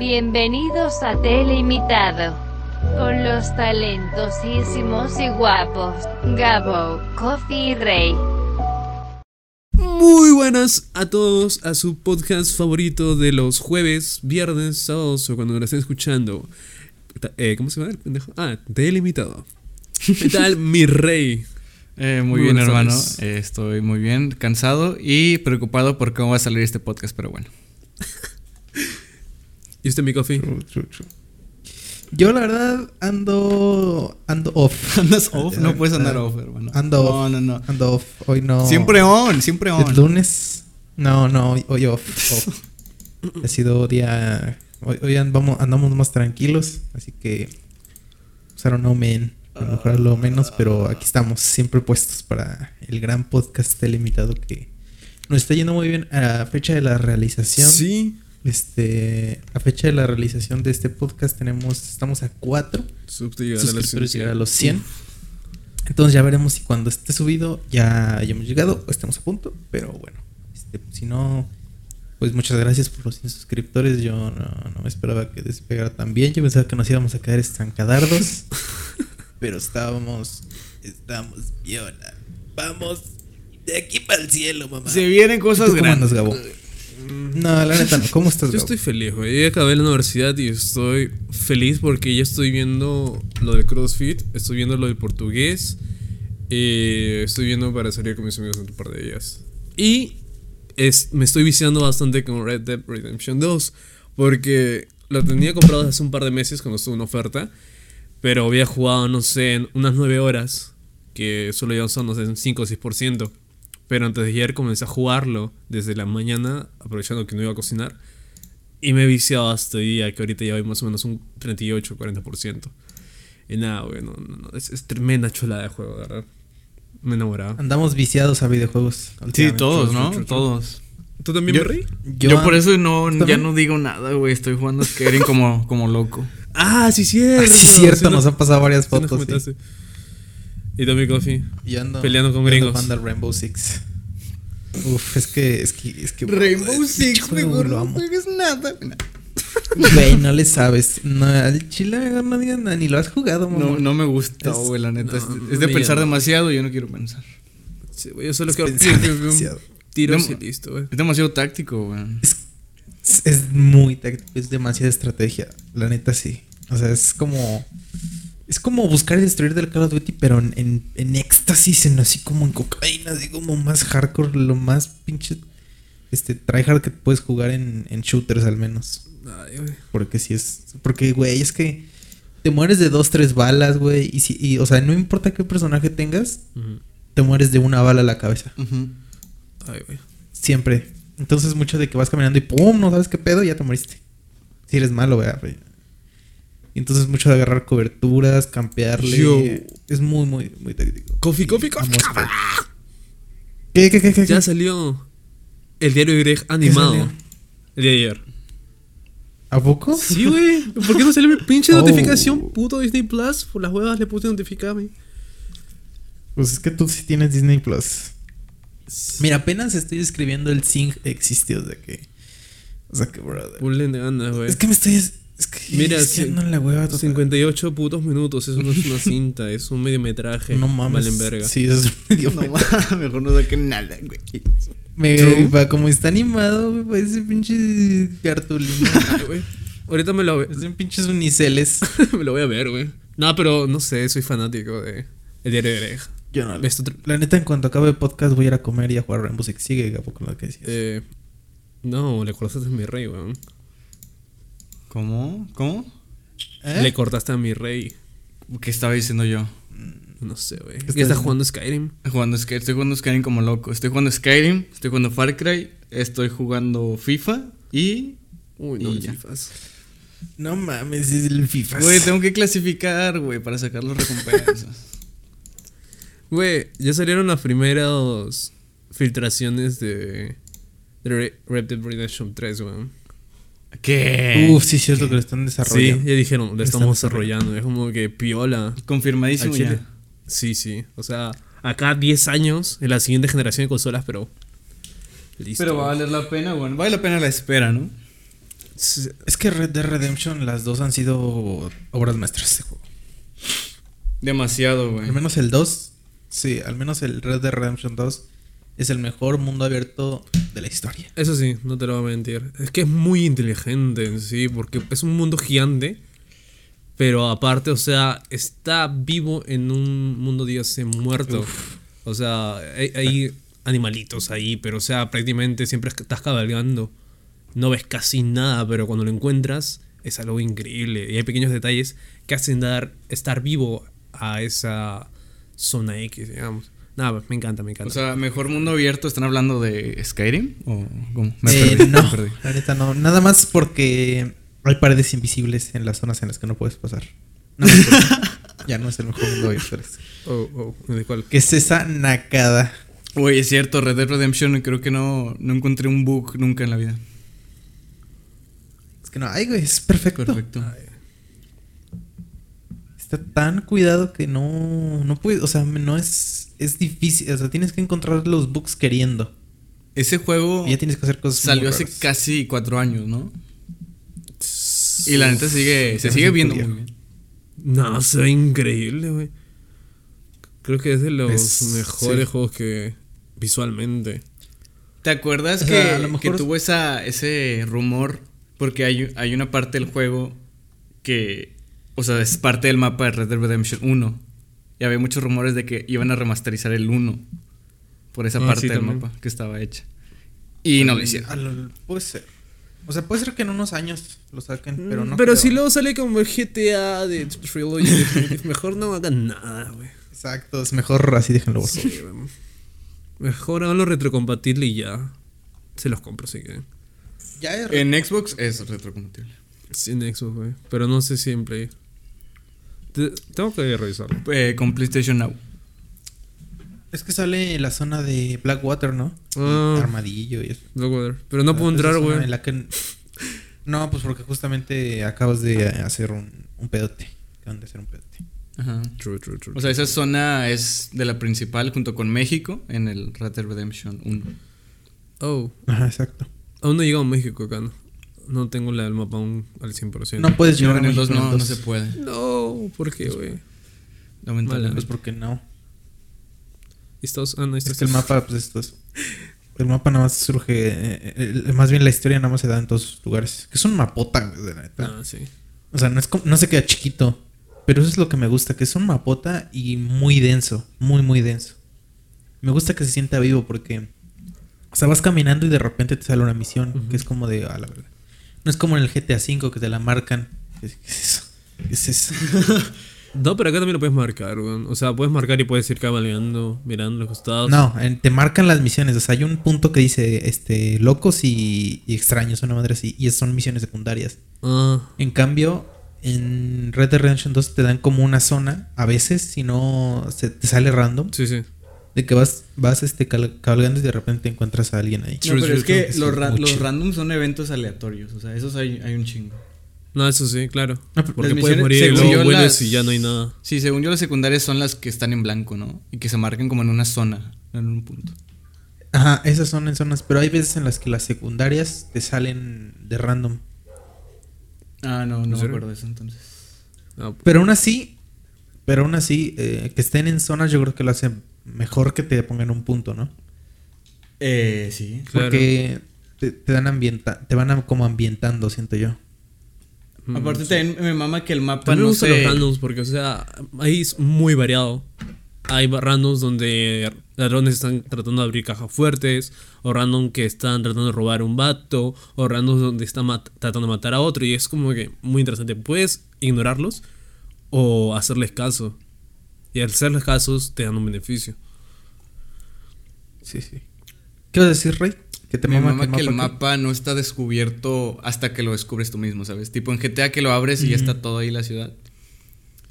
Bienvenidos a Teleimitado. Con los talentosísimos y guapos, Gabo, Coffee y Rey. Muy buenas a todos a su podcast favorito de los jueves, viernes, sábados o cuando lo estén escuchando. Eh, ¿Cómo se llama el pendejo? Ah, Delimitado. ¿Qué tal, mi rey? Eh, muy, Muy bien, hermano. Eh, estoy muy bien, cansado y preocupado por cómo va a salir este podcast, pero bueno. ¿Y usted, mi coffee? Yo la verdad ando ando off. ¿Andas off? No puedes andar off, hermano. Ando no, off. No, no, Ando off. Hoy no. Siempre on, siempre El on. lunes. No, no, hoy, hoy off. off. ha sido día. Hoy, hoy andamos, andamos más tranquilos. Así que. Pues, I don't know, man. A lo mejor lo menos, pero aquí estamos, siempre puestos para el gran podcast limitado que nos está yendo muy bien a fecha de la realización. Sí. Este, a fecha de la realización de este podcast tenemos, estamos a cuatro Subte llegar a la suscriptores llegar a los 100. 100. Entonces ya veremos si cuando esté subido ya hayamos llegado o estemos a punto. Pero bueno, este, si no, pues muchas gracias por los 100 suscriptores. Yo no, no me esperaba que despegara tan bien. Yo pensaba que nos íbamos a quedar estancadardos. pero estábamos, estábamos viola. Vamos de aquí para el cielo, mamá. Se vienen cosas ¿Tú cómo grandes. Gabo? No, la neta no. ¿Cómo estás, Yo estoy feliz, güey. Ya acabé la universidad y estoy feliz porque ya estoy viendo lo del CrossFit, estoy viendo lo del portugués, eh, estoy viendo para salir con mis amigos en un par de días. Y es, me estoy viciando bastante con Red Dead Redemption 2 porque lo tenía comprado hace un par de meses cuando estuvo en oferta, pero había jugado, no sé, en unas 9 horas, que solo ya son, no sé, un 5 o 6%. Pero antes de ayer comencé a jugarlo desde la mañana, aprovechando que no iba a cocinar. Y me he viciado hasta hoy día, que ahorita ya voy más o menos un 38 40%. Y nada, güey, no, no, no, es, es tremenda chulada de juego, de verdad. Me he enamorado. Andamos viciados a videojuegos. Sí, todos, ¿no? Todos. ¿Tú también, Yo-? Yo, por eso no, ya no digo nada, güey. Estoy jugando Skyrim como, como loco. Ah, sí, cierto. Ah, sí, cierto, Sí, nos no- han pasado varias nos fotos. sí. ¿Y mi coffee? Yo ando Peleando con ando gringos. jugando al Rainbow Six. Uf, es que, es que, es que. Rainbow Six, lo no juegues nada. Güey, no le sabes. No, al chile no digas nada, ni lo has jugado, mamá. No, no me gusta, Es- güey, la neta. no, es, de pensar demasiado y yo no quiero pensar. Sí, güey, yo solo Es quiero pensar demasiado. tiros y listo, güey. Es demasiado táctico, güey. Es, es, es muy táctico, es demasiada estrategia. La neta, sí. O sea, es como. Es como buscar y destruir del Call of Duty, pero en, en, en éxtasis, en así como en cocaína, así como más hardcore, lo más pinche. Este, tryhard que puedes jugar en, en shooters al menos. Ay, güey. Porque si es. Porque, güey, es que te mueres de dos, tres balas, güey. Y si, y, o sea, no importa qué personaje tengas, te mueres de una bala a la cabeza. Ay, güey. Siempre. Entonces, mucho de que vas caminando y ¡pum! No sabes qué pedo, ya te moriste. Si eres malo, güey. Y entonces, mucho de agarrar coberturas, campearle. Yo. Es muy, muy, muy táctico. Coffee, coffee, coffee. ¿Qué, qué, qué, qué? Ya salió el diario de Greg animado. El día de ayer. ¿A poco? Sí, güey. ¿Por qué no salió mi pinche Oh. notificación? Puto Disney Plus. Por las huevas le puse notificarme. Pues es que tú sí tienes Disney Plus. Mira, apenas estoy escribiendo el Sing existió de que. O sea que, brother. Es que me estoy. Es que. Mira, es que sí, ando en la hueva. total. 58 putos minutos. Eso no es una cinta, es un mediometraje. No mames. Valen verga. Sí, eso es medio. No, mejor no saquen nada, güey. Me, como está animado, me parece pinche cartulina. Güey. Ahorita me lo, Parecen pinches uniceles. me lo voy a ver, güey. No, pero no sé, soy fanático de El diario de Greg. Yo no. La neta, en cuanto acabe el podcast, voy a ir a comer y a jugar Rainbow Six. Sigue, Gabo, con lo que decías. Eh, no, le cortaste a mi rey, weón. ¿Cómo? ¿Cómo? ¿Eh? Le cortaste a mi rey. ¿Qué estaba diciendo yo? No sé, güey. ¿Qué ¿Qué estás haciendo? jugando Skyrim? Jugando Sky- estoy jugando Skyrim como loco. Estoy jugando Skyrim, estoy jugando Far Cry, estoy jugando FIFA y. Uy, no, Y. FIFAs. No mames, es el FIFA. Güey, tengo que clasificar, güey, para sacar las recompensas. Güey, ya salieron las primeras filtraciones de, de Re- Red Dead Redemption 3, weón. ¿Qué? Uf, sí, es cierto que lo están Sí, desarrollando. ya dijeron, lo estamos están desarrollando. Es como que piola. Confirmadísimo ya. Sí, sí. O sea, acá 10 años en la siguiente generación de consolas, pero. Listo. Pero va a valer la pena, bueno. Vale la pena la espera, ¿no? Es que Red Dead Redemption, las dos han sido obras maestras de juego. Demasiado, güey. Al menos el 2, sí, al menos el Red Dead Redemption 2 es el mejor mundo abierto de la historia. Eso sí, no te lo voy a mentir. Es que es muy inteligente en sí, porque es un mundo gigante. Pero aparte, o sea, está vivo en un mundo, dígase, muerto. O sea, hay, hay animalitos ahí, pero o sea, prácticamente siempre estás cabalgando. No ves casi nada, pero cuando lo encuentras es algo increíble. Y hay pequeños detalles que hacen dar estar vivo a esa zona X, digamos. Nada, me encanta, me encanta. O sea, mejor mundo abierto, ¿están hablando de Skyrim? ¿O cómo? Me Eh, perdí, no, me perdí. la neta no. Nada más porque hay paredes invisibles en las zonas en las que no puedes pasar. No, ya no es el mejor mundo abierto. oh, oh, ¿de cuál? ¿Qué es esa nacada? Güey, es cierto, Red Dead Redemption creo que no, no encontré un bug nunca en la vida. Es que no, ay, güey, es perfecto. Perfecto. Está tan cuidado que no, no puedes, o sea, no es, es difícil, o sea, tienes que encontrar los bugs queriendo. Ese juego Y ya tienes que hacer cosas. salió hace raras. casi cuatro años, ¿no? Y la neta sigue, se sigue viendo muy bien. No, se ve increíble, güey. Creo que es de los Es- mejores sí. juegos que visualmente. ¿Te acuerdas O que, sea, a lo mejor que es- tuvo esa, ese rumor? Porque hay, hay una parte del juego que, o sea, es parte del mapa de Red Dead Redemption 1. Y había muchos rumores de que iban a remasterizar el 1 por esa Ah, parte sí, del también. mapa que estaba hecha. Y no lo hicieron. Puede ser. O sea, puede ser que en unos años lo saquen, pero no. Pero creo. si luego sale como el GTA de Trilogy, mejor no hagan nada, güey. Exacto, es mejor así, déjenlo. Sí, güey. Mejor háganlo retrocompatible y ya. Se los compro si quieren. Ya es En Xbox es retrocompatible. Sí, en Xbox, güey. Pero no sé si en Play. Te- tengo que revisarlo. Eh, con PlayStation Now. Es que sale en la zona de Blackwater, ¿no? Ah. Armadillo y eso. Blackwater. Pero no puedo Esa entrar, güey. en la que- No, pues porque justamente acabas de hacer un, un pedote. Acaban de hacer un pedote. Ajá. True, true, true. O sea, esa zona es de la principal junto con México en el Red Dead Redemption 1. Oh, Ajá, exacto. aún no he llegado a México acá, ¿no? No tengo la del mapa aún al 100%. No puedes No, llevar en a el 2 México en no, no 2. se puede. No, ¿por qué, güey? Lamentablemente. Pues porque no. ¿Y Estados- Ah, no, Es Estados- que el mapa, pues esto es. El mapa nada más surge. eh, el- más bien la historia nada más se da en todos sus lugares. Que es un mapota, de la neta. Ah, sí. O sea, no, es como- no se queda chiquito. Pero eso es lo que me gusta, que es un mapota y muy denso. Muy, muy denso. Me gusta que se sienta vivo porque. O sea, vas caminando y de repente te sale una misión. Que es como de. A la verdad. No es como en el GTA V que te la marcan. ¿Qué es eso? ¿Qué es eso? No, pero acá también lo puedes marcar, güey. O sea, puedes marcar y puedes ir cabalgando, mirando los costados. No, en- te marcan las misiones. O sea, hay un punto que dice este locos y, y extraños, una madre así. Y esas son misiones secundarias. Ah, En cambio, en Red Dead Redemption 2 te dan como una zona, a veces, si no se te sale random, sí, sí. De que vas, vas este cabalgando y de repente encuentras a alguien ahí. No, pero es que los, ra- los randoms son eventos aleatorios. O sea, esos hay, hay un chingo. No, eso sí, claro. No, pero Porque puedes morir y luego yo, vuelves las- y ya no hay nada. Sí, según yo, las secundarias son las que están en blanco, ¿no? Y que se marcan como en una zona, en un punto. Ajá, esas son en zonas, pero hay veces en las que las secundarias te salen de random. Ah, no, no me acuerdo de eso entonces. Ah, Pero aún así, pero aún así, eh, que estén en zonas yo creo que lo hace mejor que te pongan un punto, ¿no? Eh, sí. Claro. Porque te, te dan ambienta, te van a- como ambientando, siento yo. mm, Aparte sí. también me mama que el mapa También me no gustan se... los randoms porque, o sea, ahí es muy variado. Hay randoms donde ladrones están tratando de abrir cajas fuertes, o random que están tratando de robar un vato, o randoms donde están mat- tratando de matar a otro, y es como que muy interesante. Puedes ignorarlos o hacerles caso. Y al hacerles casos te dan un beneficio. Sí, sí. ¿Qué vas a decir, Rey? Que te Me mama, mama que el mapa no está descubierto hasta que lo descubres tú mismo, ¿sabes? Tipo en GTA que lo abres y ya está todo ahí la ciudad.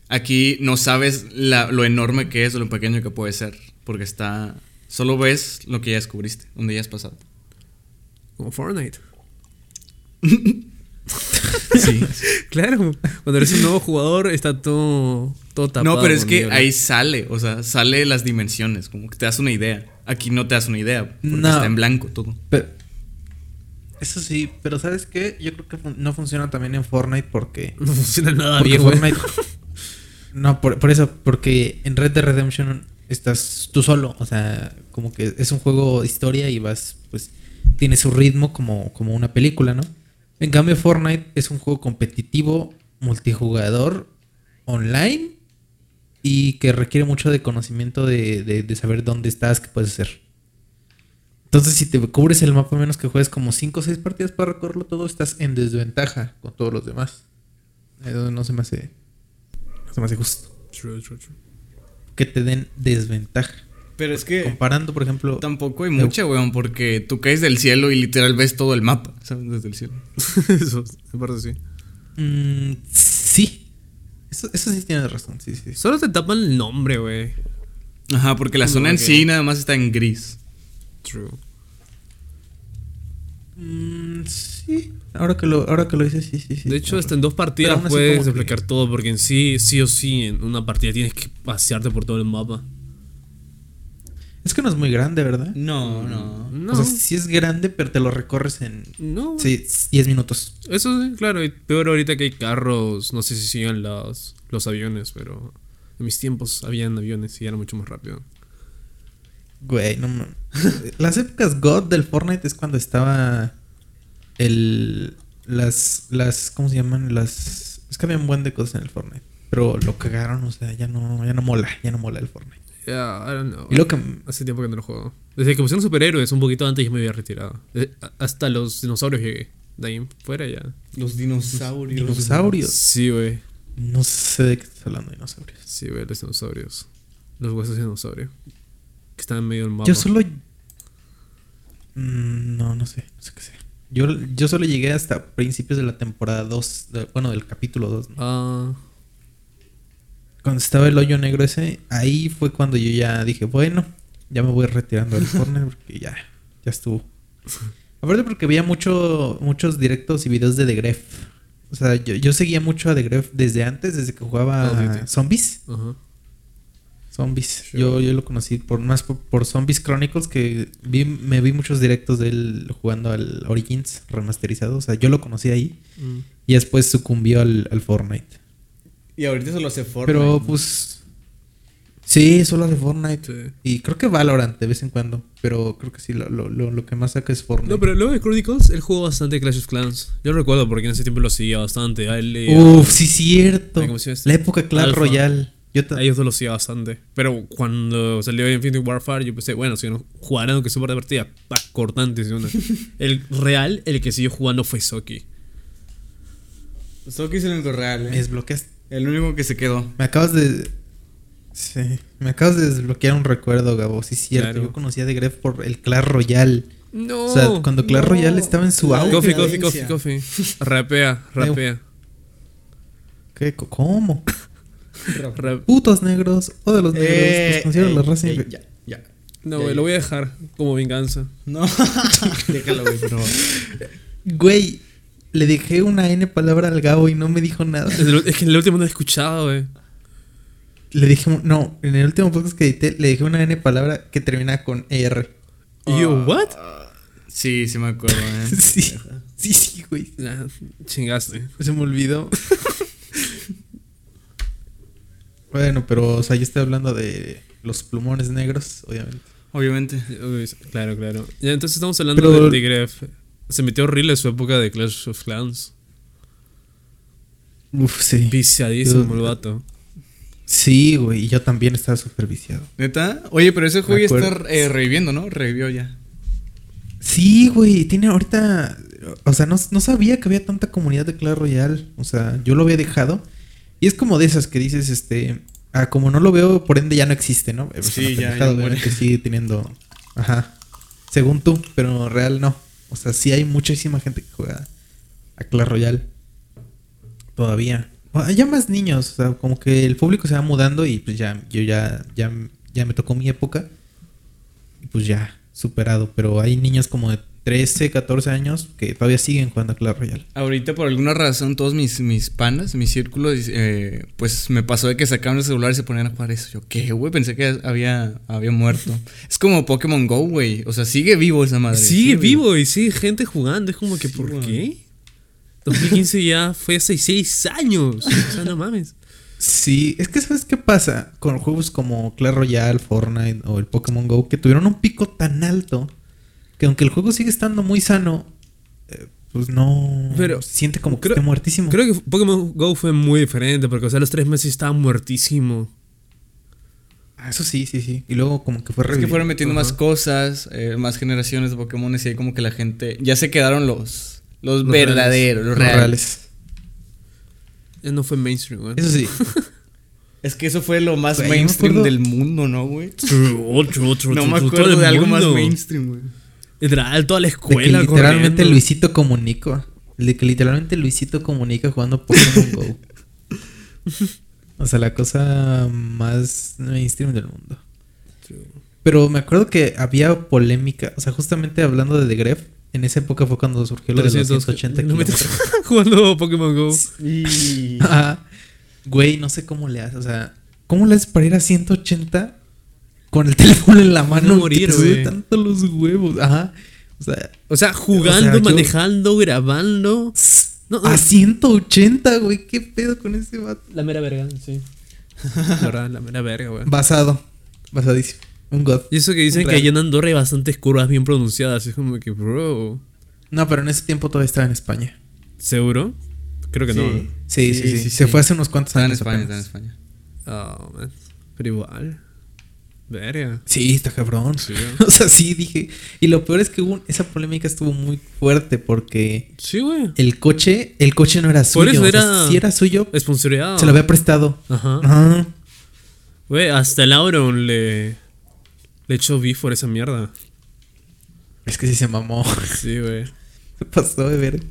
Aquí no sabes la- lo enorme que es o lo pequeño que puede ser, porque está... Solo ves lo que ya descubriste, donde ya has pasado. Como Fortnite. Sí. Claro, cuando eres un nuevo jugador está todo, todo tapado. no, pero es que ahí sale, o sea, sale las dimensiones, como que te das una idea. Aquí no te das una idea, porque No. está en blanco todo. Pero, Eso sí, pero ¿sabes qué? Yo creo que fun- no funciona también en Fortnite porque... No funciona nada porque bien. Fortnite... No, por, por eso, porque en Red Dead Redemption estás tú solo. O sea, como que es un juego de historia y vas, pues, tiene su ritmo como, como una película, ¿no? En cambio, Fortnite es un juego competitivo, multijugador, online y que requiere mucho de conocimiento de, de- de saber dónde estás, qué puedes hacer. Entonces, si te cubres el mapa, a menos que juegues como 5 o 6 partidas para recorrerlo todo, estás en desventaja con todos los demás. Eso no se me hace. No se me hace justo. True, true, true. Que te den desventaja. Pero es que Comparando, por ejemplo. tampoco hay mucha, weón, porque tú caes del cielo y literal ves todo el mapa, ¿sabes? Desde el cielo. Eso, en parte sí. mm, sí. Eso, eso sí tienes razón. Sí, sí. Solo te tapan el nombre, güey. Ajá, porque la zona en sí nada más está en gris. True. Mm, sí. Ahora que lo, ahora que lo dices, sí, sí, sí. De hecho, hasta en dos partidas puedes como que- desbloquear todo, porque en sí, sí o sí, en una partida tienes que pasearte por todo el mapa. Es que no es muy grande, ¿verdad? No, no. No, O sea, sí es grande, pero te lo recorres en no. sí, 10 minutos. Eso sí, claro. Y peor ahorita que hay carros, no sé si siguen los, los aviones, pero en mis tiempos habían aviones y era mucho más rápido. Güey, no. Las épocas God del Fortnite es cuando estaba el las las ¿cómo se llaman? Las es que había un buen de cosas en el Fortnite, pero lo cagaron, o sea, ya no ya no mola, ya no mola el Fortnite. Yeah, I don't know. Y lo que Hace tiempo que no lo juego. Desde que pusieron superhéroes, un poquito antes ya me había retirado. Eh, Hasta los dinosaurios llegué. De ahí fuera ya. Los dinosaurios. dinosaurios. Sí, güey. No sé de qué estás hablando, dinosaurios. Sí, güey, los dinosaurios. Los huesos de dinosaurio. Que están en medio del mapa. Yo solo Mm, no, no sé, no sé qué sea. Yo, yo solo llegué hasta principios de la temporada 2, de- bueno, del capítulo 2. ¿no? Ah, Cuando estaba el hoyo negro ese, ahí fue cuando yo ya dije, bueno, ya me voy retirando del Fortnite porque ya, ya estuvo. Aparte porque veía mucho, muchos directos y videos de The Gref. O sea, yo, yo seguía mucho a The Gref desde antes, desde que jugaba Duty. Zombies. ajá. Zombies. Sure. Yo, yo lo conocí por más por, por Zombies Chronicles que vi, me vi muchos directos de él jugando al Origins remasterizado. O sea, yo lo conocí ahí Mm. y después sucumbió al, al Fortnite. Y ahorita solo hace Fortnite. Pero pues. Sí, solo hace Fortnite. Sí. Y creo que Valorant de vez en cuando. Pero creo que sí, lo, lo, lo, lo que más saca es Fortnite. No, pero luego de Chronicles, él jugó bastante Clash of Clans. Yo lo recuerdo porque en ese tiempo lo seguía bastante. A él a- Uf, sí, cierto. Ay, ¿cómo se llama este? La época Clash. Royale. Yo A ellos lo seguía bastante. Pero cuando salió Infinity Warfare, yo pensé, bueno, si no jugaran aunque súper divertida, pa, cortante. ¿sí o no? el real, el que siguió jugando fue Soki. Soki es el único real, Me ¿eh? desbloqueaste. El único que se quedó. Me acabas de. Sí. Me acabas de desbloquear un recuerdo, Gabo. Sí, cierto. Claro. Yo conocía de Gref por el Clash Royale. No. o sea, cuando Clash no. Royale estaba en su auge. Coffee, coffee, coffee, coffee. Rapea, rapea. ¿Qué? ¿Cómo? Putos negros. O de los negros. Eh, Los considero eh, la raza. eh, ya, ya. No, güey, lo voy a dejar como venganza. No. Déjalo, güey, por favor. Güey, le dejé una N palabra al Gabo y no me dijo nada. Es, que en el último no he escuchado, güey. Le dije, no, en el último podcast que edité, le dije una N palabra que termina con ER. Y yo, ¿what? Sí, sí me acuerdo, ¿eh? Sí, sí, sí, güey. Ah, chingaste. Se me olvidó. bueno, pero, o sea, yo estoy hablando de los plumones negros, obviamente. Obviamente. Uy, Claro, claro. Ya, entonces estamos hablando Pero- de, de Gref. Se metió horrible su época de Clash of Clans. Uf, sí. Viciadísimo Yo- el vato. Sí, güey, y yo también estaba súper viciado. ¿Neta? Oye, pero ese juego ya está eh, reviviendo, ¿no? Revivió ya. Sí, güey, tiene ahorita. O sea, no, no sabía que había tanta comunidad de Clash Royale. O sea, yo lo había dejado. Y es como de esas que dices, este. Ah, como no lo veo, por ende ya no existe, ¿no? Es Sí, una ya- pendejada, ya sigue teniendo. Ajá. Según tú, pero real no. O sea, sí hay muchísima gente que juega a Clash Royale. Todavía. Bueno, Ya más niños, o sea, como que el público se va mudando y pues ya, yo ya, ya, ya me tocó mi época. Y pues ya, superado. Pero hay niños como de 13, 14 años que todavía siguen jugando a Clash Royale. Ahorita por alguna razón todos mis, mis panas, mis círculos, eh, pues me pasó de que sacaban el celular y se ponían a jugar eso. Yo, ¿qué, güey? Pensé que había, había muerto. es como Pokémon Go, güey. O sea, sigue vivo esa madre. Sigue vivo y sigue gente jugando. Es como que, ¿por güey. qué? 2015 ya fue hace 6 años. O sea, no mames. Sí, es que ¿sabes qué pasa? Con juegos como Clash Royale, Fortnite o el Pokémon Go que tuvieron un pico tan alto que aunque el juego sigue estando muy sano, eh, pues no Pero se siente como que esté muertísimo. Creo que Pokémon Go fue muy diferente porque, o sea, los tres meses estaba muertísimo. Ah, eso sí, sí, sí. Y luego como que fue Es que fueron metiendo más cosas, eh, más generaciones de Pokémon y ahí como que la gente... Ya se quedaron los, los, Los verdaderos, los Los reales. reales. Ya no fue mainstream, güey. Eso sí. Es que eso fue lo más mainstream del mundo, ¿no, güey? Otro, otro, No otro, me todo acuerdo de algo más mainstream, güey. Literal, toda la De que escuela. literalmente corriendo. Luisito Comunica. De que literalmente Luisito comunica jugando Pokémon Go. O sea, la cosa más mainstream del mundo. Pero me acuerdo que había polémica. O sea, justamente hablando de The Gref, en esa época fue cuando surgió lo de los 300 180 no metes- kilómetros. Jugando Pokémon Go. Y... Ajá. Güey, no sé cómo le haces. O sea, ¿cómo le haces para ir a 180 con el teléfono en la mano? No morir, güey. tanto los huevos. Ajá. O sea, O sea, jugando, O sea, yo- manejando, grabando. No, no. a 180, güey. ¿Qué pedo con ese vato? La mera verga, sí. La verdad, la mera verga, güey. Basado. Basadísimo. Un god. Y eso que dicen que allá en Andorra hay bastantes curvas bien pronunciadas. Es como que, bro. No, pero en ese tiempo todavía estaba en España. ¿Seguro? Creo que no. ¿no? Sí, sí, Sí, sí. sí, Se fue hace unos cuantos Está en años. España, está en. España. Oh, man. Pero igual. Verga. Sí, está cabrón. Sí, o sea, sí, dije. Y lo peor es que hubo- esa polémica estuvo muy fuerte porque Sí, güey. el coche, el coche no era suyo. Por eso o sea, era- si era suyo, Esponsoreado. se lo había prestado. Ajá. Ajá. Güey, hasta el Auron le. Le echó beef por esa mierda. Es que sí se mamó. Sí, güey. Se pasó de verga.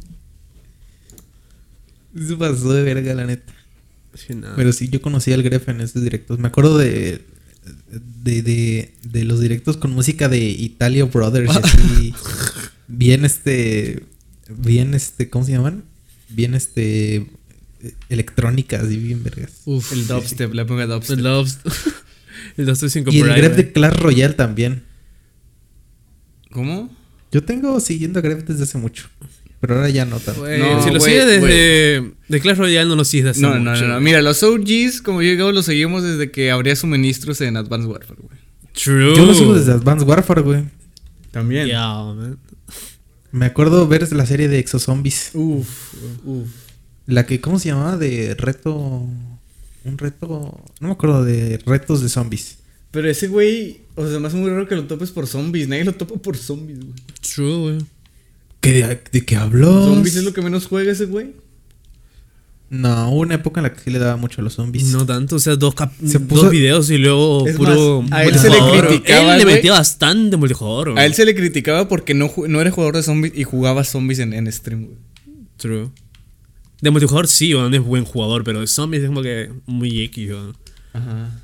Se pasó de verga, la neta. Sí, nada. Pero sí, yo conocí al Gref en esos directos. Me acuerdo de, de, de, de los directos con música de Italia Brothers. y así. bien este. Bien este. ¿Cómo se llaman? Bien este. Electrónicas y bien vergas. Uf. El dubstep, la época dubstep. El dubstep. el dubstep sin Y el. Gref de. Clash Royale también. ¿Cómo? Yo tengo siguiendo a Gref desde hace mucho. Pero ahora ya no tanto. No, si lo sigue desde. De Clash Royale no lo sigues hace No, no, mucho. no, no. Mira, los OGs, como yo digo, los seguimos desde que habría suministros en Advanced Warfare, güey. True. Yo lo sigo desde Advanced Warfare, güey. También. Yeah, man. Me acuerdo ver la serie de Exozombies. Uf, uf. La que, ¿cómo se llamaba? De reto. Un reto. No me acuerdo de retos de zombies. Pero ese güey, o sea, más muy raro que lo topes por zombies. Nadie lo topa por zombies, güey. True, güey. ¿Qué de, de qué habló? Zombies es lo que menos juega ese güey. No, hubo una época en la que sí le daba mucho a los zombies. No tanto, o sea, dos, cap- Se puso- dos videos y luego Es puro. más, a él se le criticaba, Él le metía bastante multijugador. güey. A él se le criticaba porque no, no era jugador de zombies y jugaba zombies en, en stream, güey. True. De multijugador sí, güey, no es buen jugador, pero de zombies es como que muy X, güey. Ajá.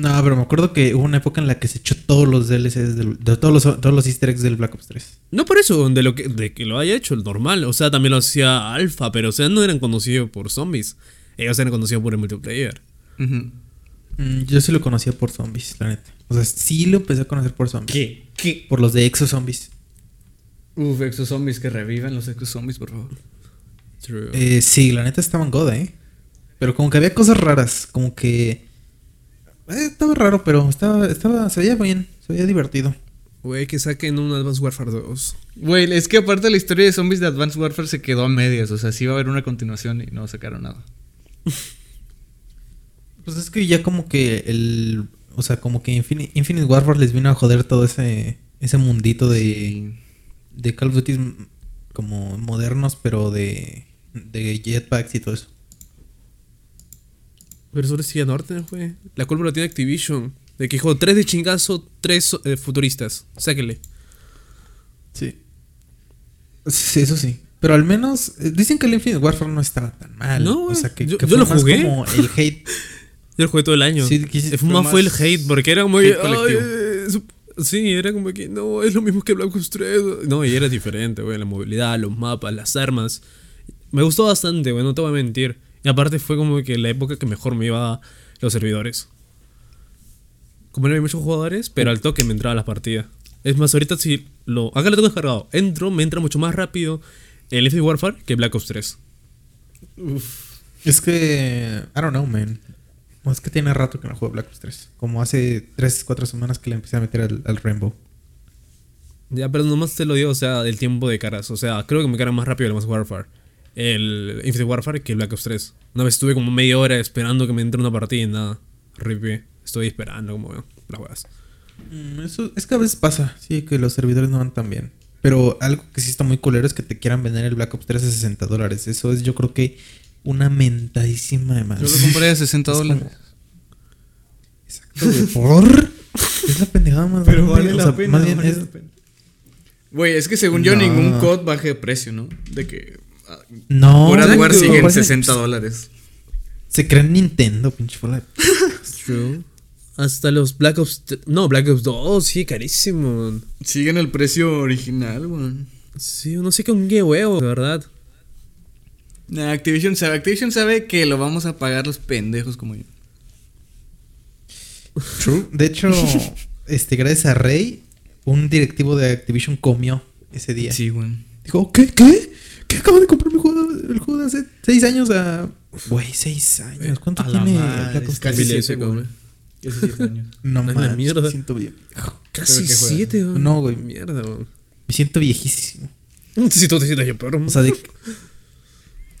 No, pero me acuerdo que hubo una época en la que se echó todos los DLCs del- de todos los, todos los easter eggs del Black Ops 3. No por eso, de lo que, de que lo haya hecho, el normal. O sea, también lo hacía Alpha, pero o sea, no eran conocidos por zombies. Ellos eran conocidos por el multiplayer. Mm, yo sí lo conocía por zombies, la neta. O sea, sí lo empecé a conocer por zombies. ¿Qué? ¿Qué? Por los de Exo Zombies. Uf, exozombies, que revivan los exozombies, por favor. True. Eh, sí, la neta estaban goda, ¿eh? Pero como que había cosas raras. Como que. Eh, estaba raro, pero estaba, estaba. Se veía bien. Se veía divertido. Güey, que saquen un Advanced Warfare 2. Güey, es que aparte la historia de zombies de Advanced Warfare se quedó a medias. O sea, sí iba a haber una continuación y no sacaron nada. Pues es que ya como que el. O sea, como que Infini- Infinite Warfare les vino a joder todo ese. Ese mundito de. Sí. De Call of Duty como modernos, pero de. De jetpacks y todo eso. Pero sobre sigue norte, güey. La culpa la tiene Activision. De que dijo tres de chingazo, tres eh, futuristas. Sáquenle. Sí. Sí, eso sí. Pero al menos eh, dicen que el Infinite Warfare no estaba tan mal. No, o sea, que, Yo- que yo fue lo más jugué. como el hate. Yo lo jugué todo el año. Sí, que fue más fue el hate, porque era muy. colectivo. "Ay, eh, su- Sí, era como que no, es lo mismo que Black Ops 3. No, y era diferente, güey. La movilidad, los mapas, las armas. Me gustó bastante, güey, no te voy a mentir. Y aparte fue como que la época que mejor me iba los servidores. Como no había muchos jugadores, pero al toque me entraba las partidas. Es más, ahorita si lo. Acá lo tengo descargado. Entro, me entra mucho más rápido el Infinite Warfare que Black Ops 3. Es que. I don't know, man. Es que tiene rato que no juego Black Ops 3. Como hace 3, 4 semanas que le empecé a meter al, al Rainbow. Ya, pero nomás te lo digo, o sea, del tiempo de caras. O sea, creo que me carga más rápido el Mass Warfare. El Infinite Warfare que el Black Ops 3. Una vez estuve como media hora esperando que me entre una partida y nada. Rip. Estoy esperando como las juegas. Mm, Eso es que a veces pasa, sí, que los servidores no van tan bien. Pero algo que sí está muy culero es que te quieran vender el Black Ops 3 a 60 dólares. Eso es, yo creo que una mentadísima de más. Yo lo compré a 60 Es dólares. como- Exacto, güey. ¿Por? Es la pendejada más grande. O sea, más bien es- Güey, es que según yo ningún COD baje de precio, ¿no? De que. No. War exacto, sigue en parece- 60 dólares. Se creen Nintendo, pinche Fallout. True. Hasta los Black Ops. No, Black Ops 2, sí, carísimo. Siguen el precio original, güey. Sí, no sé con qué huevo, de verdad. Nah, Activision sabe, Activision sabe que lo vamos a pagar los pendejos como yo. True. De hecho, este, gracias a Rey, un directivo de Activision comió ese día. Sí, güey. Dijo, ¿qué? ¿Qué? ¿Qué acabo de comprar mi juego, el juego de hace seis años a. Güey, seis años. ¿Cuánto A la tiene es casi 3? Miles, siete, güey. Hace siete años. No la mames, mierda. me siento bien. Casi? 7, güey. No, güey. Mierda, güey. Me siento viejísimo. Si tú te sientas yo, pero. O sea, de.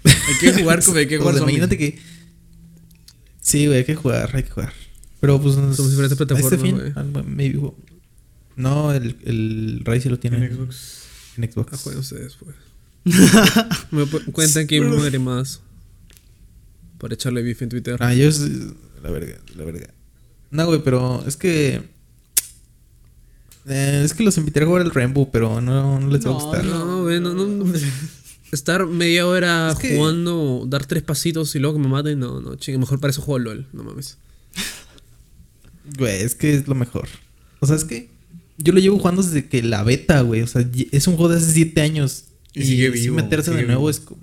Hay que jugar, como hay que o jugar. sea, zombies. imagínate que. Sí, güey, hay que jugar, hay que jugar. Pero pues. Somos diferentes plataformas, Este fin, güey. algo- maybe, güey. No, el, el Ray sí lo tiene En Xbox. en Xbox. Ah, jueguen ustedes, pues. Me cuentan quién muere más. Para echarle beef en Twitter. Ah, yo es la verga, la verga. No, güey, pero es que eh, es que los invité a jugar el Rainbow, pero no, no les va a gustar. No, güey, no, no. Estar media hora Es que- jugando, dar tres pasitos y luego que me maten, no, no, chingue, mejor para eso juego LOL, no mames. Güey, es que es lo mejor. O sea, es que yo lo llevo jugando desde que la beta, güey. O sea, es un juego de hace siete años. Y sigue sí vivo, meterse de nuevo vivo. es como.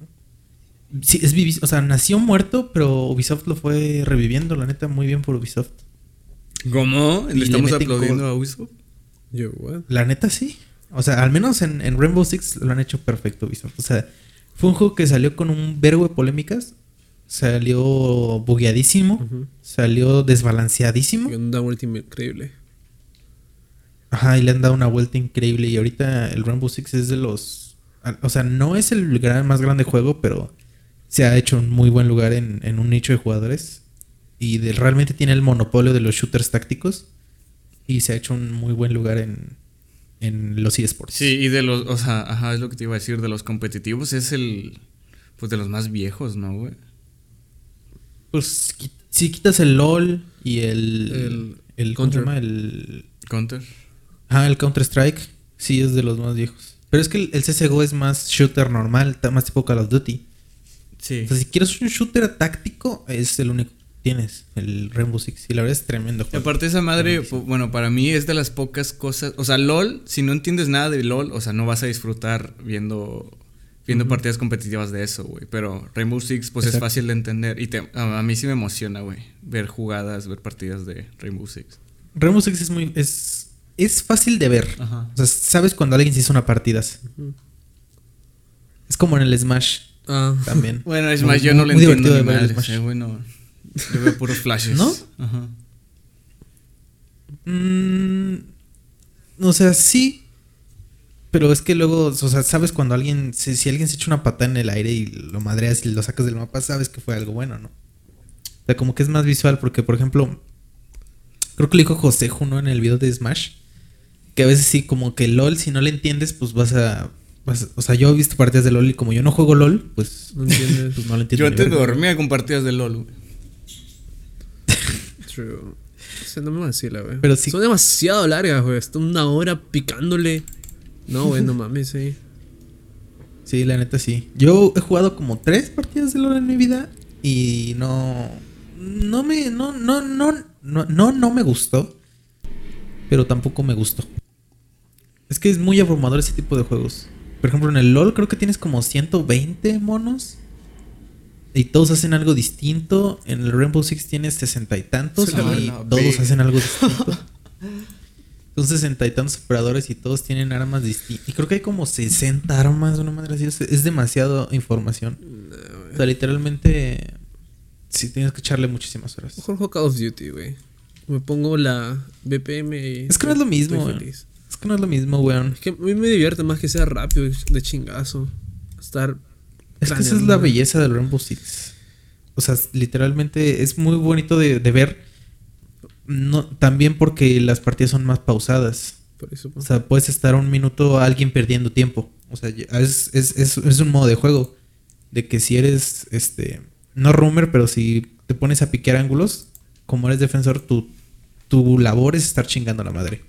Sí, es vivi- O sea, nació muerto, pero Ubisoft lo fue reviviendo, la neta, muy bien por Ubisoft. ¿Cómo? Le estamos aplaudiendo a Ubisoft. Yo, what? La neta sí. O sea, al menos en, en Rainbow Six lo han hecho perfecto Ubisoft. O sea, fue un juego que salió con un verbo de polémicas. Salió bugueadísimo. Salió desbalanceadísimo. Y un ultimate increíble. Ajá, y le han dado una vuelta increíble. Y ahorita el Rainbow Six es de los. O sea, no es el gran, más grande juego, pero se ha hecho un muy buen lugar en, en un nicho de jugadores. Y de- realmente tiene el monopolio de los shooters tácticos. Y se ha hecho un muy buen lugar en, en los eSports. Sí, y de los, o sea, ajá, es lo que te iba a decir, de los competitivos es el, pues de los más viejos, ¿no, güey? Pues si quitas el LOL y el. El el ¿cómo se Counter. llama? El. Counter. Ah, el Counter-Strike. Sí, es de los más viejos. Pero es que el, el CSGO es más shooter normal, más tipo Call of Duty. Sí. O sea, si quieres un shooter táctico, es el único que tienes, el Rainbow Six. Y la verdad es tremendo Y juego. aparte esa madre, bueno, para mí es de las pocas cosas, o sea, LOL, si no entiendes nada de LOL, o sea, no vas a disfrutar viendo viendo partidas competitivas de eso, güey, pero Rainbow Six pues es fácil de entender y te- a, a mí sí me emociona, güey, ver jugadas, ver partidas de Rainbow Six. Rainbow Six es muy. Es, es fácil de ver. Ajá. O sea, sabes cuando alguien se hizo una partida. Es como en el Smash Ah, también. Bueno, Muy- más, yo no muy entiendo de ver el Smash. eh, güey, no. Yo veo puros flashes. ¿No? Ajá. Mm, o sea, sí. Pero es que luego, o sea, sabes cuando alguien, si, si alguien se echa una patada en el aire y lo madreas y lo sacas del mapa, sabes que fue algo bueno, ¿no? O sea, como que es más visual porque, por ejemplo, creo que lo dijo José Juno en el video de Smash, que a veces sí, como que LOL, si no le entiendes, pues vas a... vas- o sea, yo he visto partidas de LOL y como yo no juego LOL, pues no entiendes. pues no lo entiendo. Yo antes dormía con partidas de LOL, güey. True. O sea, no me vacila, güey. Pero sí- Son demasiado largas, güey. Está una hora picándole. No, güey, no mames, sí. Sí, la neta sí. Yo he jugado como tres partidas de LoL en mi vida y no no me no no no no no, no me gustó. pero tampoco me gustó. Es que es muy abrumador ese tipo de juegos. Por ejemplo, en el LOL creo que tienes como 120 monos. Y todos hacen algo distinto. En el Rainbow Six tienes sesenta y tantos. Sí, y no, todos hacen algo distinto. Son sesenta y tantos operadores y todos tienen armas distintas. Y creo que hay como 60 armas, una madre así. Es, es demasiado información. O sea, literalmente. Sí, tienes que echarle muchísimas horas. Mejor juego Call of Duty, güey. Me pongo la BPM y. Es que no es lo mismo, güey. Es que no es lo mismo, weón. Es que a mí me divierte más que sea rápido de chingazo. Estar. Es que esa es la belleza del Rainbow Six. O sea, literalmente es muy bonito de, de ver. No, también porque las partidas son más pausadas. Por eso. O sea, puedes estar un minuto a alguien perdiendo tiempo. O sea, es, es, es, es un modo de juego. De que si eres, este, no rumor, pero si te pones a piquear ángulos, como eres defensor, tu, tu labor es estar chingando a la madre.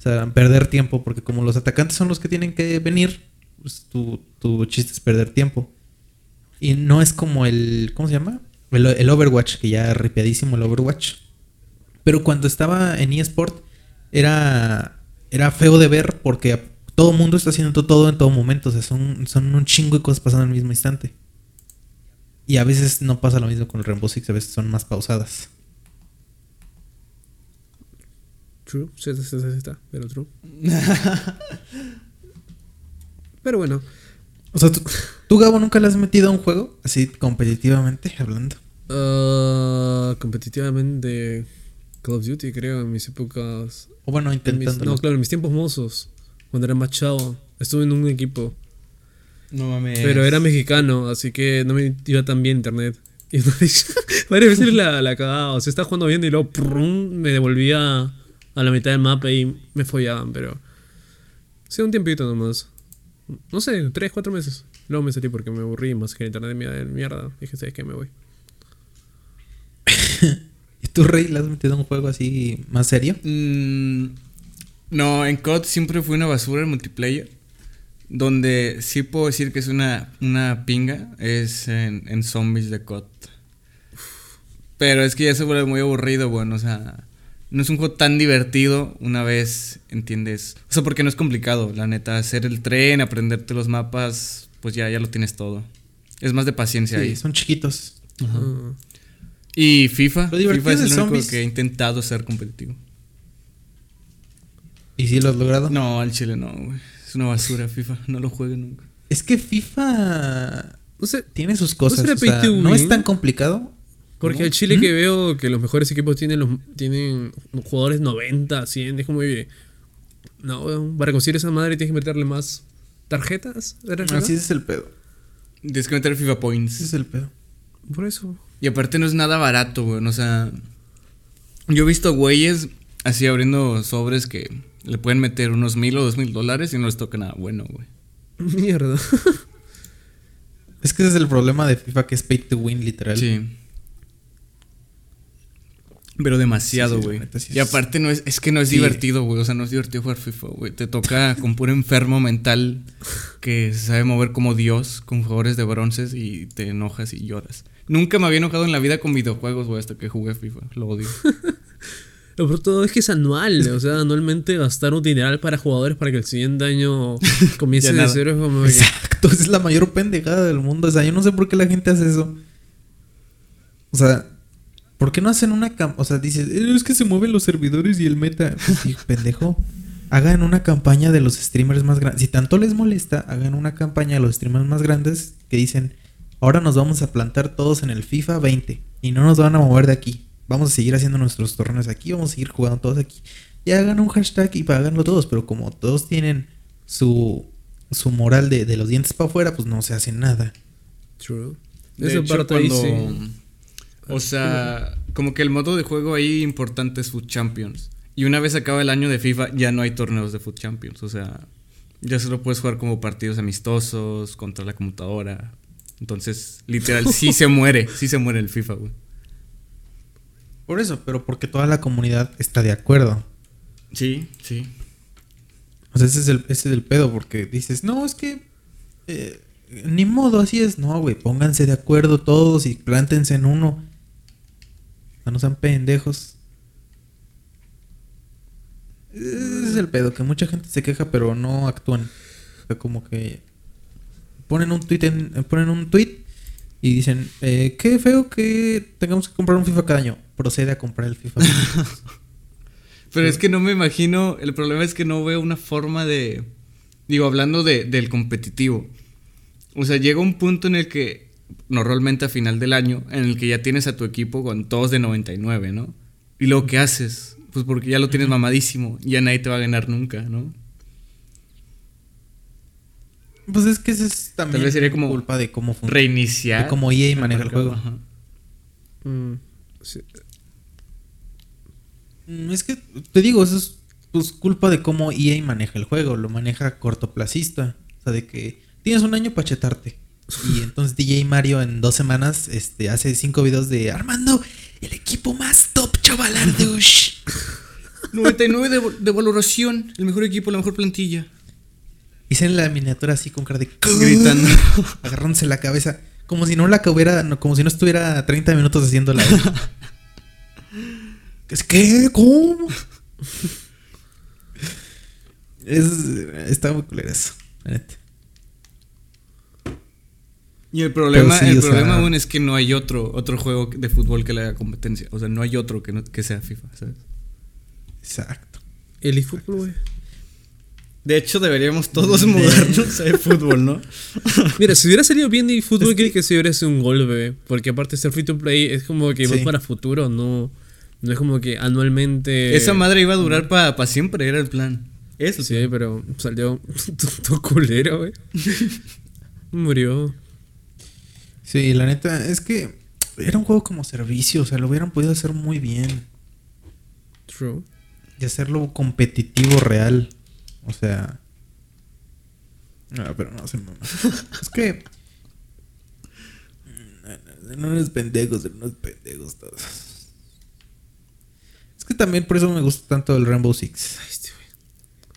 O sea, perder tiempo, porque como los atacantes son los que tienen que venir, pues tu, chiste es perder tiempo. Y no es como el, ¿cómo se llama? El, el Overwatch, que ya ripiadísimo el Overwatch. Pero cuando estaba en eSport, era, era feo de ver porque todo mundo está haciendo todo en todo momento. O sea, son, son un chingo de cosas pasando el mismo instante. Y a veces no pasa lo mismo con el Rainbow Six, a veces son más pausadas. True. Sí, sí, sí, sí, está. Pero true. pero bueno. O sea, ¿tú, tú, Gabo, nunca le has metido a un juego? Así competitivamente hablando. ah, competitivamente. Call of Duty, creo, en mis épocas. O bueno, intentándolo. no, claro, en mis tiempos mozos. Cuando era más chavo. Estuve en un equipo. No mames. Pero era mexicano, así que no me iba tan bien internet. Y entonces, varias veces la, la cagaba. O sea, estaba jugando bien y luego prum, me devolvía a la mitad del mapa y me follaban, pero. Sí, un tiempito nomás. No sé, tres, cuatro meses. Luego me salí porque me aburrí más que el internet de mierda- mierda. Dije, ¿sabes qué? Me voy. ¿Y tú, Rey, le has metido a un juego así más serio? Mm, no, en COD siempre fue una basura el multiplayer. Donde sí puedo decir que es una, una pinga es en, en zombies de COD. Pero es que ya se vuelve muy aburrido, bueno, o sea, no es un juego tan divertido una vez, ¿entiendes? O sea, porque no es complicado, la neta, hacer el tren, aprenderte los mapas, pues ya, ya lo tienes todo. Es más de paciencia Sí, ahí. son chiquitos. Y FIFA, Lo divertido FIFA es el único zombies- que he intentado ser competitivo. ¿Y si lo has logrado? No, al chile no, güey. Es una basura FIFA, no lo jueguen nunca. Es que FIFA no sé, tiene sus cosas. o sea, no es tan complicado. Porque ¿no? el Chile ¿Mm? que veo que los mejores equipos tienen los tienen jugadores 90, 100, es como que. No, para conseguir esa madre tienes que meterle más tarjetas. Así es el pedo. Tienes que meter FIFA Ese Points. es el pedo. Por eso. Y aparte no es nada barato, güey. O sea, yo he visto güeyes así abriendo sobres que le pueden meter unos mil o dos mil dólares y no les toca nada bueno, güey. Mierda. Es que ese es el problema de FIFA que es pay to win, literal. Sí. Pero demasiado, Sí, sí, güey. sí y aparte no es, es que no es Sí. divertido, güey. O sea, no es divertido jugar FIFA, güey. Te toca con puro enfermo mental que se sabe mover como Dios con jugadores de bronces y te enojas y lloras. Nunca me había enojado en la vida con videojuegos, güey, hasta que jugué FIFA. Lo odio. Lo peor todo es que es anual. O sea, anualmente gastar un dineral para jugadores para que el siguiente año comience de cero es como Exacto, esa es la mayor pendejada del mundo. O sea, yo no sé por qué la gente hace eso. O sea, ¿por qué no hacen una cam O sea, dices, "Eh, es que se mueven los servidores y el meta. Pues, sí, pendejo. Hagan una campaña de los streamers más grandes. Si tanto les molesta, hagan una campaña de los streamers más grandes que dicen, ahora nos vamos a plantar todos en el FIFA 20 y no nos van a mover de aquí. Vamos a seguir haciendo nuestros torneos aquí, vamos a seguir jugando todos aquí. Y hagan un hashtag y háganlo todos, pero como todos tienen su, su moral de, de los dientes para afuera, pues no se hace nada. True. De Esa hecho, parte ahí cuando- sí. O sea, como que el modo de juego ahí importante es Food Champions. Y una vez acaba el año de FIFA, ya no hay torneos de Food Champions. O sea, ya solo puedes jugar como partidos amistosos contra la computadora. Entonces, literal, sí se muere, sí se muere el FIFA, güey. Por eso, pero porque toda la comunidad está de acuerdo. Sí, sí. O sea, ese es el, ese es el pedo, porque dices, no, es que eh, ni modo, así es. No, güey, pónganse de acuerdo todos y plántense en uno. No sean pendejos. Ese es el pedo, que mucha gente se queja, pero no actúan. O sea, como que ponen un tweet en, ponen un y dicen, eh, qué feo que tengamos que comprar un FIFA cada año. Procede a comprar el FIFA. Pero es que no me imagino, el problema es que no veo una forma de, digo, hablando de, del competitivo. O sea, llega un punto en el que, normalmente a final del año, en el que ya tienes a tu equipo con todos de 99, ¿no? Y luego, ¿qué haces? Pues porque ya lo tienes mamadísimo, ya nadie te va a ganar nunca, ¿no? pues es que ese es también vez sería como culpa de cómo funciona. Reiniciar. De cómo EA maneja el juego. Ajá. Mm, sí. Mm, Es que te digo, eso es pues, culpa de cómo EA maneja el juego. Lo maneja cortoplacista. O sea, de que tienes un año para chetarte. Y entonces DJ Mario en dos semanas este, hace cinco videos de Armando, el equipo más top chavalardush. 99 de, de valoración, el mejor equipo, la mejor plantilla. Hice en la miniatura así con cara de Gritando. agarrándose la cabeza. Como si no la hubiera, como si no estuviera 30 minutos haciéndola. es que, ¿cómo? es, está muy culero eso, la neta. Y el problema, sí, el o sea- problema aún es que no hay otro, otro juego de fútbol que le haga competencia. O sea, no hay otro que, no- que sea FIFA, ¿sabes? Exacto. El eFootball, güey. De hecho, deberíamos todos mudarnos a fútbol, ¿no? Mira, si hubiera salido bien de fútbol, creo que si hubiera sido un gol, bebé. Porque aparte ser free to play, es como que Sí. vas para futuro, no. No es como que anualmente. Esa madre iba a durar para siempre, era el plan. Eso Sí, pero salió todo culero, güey. Murió. Sí, la neta, es que era un juego como servicio, o sea, lo hubieran podido hacer muy bien. True. Y hacerlo competitivo real. O sea. No, pero no es que. No unos pendejos, eran unos pendejos todos. Es que también por eso me gusta tanto el Rainbow Six.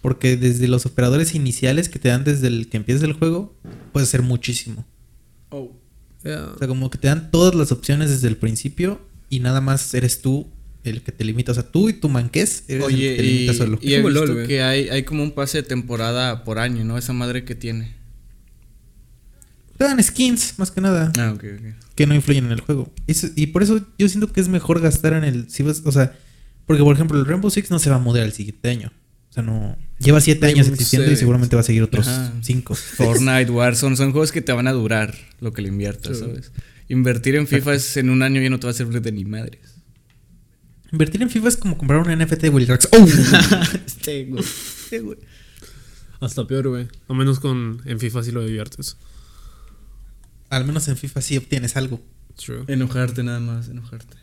Porque desde los operadores iniciales que te dan desde el que empieza el juego, puedes hacer muchísimo. O sea, como que te dan todas las opciones desde el principio y nada más eres tú el que te limita. O sea, tú y tu manqués eres el Oye, que te limita y, solo. y he visto LOL, que hay, hay como un pase de temporada por año, ¿no? Esa madre que tiene. Te dan skins, más que nada, Ah, ok, ok. que no influyen en el juego. Eso- y por eso yo siento que es mejor gastar en el... Si vas, o sea, porque por ejemplo el Rainbow Six no se va a mudar al siguiente año. O sea, no... Lleva siete años existiendo y seguramente va a seguir otros Ajá. cinco. Fortnite, Warzone, son juegos que te van a durar lo que le inviertas, Sí. ¿sabes? Invertir en FIFA es en un año ya no te va a servir de ni madres. Invertir en FIFA es como comprar un NFT de Willy Rex. ¡Oh! este, güey. Este, güey. Hasta peor, güey. A menos con en FIFA sí lo diviertes. Al menos en FIFA sí obtienes algo. True. Enojarte nada más. Enojarte.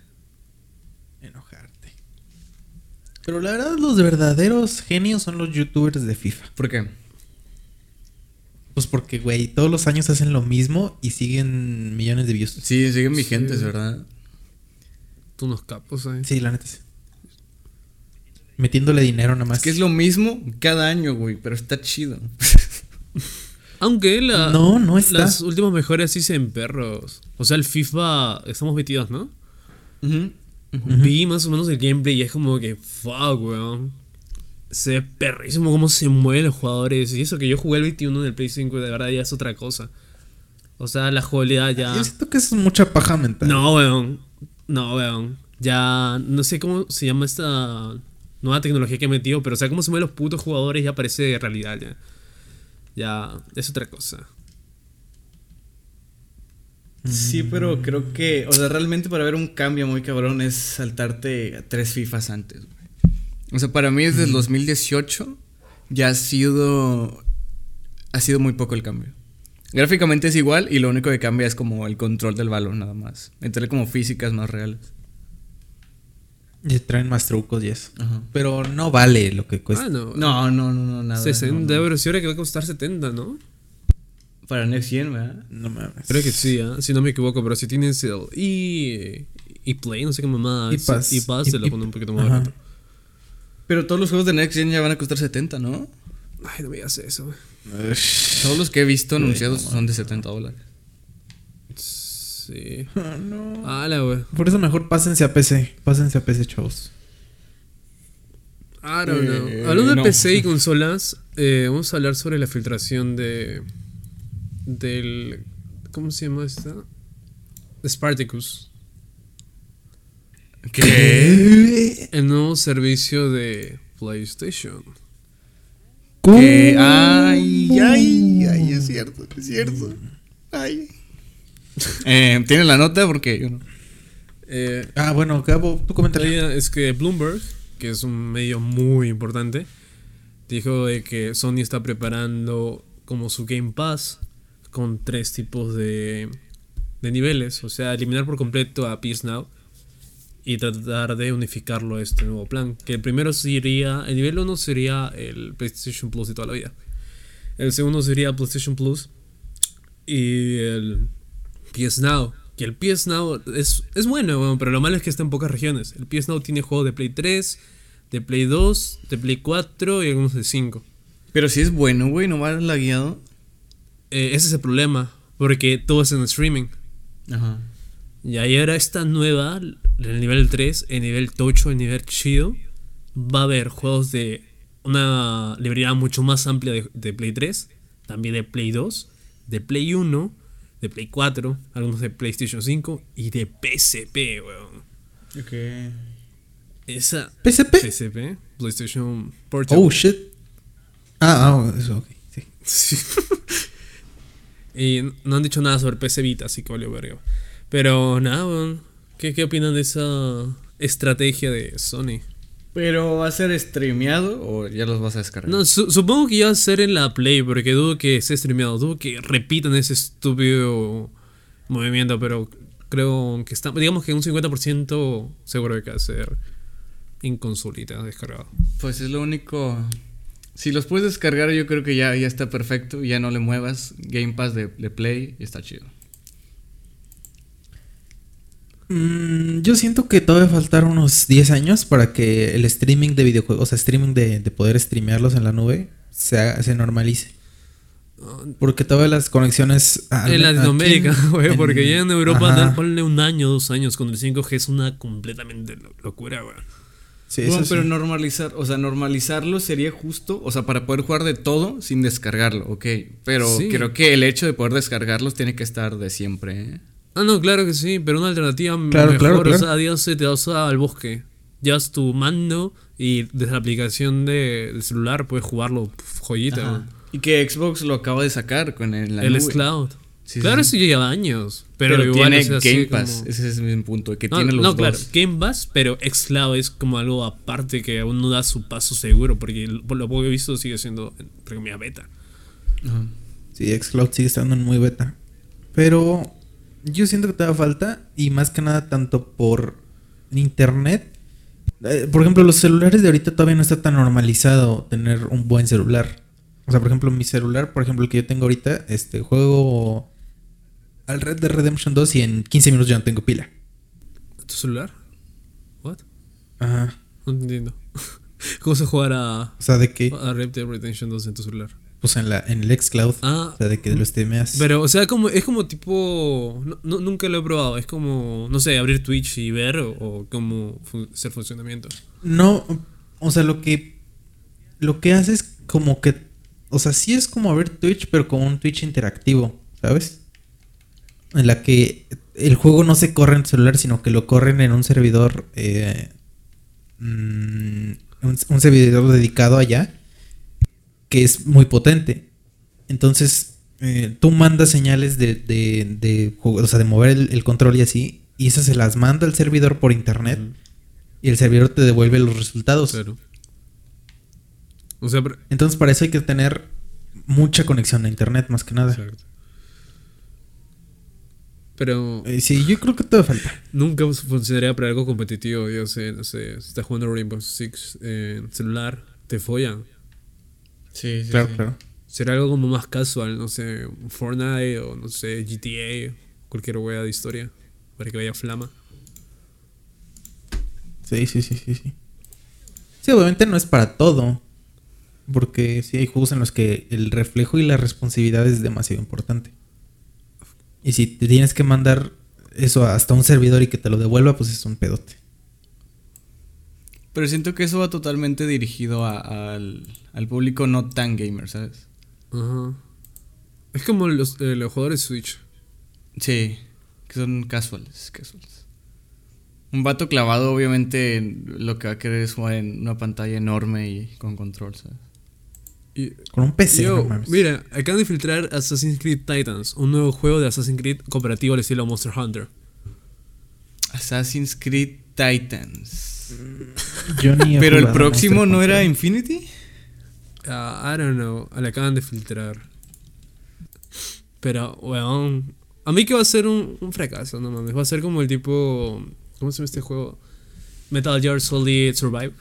Pero la verdad, los verdaderos genios son los youtubers de FIFA. ¿Por qué? Pues porque, güey, todos los años hacen lo mismo y siguen millones de views. Sí, siguen vigentes, Sí. ¿verdad? Tú unos capos, ¿eh? Sí, la neta sí. Metiéndole dinero nada más. Es que es lo mismo cada año, güey, pero está chido. Aunque la, No, no está. las últimas mejoras sí se en perros. O sea, el FIFA, estamos metidos, ¿no? Vi más o menos el gameplay y es como que, fuck, weón. Se ve perrísimo cómo se mueven los jugadores. Y eso que yo jugué el 21 en el Play 5, de verdad ya es otra cosa. O sea, la jugabilidad ya. Yo siento que es mucha paja mental. No, weón. No, weón. Ya. No sé cómo se llama esta nueva tecnología que he metido, pero o sea, cómo se mueven los putos jugadores ya parece realidad ya. Ya. Es otra cosa. Sí, pero creo que, o sea, realmente para ver un cambio muy cabrón es saltarte a tres FIFAs antes, güey. O sea, para mí desde el 2018 ya ha sido, ha sido muy poco el cambio. Gráficamente es igual y lo único que cambia es como el control del balón nada más. Entre como físicas más reales. Y traen más trucos y eso. Ajá. Pero no vale lo que cuesta. Ah, no. No, no, no, no, nada. 60 no, no. euros. Y ahora que va a costar 70, ¿no? Para Next Gen, ¿verdad? No mames. Creo que sí, ¿ah? si no me equivoco, pero si tienes el y, y Play, no sé qué mamá. Y Pass. Y Pass te Y- lo pone un poquito más barato. Pero todos los juegos de Next Gen ya van a costar 70, ¿no? Ay, no me digas eso, güey. Todos los que he visto anunciados son de 70 dólares. Sí. Ah, no. Ala, güey. Por eso mejor pásense a PC. Pásense a PC, chavos. I don't know. Eh, Hablando de no. PC y consolas, eh, vamos a hablar sobre la filtración de. Del. ¿Cómo se llama esta? Spartacus. ¿Qué? El nuevo servicio de PlayStation. ¿Qué? Ay, ay, ay, es cierto, es cierto. Ay. Eh, ¿Tiene la nota? Porque yo no. Eh, Ah, bueno, Gabo, tú idea es que Bloomberg, que es un medio muy importante, dijo de que Sony está preparando como su Game Pass con tres tipos de, de niveles. O sea, eliminar por completo a PS Now y tratar de unificarlo a este nuevo plan. Que el primero sería, el nivel 1 sería el PlayStation Plus de toda la vida. El segundo sería PlayStation Plus y el PS Now. Que el PS Now es, es bueno, weón, pero lo malo es que está en pocas regiones. El PS Now tiene juegos de Play 3, de Play 2, de Play 4 y algunos de 5. Pero si es bueno, güey, no va lagueado. Eh, ese es el problema, porque todo es en streaming. Ajá. Y ahí ahora esta nueva, el nivel 3, el nivel tocho, el nivel chido, va a haber juegos de una librería mucho más amplia de, de Play 3, también de Play 2, de Play 1, de Play 4, algunos de PlayStation 5 y de PSP, weón. Ok. Esa ¿PSP? PSP, PlayStation Portable. Oh, shit. Ah, ah, eso, ok. Sí. Sí. Y no han dicho nada sobre PC Vita, así que valió verga. Pero nada. ¿Qué, ¿Qué opinan de esa estrategia de Sony? ¿Pero va a ser streameado o ya los vas a descargar? No, su- supongo que ya va a ser en la Play, porque dudo que sea streameado. Dudo que repitan ese estúpido movimiento, pero creo que está. Digamos que un 50% seguro de que va a ser en consolita descargado. Pues es lo único. Si los puedes descargar, yo creo que ya, ya está perfecto. Ya no le muevas. Game Pass de, de Play y está chido. Mm, yo siento que todavía faltar unos 10 años para que el streaming de videojuegos, o sea, streaming de, de poder streamearlos en la nube, se, haga- se normalice. Porque todas las conexiones... a- en Latinoamérica, güey, porque ya en Europa, ponle un año, dos años con el 5G es una completamente lo- locura, güey. Sí, Bueno, eso pero sí. normalizar, o sea, normalizarlo sería justo, o sea, para poder jugar de todo sin descargarlo, ok. Pero Sí. creo que el hecho de poder descargarlos tiene que estar de siempre, ¿eh? Ah, no, claro que sí, pero una alternativa Claro, mejor, claro, claro. o sea, Dios te vas al bosque, llevas tu mando y desde la aplicación de- del celular puedes jugarlo, joyita, Ajá. Y que Xbox lo acaba de sacar con el, la El nube. Xcloud. Sí, claro, sí, eso ya lleva años, pero, Pero, igual tiene así Game Pass, como- ese es mi punto, que No, tiene los no, dos. claro, Game Pass, pero Xcloud es como algo aparte que aún no da su paso seguro, porque por lo poco que he visto sigue siendo, entre comillas, beta. Ajá. Sí, Xcloud sigue estando en muy beta. Pero yo siento que te da falta y más que nada tanto por internet. Eh, por ejemplo, los celulares de ahorita todavía no está tan normalizado tener un buen celular. O sea, por ejemplo, mi celular, por ejemplo, el que yo tengo ahorita, este juego al Red Dead Redemption 2 y en 15 minutos ya no tengo pila. ¿Tu celular? ¿What? Ajá. No entiendo. ¿Cómo se jugar a, O sea, de a Red Dead Redemption 2 en tu celular? pues en la en el Xcloud, Ah, o sea, de que lo streameas. pero, o sea, como, es como tipo. no- no- nunca lo he probado. Es como, no sé, abrir Twitch y ver o, o cómo fu- hacer funcionamiento. No, o sea, lo que lo que hace es como que o sea, sí es como ver Twitch, pero como un Twitch interactivo, ¿sabes? En la que el juego no se corre en celular, sino que lo corren en un servidor eh, mm, un, un servidor dedicado allá que es muy potente. Entonces, eh, tú mandas señales de, de, de o sea, de mover el, el control y así, y esas se las manda al servidor por internet, y el servidor te devuelve los resultados. Claro. O sea, pero- Entonces, para eso hay que tener mucha conexión a internet, más que nada. Exacto. Pero Eh, sí, yo creo que todo falta. nunca funcionaría para algo competitivo. Yo sé, no sé, si estás jugando Rainbow Six en celular, te follan. Sí, sí, Claro, sí. claro. Será algo como más casual, no sé, Fortnite o no sé, GTA, cualquier wea de historia, para que vaya flama. Sí, sí, sí, sí, sí. Sí, obviamente no es para todo. Porque sí hay juegos en los que el reflejo y la responsividad es demasiado importante. Y si te tienes que mandar eso hasta un servidor y que te lo devuelva, pues es un pedote. Pero siento que eso va totalmente dirigido a- al, al público no tan gamer, ¿sabes? Ajá. Es como los, eh, los jugadores Switch. Sí, que son casuales, casuales. Un vato clavado, obviamente, lo que va a querer es jugar en una pantalla enorme y con control, ¿sabes? Y, Con un PC, yo, no mames. mira, acaban de filtrar Assassin's Creed Titans, un nuevo juego de Assassin's Creed cooperativo al estilo Monster Hunter. Assassin's Creed Titans. Yo ni he Pero el próximo no era. Infinity. Ah, I don't know, le acaban de filtrar. Pero, weón, a mí que va a ser un, un fracaso, no mames. Va a ser como el tipo, ¿cómo se llama este juego? Metal Gear Solid Survive.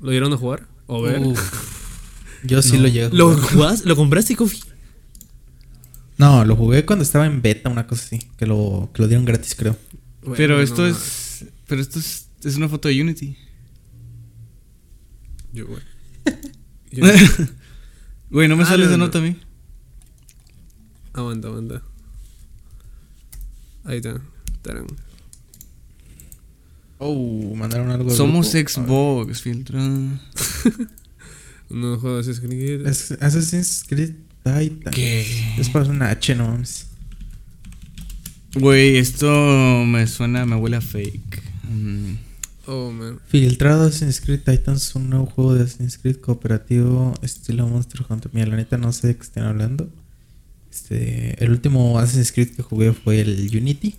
¿Lo dieron a jugar? ¿O ver? Uf. Yo sí No. lo llegué. a ¿Lo jugás? ¿Lo compraste, Kofi? No, lo jugué cuando estaba en beta, una cosa así. Que lo, que lo dieron gratis, creo. Pero esto no es. Pero esto es, es una foto de Unity. Yo, güey. Güey, no me Ah, sale no, esa no. nota a mí. Aguanta, aguanta. Ahí está. Tarán. Oh, mandaron algo. de Somos grupo. Xbox, filtra. Un nuevo juego de Assassin's Creed. Es Assassin's Creed Titan. ¿Qué? Es para una H, no mames. Güey, esto me suena, me huele a fake. Mm. Oh, man. Filtrado Assassin's Creed Titans, un nuevo juego de Assassin's Creed cooperativo estilo Monster Hunter. Mira, la neta no sé de qué estén hablando. Este, el último Assassin's Creed que jugué fue el Unity.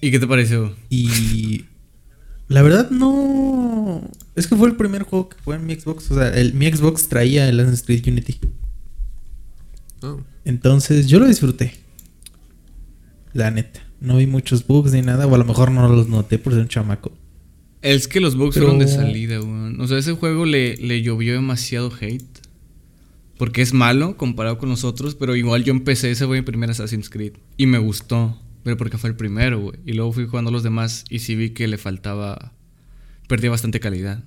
¿Y qué te pareció? Y la verdad no... Es que fue el primer juego que jugué en mi Xbox. O sea, el, mi Xbox traía el Assassin's Creed Unity. Oh. Entonces yo lo disfruté. La neta. No vi muchos bugs ni nada. O a lo mejor no los noté por ser un chamaco. Es que los bugs Pero- fueron de salida, weón. O sea, ese juego le, le llovió demasiado hate. Porque es malo comparado con los otros, pero igual yo empecé, ese fue mi primer Assassin's Creed. Y me gustó, pero porque fue el primero, güey. Y luego fui jugando los demás y sí vi que le faltaba... Perdía bastante calidad.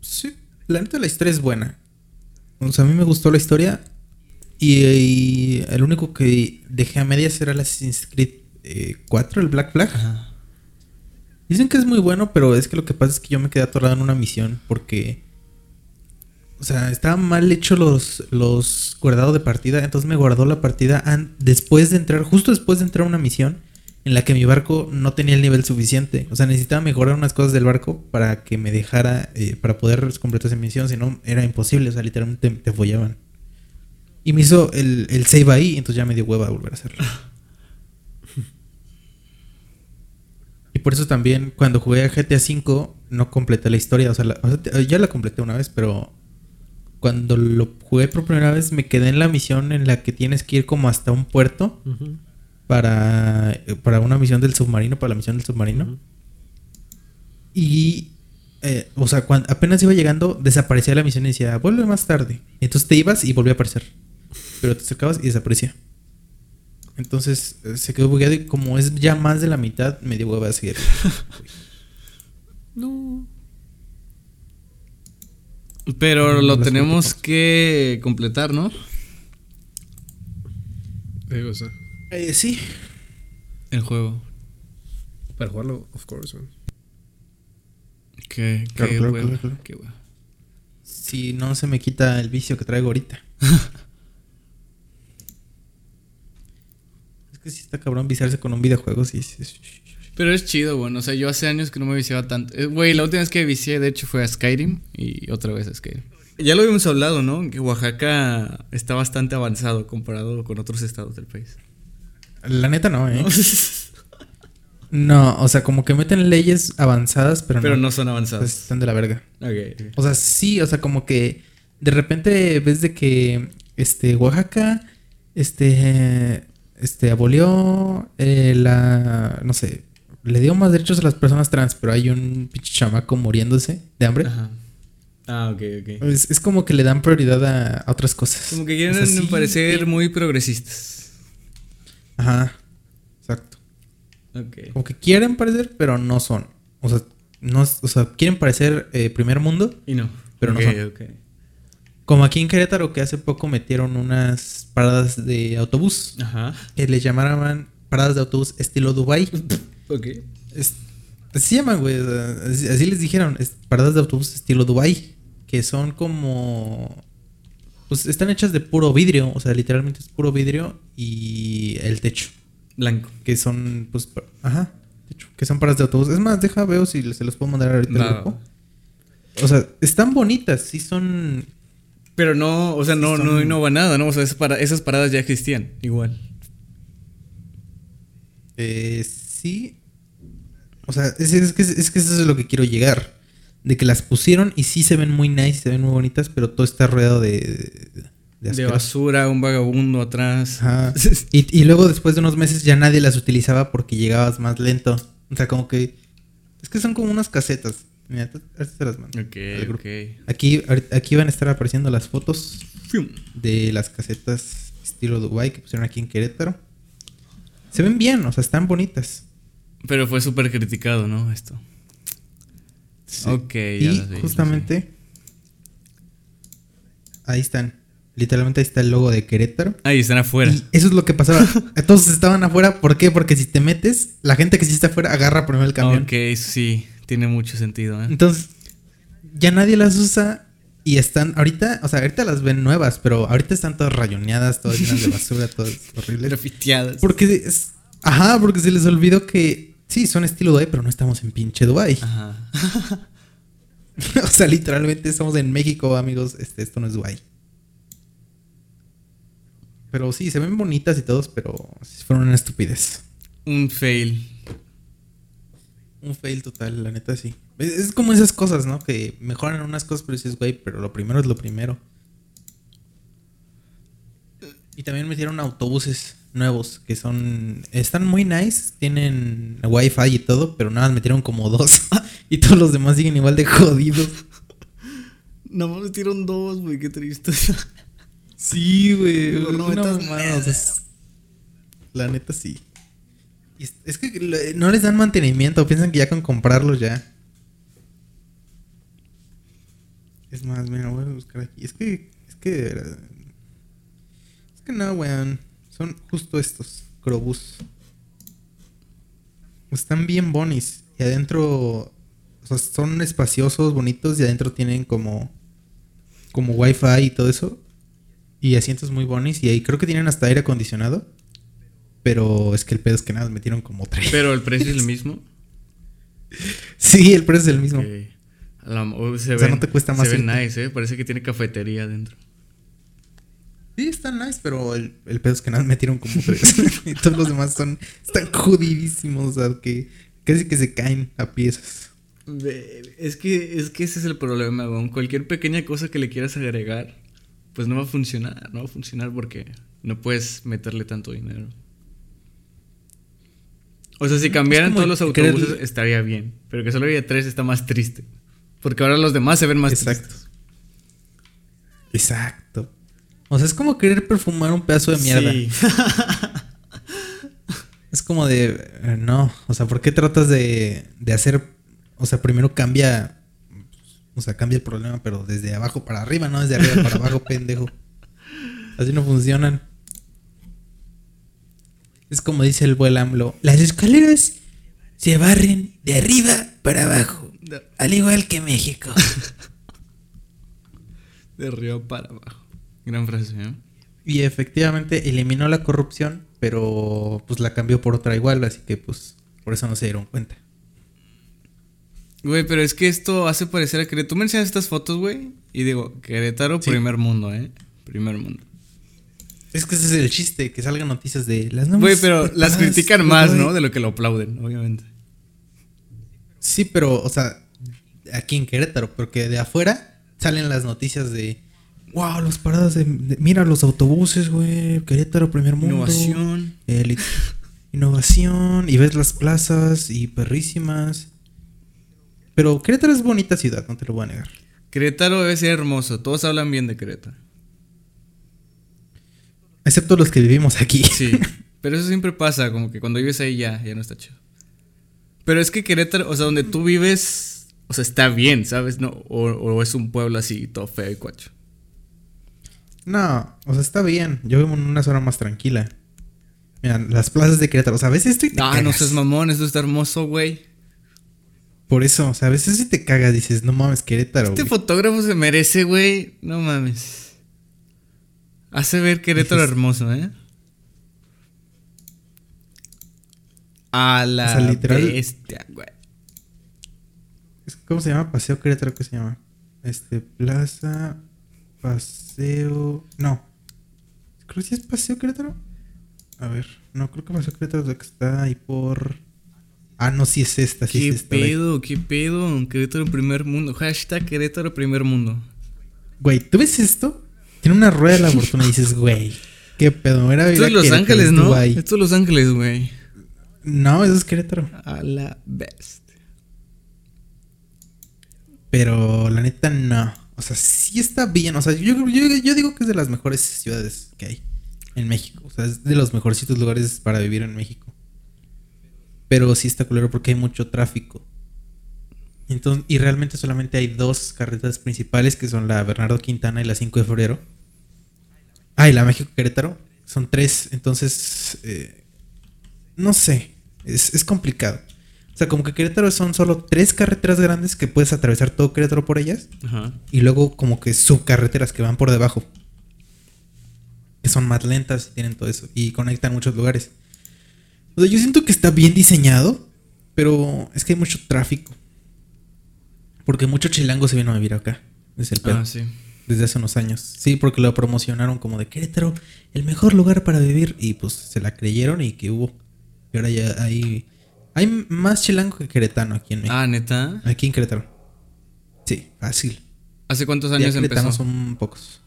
Sí. La neta la historia es buena. O sea, a mí me gustó la historia. Y, y el único que dejé a medias era el Assassin's Creed eh, 4, el Black Flag. Dicen que es muy bueno, pero es que lo que pasa es que yo me quedé atorado en una misión porque... O sea, estaban mal hechos los, los guardados de partida. Entonces me guardó la partida después de entrar, justo después de entrar a una misión en la que mi barco no tenía el nivel suficiente. O sea, necesitaba mejorar unas cosas del barco para que me dejara, eh, para poder completar esa misión. Si no, era imposible. O sea, literalmente te follaban. Y me hizo el, el save ahí, entonces ya me dio hueva a volver a hacerlo. Y por eso también cuando jugué a GTA V no completé la historia. O sea, te- ya la completé una vez, pero cuando lo jugué por primera vez me quedé en la misión en la que tienes que ir como hasta un puerto para, para una misión del submarino, para la misión del submarino. Y, eh, o sea, cuando apenas iba llegando, desaparecía la misión y decía, vuelve más tarde. Entonces te ibas y volvía a aparecer. Pero te acercabas y desaparecía. Entonces eh, se quedó bugueado y como es ya más de la mitad, me dio hueva a seguir. No. Pero No lo tenemos últimas. que completar, ¿no? ¿Qué cosa? Eh, sí. El juego. Para jugarlo, of course, man. Qué, Claro, qué claro, hueva, claro, claro. qué hueva. Si no se me quita el vicio que traigo ahorita. es que sí está cabrón viciarse con un videojuego. Sí, sí, sí. Pero es chido, bueno. O sea, yo hace años que no me viciaba tanto. Eh, Güey, la última vez que vicié, de hecho, fue a Skyrim y otra vez a Skyrim. Ya lo habíamos hablado, ¿no? Que Oaxaca está bastante avanzado comparado con otros estados del país. La neta no, ¿eh? ¿No? O sea, como que meten leyes avanzadas, pero, Pero no. no son Pues avanzados. están de la verga. Ok, ok. O sea, sí, o sea, como que de repente ves de que este Oaxaca este este abolió eh, la no sé, le dio más derechos a las personas trans, pero hay un pinche chamaco muriéndose de hambre. Ajá. Ah, ok, ok. Es, es como que le dan prioridad a, a otras cosas. Como que quieren O sea, sí, parecer sí. muy progresistas. Ajá. Exacto. Ok. Como que quieren parecer, pero no son. O sea, no, o sea, quieren parecer eh, primer mundo, Y no. Pero no son. ok. Como aquí en Querétaro, que hace poco metieron unas paradas de autobús Ajá. que le llamaban paradas de autobús estilo Dubai. Ok. Es- así se llaman, güey. Así, así les dijeron. es paradas de autobús estilo Dubai. Que son como. Pues están hechas de puro vidrio. O sea, literalmente es puro vidrio. Y el techo. Blanco. Que son, pues. Ajá. techo, Que son paradas de autobús. Es más, deja, veo si se los puedo mandar ahorita al grupo. O sea, están bonitas. Sí son. Pero no, o sea, no, no Son- innova nada, ¿no? O sea, esas, para- esas paradas ya existían, igual. Eh, sí. O sea, es, es que, es que eso es lo que quiero llegar. De que las pusieron y sí se ven muy nice, se ven muy bonitas, pero todo está rodeado de. De, basura, un vagabundo atrás. Ajá. Y, y luego después de unos meses ya nadie las utilizaba porque llegabas más lento. O sea, como que. Es que son como unas casetas. Mira, te- las mando. Ok, al grupo. ok. Aquí, aquí van a estar apareciendo las fotos de las casetas estilo Dubai que pusieron aquí en Querétaro. Se ven bien, o sea, están bonitas. Pero fue súper criticado, ¿no? Esto. Ok, ya y vi, justamente ahí están. Literalmente ahí está el logo de Querétaro. Ahí están afuera. Y eso es lo que pasaba. Todos estaban afuera. ¿Por qué? Porque si te metes, la gente que sí está afuera agarra primero el camión. Ok, sí, tiene mucho sentido, ¿eh? Entonces, ya nadie las usa y están ahorita, o sea, ahorita las ven nuevas, pero ahorita están todas rayoneadas, todas llenas de basura, todas horribles. Grafiteadas. Porque es, ajá, porque se les olvidó que sí, son estilo Dubai, pero no estamos en pinche Dubai. Ajá. o sea, literalmente estamos en México, amigos. Este, esto no es Dubai. Pero sí, se ven bonitas y todos, pero fueron una estupidez. Un fail. Un fail total, la neta sí. Es, es como esas cosas, ¿no? Que mejoran unas cosas, pero dices, güey, pero lo primero es lo primero. Y también metieron autobuses nuevos que son. Están muy nice, tienen wifi y todo, pero nada más metieron como dos. y todos los demás siguen igual de jodidos. No me metieron dos, güey, qué triste. Sí, güey. No, nada. es- La neta sí. Es, que no les dan mantenimiento, piensan que ya con comprarlos ya. Es más, mira, voy a buscar aquí. Es que, es que, de verdad, es que no, weón. Son justo estos, Crobús. Están bien bonis. Y adentro, o sea, son espaciosos, bonitos y adentro tienen como, como wifi y todo eso. Y asientos muy bonis. Y ahí creo que tienen hasta aire acondicionado. Pero es que el pedo es que nada, metieron como tres. Pero el precio es el mismo. Sí, el precio es el mismo. Ok. A la- se O sea, ven- no te cuesta más Se ve nice, ¿eh? Parece que tiene cafetería adentro. Sí, están nice, pero el, el pedo es que nada metieron como tres. y todos los demás son. Están jodidísimos. O sea, que casi que se caen a piezas. Es que, es que ese es el problema, weón. Cualquier pequeña cosa que le quieras agregar, pues no va a funcionar. No va a funcionar porque no puedes meterle tanto dinero. O sea, si cambiaran todos los autobuses estaría bien. Pero que solo haya tres está más triste. Porque ahora los demás se ven más Exacto. tristes. Exacto. O sea, es como querer perfumar un pedazo de mierda. Sí. Es como de. eh, no. O sea, ¿por qué tratas de, de hacer. O sea, primero cambia. O sea, cambia el problema, pero desde abajo para arriba, no desde arriba para abajo, pendejo. Así no funcionan. Es como dice el buen AMLO. Las escaleras se barren de arriba para abajo. Al igual que México. De arriba para abajo. Gran frase, ¿eh? Y efectivamente eliminó la corrupción, pero pues la cambió por otra igual, así que pues por eso no se dieron cuenta. Güey, pero es que esto hace parecer a Querétaro. Tú me enseñas estas fotos, güey. Y digo, Querétaro, Sí. primer mundo, ¿eh? Primer mundo. Es que ese es el chiste, que salgan noticias de las nuevas Güey, pero las critican más. ¿no? De lo que lo aplauden, obviamente. Sí, pero, o sea, aquí en Querétaro, porque de afuera salen las noticias de, wow, los paradas de, de- mira los autobuses, güey, Querétaro, primer mundo. Innovación. el- innovación, y ves las plazas y perrísimas. Pero Querétaro es bonita ciudad, no te lo voy a negar. Querétaro debe ser hermoso. Todos hablan bien de Querétaro. Excepto los que vivimos aquí. Sí. pero eso siempre pasa, como que cuando vives ahí ya, ya no está chido. Pero es que Querétaro, o sea, donde tú vives, o sea, está bien, ¿sabes? No, o, o es un pueblo así, todo feo y cuacho. No, o sea, está bien. Yo vivo en una zona más tranquila. Mira, las plazas de Querétaro. O sea, a veces estoy. Ah, no seas mamón, esto está hermoso, güey. Por eso, o sea, a veces si te cagas, dices, no mames, Querétaro. Este güey". fotógrafo se merece, güey. No mames. Hace ver Querétaro Dices- hermoso, ¿eh? A la O sea, literal- bestia, güey. ¿Cómo se llama? Paseo Querétaro, ¿qué se llama? Este, Plaza, Paseo. No. Creo que sí es Paseo Querétaro. A ver, no, creo que Paseo Querétaro es la que está ahí por. Ah, no, sí es esta, sí ¿Qué es esta. pedo? ¿Qué pedo? Querétaro primer mundo. Hashtag Querétaro primer mundo. Güey, ¿tú ves esto? Tiene una rueda de la fortuna y dices, güey, qué pedo. Era Esto es Los Ángeles, ¿no? Esto es Los Ángeles, güey. No, eso es Querétaro. A la best. Pero la neta, no. O sea, sí está bien. O sea, yo, yo, digo que es de las mejores ciudades que hay en México. O sea, es de los mejorcitos lugares para vivir en México. Pero sí está culero porque hay mucho tráfico. Entonces, y realmente solamente hay dos carreteras principales que son la Bernardo Quintana y la 5 de febrero. Ah, y la México Querétaro. Son tres. Entonces, eh, no sé. Es, es complicado. O sea, como que Querétaro son solo tres carreteras grandes que puedes atravesar todo Querétaro por ellas. Ajá. Y luego como que subcarreteras que van por debajo. Que son más lentas y tienen todo eso. Y conectan muchos lugares. O sea, yo siento que está bien diseñado. Pero es que hay mucho tráfico. Porque mucho chilango se vino a vivir acá. Desde el pedo. Ah, sí. Desde hace unos años. Sí, porque lo promocionaron como de Querétaro, el mejor lugar para vivir. Y pues se la creyeron y que hubo. Y ahora ya hay. Hay más chilango que queretano aquí en México. Ah, neta. Aquí en Querétaro. Sí, fácil. ¿Hace cuántos años empezó? son pocos.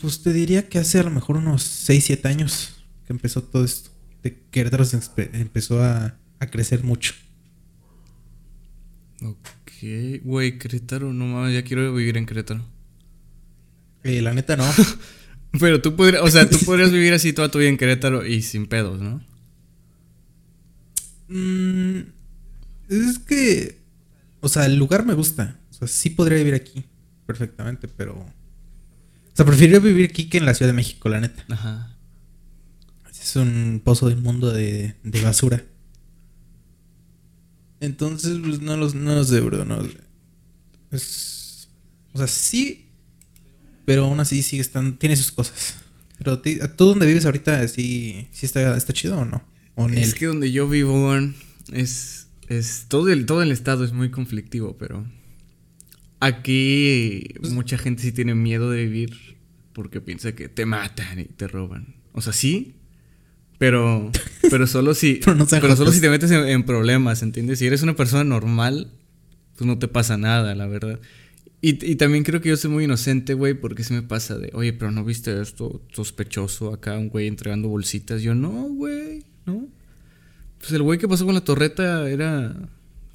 Pues te diría que hace a lo mejor unos 6, 7 años que empezó todo esto. De Querétaro se empezó a, a crecer mucho. Ok, güey, Querétaro, no mames, ya quiero vivir en Querétaro. Eh, la neta no. Pero tú podrías, o sea, tú podrías vivir así toda tu vida en Querétaro y sin pedos, ¿no? Mm, es que, o sea, el lugar me gusta. O sea, sí podría vivir aquí perfectamente, pero... O sea, preferiría vivir aquí que en la Ciudad de México, la neta. Ajá. Es un pozo inmundo de, de basura. Entonces, pues no los, no los sé, bro. No, los es, o sea, sí, pero aún así sigue estando. Tiene sus cosas. Pero ¿tú dónde vives ahorita? ¿Sí, sí está, está chido o no? ¿O ni Es que donde yo vivo, es, es todo el, todo el estado es muy conflictivo, pero aquí mucha gente sí tiene miedo de vivir porque piensa que te matan y te roban. O sea, sí, pero, pero solo si, Pero no pero solo si te metes en, en problemas, ¿entiendes? Si eres una persona normal, pues no te pasa nada, la verdad. Y, y también creo que yo soy muy inocente, güey, porque se me pasa de, oye, pero no viste esto sospechoso acá, un güey entregando bolsitas. Yo, no, güey, no. Pues el güey que pasó con la torreta era.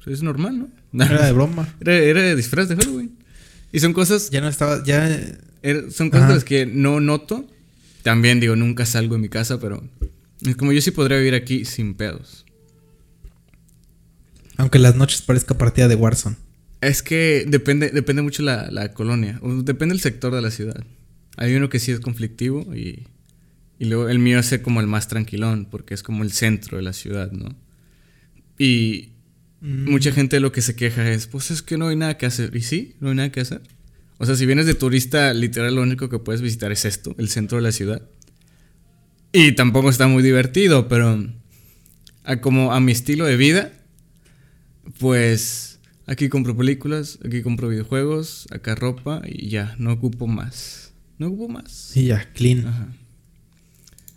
pues, Es normal, ¿no? Era de broma. Era, era de disfraz de Halloween. Y son cosas. Ya no estaba, ya... era- son cosas Ajá. que no noto. También digo, nunca salgo de mi casa, pero. Es como yo sí podría vivir aquí sin pedos. Aunque las noches parezca partida de Warzone. Es que depende, depende mucho la, la colonia. o depende el sector de la ciudad. Hay uno que sí es conflictivo y, y luego el mío es como el más tranquilón porque es como el centro de la ciudad, ¿no? Y mucha gente lo que se queja es, pues es que no hay nada que hacer. Y sí, no hay nada que hacer. O sea, si vienes de turista, literal lo único que puedes visitar es esto, el centro de la ciudad. Y tampoco está muy divertido, pero a como a mi estilo de vida, pues aquí compro películas, aquí compro videojuegos, acá ropa y ya, no ocupo más. No ocupo más. Sí, ya, clean. Ajá.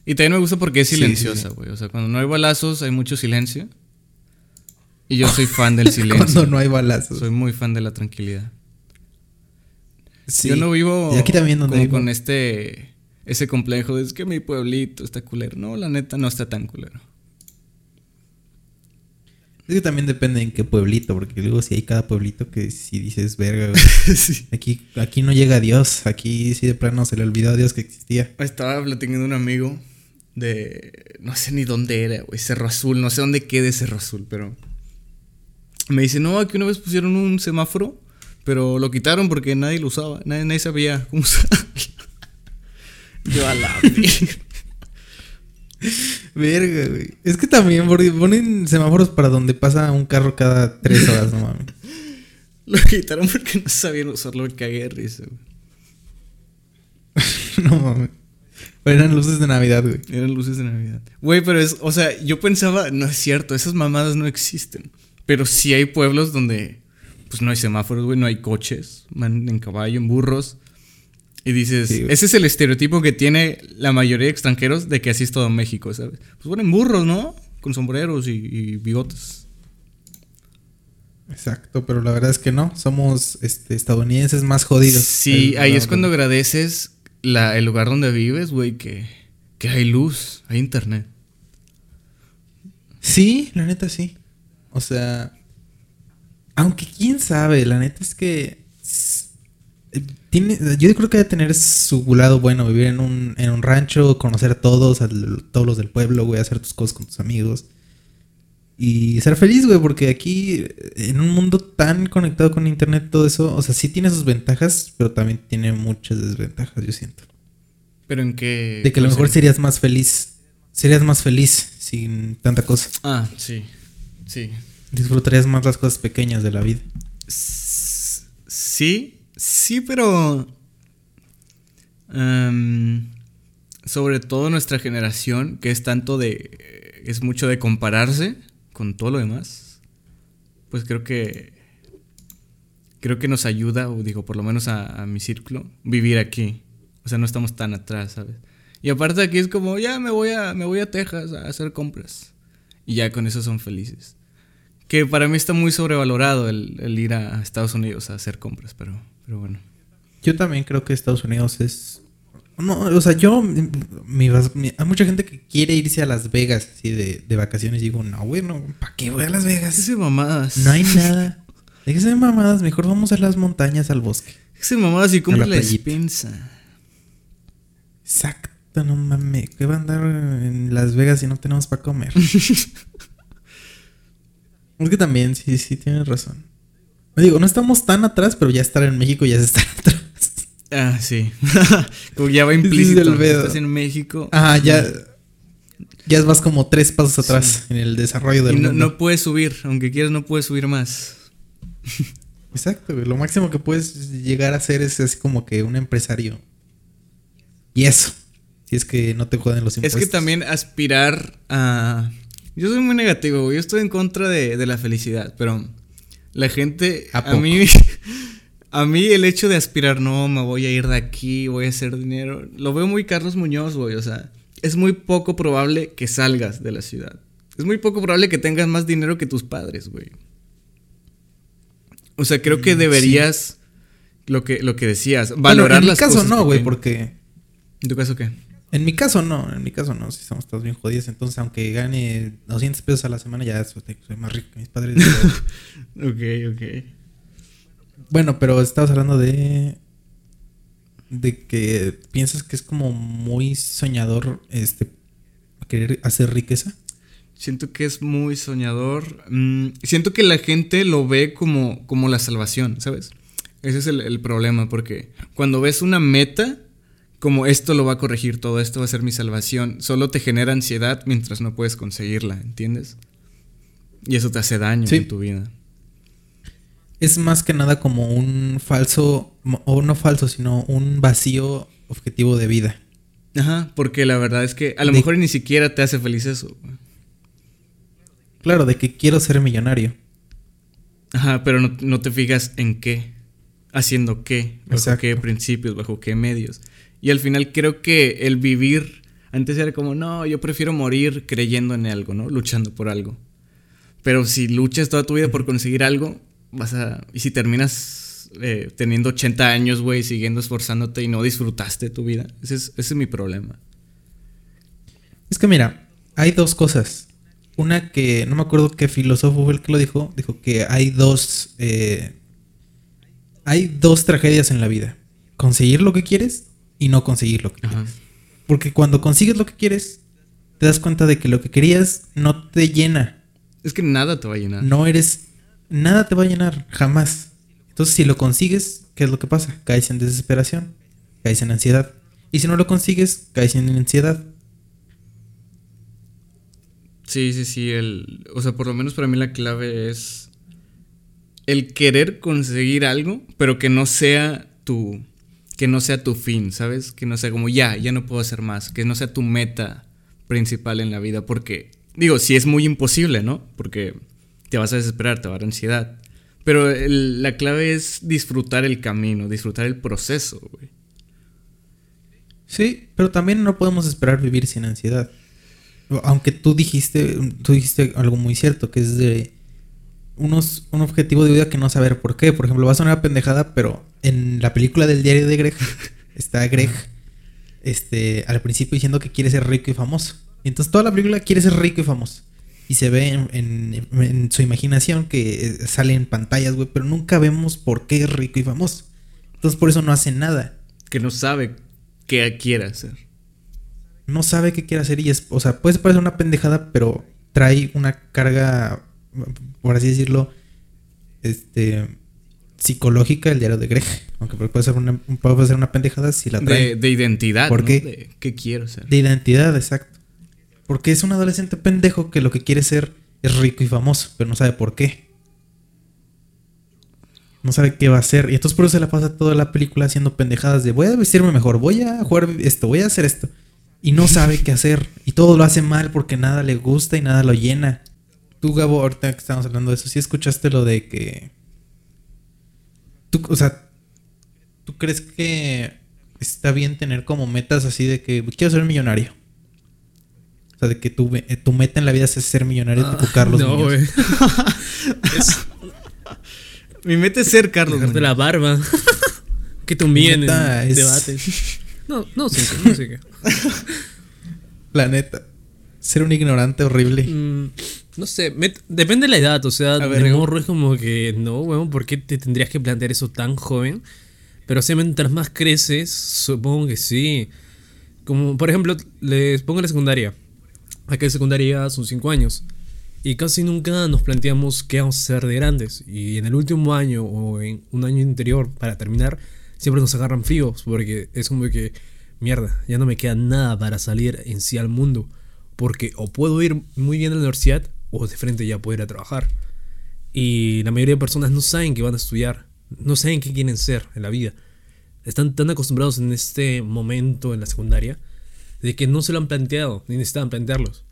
Y también me gusta porque es Sí, sí, silenciosa, güey. O sea, cuando no hay balazos hay mucho silencio. Y yo soy fan del silencio. Cuando no hay balazos. Soy muy fan de la tranquilidad. Sí. Yo no vivo Y aquí también donde como vivo. con este ese complejo de es que mi pueblito está culero. No, la neta no está tan culero. Es que también depende en qué pueblito, porque luego si hay cada pueblito que si dices, verga, güey, sí. aquí, aquí no llega Dios, aquí sí de plano se le olvidó a Dios que existía. Estaba platicando un amigo de. No sé ni dónde era, güey. Cerro Azul. No sé dónde quede Cerro Azul, pero. Me dice, no, aquí una vez pusieron un semáforo, pero lo quitaron porque nadie lo usaba. Nadie, nadie sabía cómo usarlo. Yo a la. Verga, güey. Es que también ponen semáforos para donde pasa un carro cada tres horas, no mames. Lo quitaron porque no sabían usarlo, cagué de risa. güey. no mames. Pero eran luces de Navidad, güey. Eran luces de Navidad. Güey, pero es, o sea, yo pensaba, no es cierto, esas mamadas no existen. Pero sí hay pueblos donde, pues no hay semáforos, güey, no hay coches, van en caballo, en burros. Y dices, Sí, ese es el estereotipo que tiene la mayoría de extranjeros de que así es todo México, ¿sabes? Pues ponen burros, ¿no? Con sombreros y, y bigotes. Exacto, pero la verdad es que no. Somos este, estadounidenses más jodidos. Sí, ahí es cuando agradeces la, el lugar donde vives, güey, que, que hay luz, hay internet. Sí, la neta sí. O sea. Aunque quién sabe, la neta es que. eh, Tiene, yo creo que debe tener su lado bueno vivir en un, en un rancho, conocer a todos, a todos los del pueblo, güey, hacer tus cosas con tus amigos. Y ser feliz, güey, porque aquí, eh, en un mundo tan conectado con internet, todo eso, o sea, sí tiene sus ventajas, pero también tiene muchas desventajas, yo siento. Pero en qué... De que a lo mejor sería? serías más feliz, serías más feliz sin tanta cosa. Ah, sí, sí. Disfrutarías más las cosas pequeñas de la vida. Sí, sí, pero... em, sobre todo nuestra generación, que es tanto de... Es mucho de compararse con todo lo demás. Pues creo que... Creo que nos ayuda, o digo, por lo menos a, mi círculo, vivir aquí. O sea, no estamos tan atrás, ¿sabes? Y aparte aquí es como, ya me voy a, me voy a Texas a hacer compras. Y ya con eso son felices. Que para mí está muy sobrevalorado el, el ir a Estados Unidos a hacer compras, pero, pero bueno. Yo también creo que Estados Unidos es. No, o sea, yo. mi- mi- hay mucha gente que quiere irse a Las Vegas así de, de vacaciones. Y digo, no, güey, no, ¿para qué voy a Las Vegas? Ese mamadas. No hay nada. Déjense de mamadas, mejor vamos a las montañas, al bosque. Ese mamadas y compra A la la, despensa. Exacto, no mames. ¿Qué va a andar en Las Vegas si no tenemos para comer? es que también, sí, sí, tienes razón. Digo, no estamos tan atrás, pero ya estar en México ya es estar atrás. Ah, sí. Como ya va es implícito. pedo. Estás en México. Ah, ya. Ya vas como tres pasos atrás en el desarrollo Y del no, mundo. no puedes subir. Aunque quieras, no puedes subir más. Exacto, güey. Lo máximo que puedes llegar a hacer es así como que un empresario. Y eso. Si es que no te joden los Es impuestos. que también aspirar a. Yo soy muy negativo, güey. Yo estoy en contra de, de la felicidad, pero la gente. ¿A mí. A mí el hecho de aspirar, no, me voy a ir de aquí, voy a hacer dinero. Lo veo muy Carlos Muñoz, güey. O sea, es muy poco probable que salgas de la ciudad. Es muy poco probable que tengas más dinero que tus padres, güey. O sea, creo que Mm, deberías. Lo que, lo que decías, Bueno, valorar en mi las caso cosas no, güey, porque. ¿En tu caso qué? En mi caso no, en mi caso no, si estamos todos bien jodidos. Entonces, aunque gane 200 pesos a la semana, ya soy, más rico que mis padres. Ok, ok. Bueno, pero estabas hablando de. De que piensas que es como muy soñador este querer hacer riqueza. Siento que es muy soñador. Mm, siento que la gente lo ve como, como la salvación, ¿sabes? Ese es el, el problema, porque cuando ves una meta, como esto lo va a corregir todo, esto va a ser mi salvación, solo te genera ansiedad mientras no puedes conseguirla, ¿entiendes? Y eso te hace daño Sí. en tu vida. Es más que nada como un falso, o no falso, sino un vacío objetivo de vida. Ajá, porque la verdad es que a lo De- mejor ni siquiera te hace feliz eso. Claro, de que quiero ser millonario. Ajá, pero no, no te fijas en qué, haciendo qué, bajo Exacto. qué principios, bajo qué medios. Y al final creo que el vivir, antes era como, no, yo prefiero morir creyendo en algo, ¿no? Luchando por algo. Pero si luchas toda tu vida por conseguir algo, vas a... Y si terminas eh, teniendo 80 años, güey, siguiendo esforzándote y no disfrutaste tu vida, ese es, ese es mi problema. Es que mira, hay dos cosas. Una que no me acuerdo qué filósofo fue el que lo dijo. Dijo que hay dos. eh, hay dos tragedias en la vida: conseguir lo que quieres y no conseguir lo que Ajá. quieres. Porque cuando consigues lo que quieres, te das cuenta de que lo que querías no te llena. Es que nada te va a llenar. No eres. Nada te va a llenar, jamás. Entonces, si lo consigues, ¿qué es lo que pasa? Caes en desesperación, caes en ansiedad. Y si no lo consigues, caes en ansiedad. Sí, sí, sí. El, o sea, por lo menos para mí la clave es el querer conseguir algo, pero que no sea tu. Que no sea tu fin, ¿sabes? Que no sea como ya, ya no puedo hacer más. Que no sea tu meta principal en la vida. Porque, digo, sí es muy imposible, ¿no? Porque te vas a desesperar, te va a dar ansiedad. Pero el- la clave es disfrutar el camino, disfrutar el proceso, güey. Sí, pero también no podemos esperar vivir sin ansiedad. Aunque tú dijiste, tú dijiste algo muy cierto, que es de unos, un objetivo de vida que no saber por qué. Por ejemplo, va a sonar pendejada, pero en la película del diario de Greg está Greg este, al principio diciendo que quiere ser rico y famoso. Y entonces toda la película quiere ser rico y famoso. Y se ve en, en- en su imaginación que eh, sale en pantallas, güey, pero nunca vemos por qué es rico y famoso. Entonces por eso no hace nada. Que no sabe qué quiere hacer. no sabe qué quiere hacer y es, o sea, puede parecer una pendejada, pero trae una carga, por así decirlo, este, psicológica el diario de Greg. Aunque puede ser una, puede ser una pendejada si la trae. De, de identidad. ¿Por ¿no? qué? De qué quiero ser. De identidad, exacto. Porque es un adolescente pendejo que lo que quiere ser es rico y famoso, pero no sabe por qué. No sabe qué va a hacer. Y entonces por eso se la pasa toda la película haciendo pendejadas de voy a vestirme mejor, voy a jugar esto, voy a hacer esto. Y no sabe qué hacer. Y todo lo hace mal porque nada le gusta y nada lo llena. Tú, Gabo, ahorita que estamos hablando de eso, ¿sí escuchaste lo de que... Tú, o sea, ¿tú crees que está bien tener como metas así de que quiero ser millonario? O sea, de que tu, eh, tu meta en la vida es ser millonario tipo Carlos Ah, no, Muñoz. güey. es Mi meta es ser Carlos. dejarte Muñoz. la barba. que humillen en meta es- debates. No, no sé, no sé qué. La neta. Ser un ignorante horrible. Mm, no sé, depende de la edad, o sea, A ver, de morro es como que, no, weón, ¿por qué te tendrías que plantear eso tan joven? Pero o sea, mientras más creces, supongo que sí. Como, por ejemplo, les pongo la secundaria. Acá en secundaria son 5 años. Y casi nunca nos planteamos qué vamos a hacer de grandes. Y en el último año o en un año anterior, para terminar, siempre nos agarran fríos. Porque es como que, mierda, ya no me queda nada para salir en sí al mundo. Porque o puedo ir muy bien a la universidad o de frente ya puedo ir a trabajar. Y la mayoría de personas no saben que van a estudiar. No saben qué quieren ser en la vida. Están tan acostumbrados en este momento en la secundaria de que no se lo han planteado, ni necesitan plantearlos.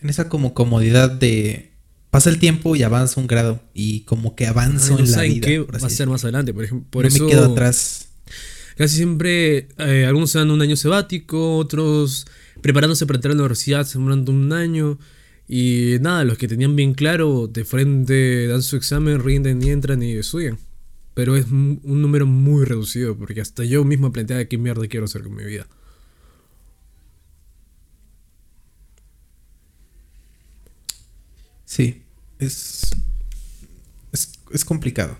En esa como comodidad de... Pasa el tiempo y avanza un grado. Y como que avanzo no en la vida. qué va a ser más adelante. Por ejemplo, por no eso me quedo atrás. casi siempre eh, algunos se dan un año sabático, otros preparándose para entrar a la universidad, sembrando un año. Y nada, los que tenían bien claro, de frente dan su examen, rinden y entran y estudian. Pero es un número muy reducido, porque hasta yo mismo planteaba qué mierda quiero hacer con mi vida. Sí, es, es, es complicado.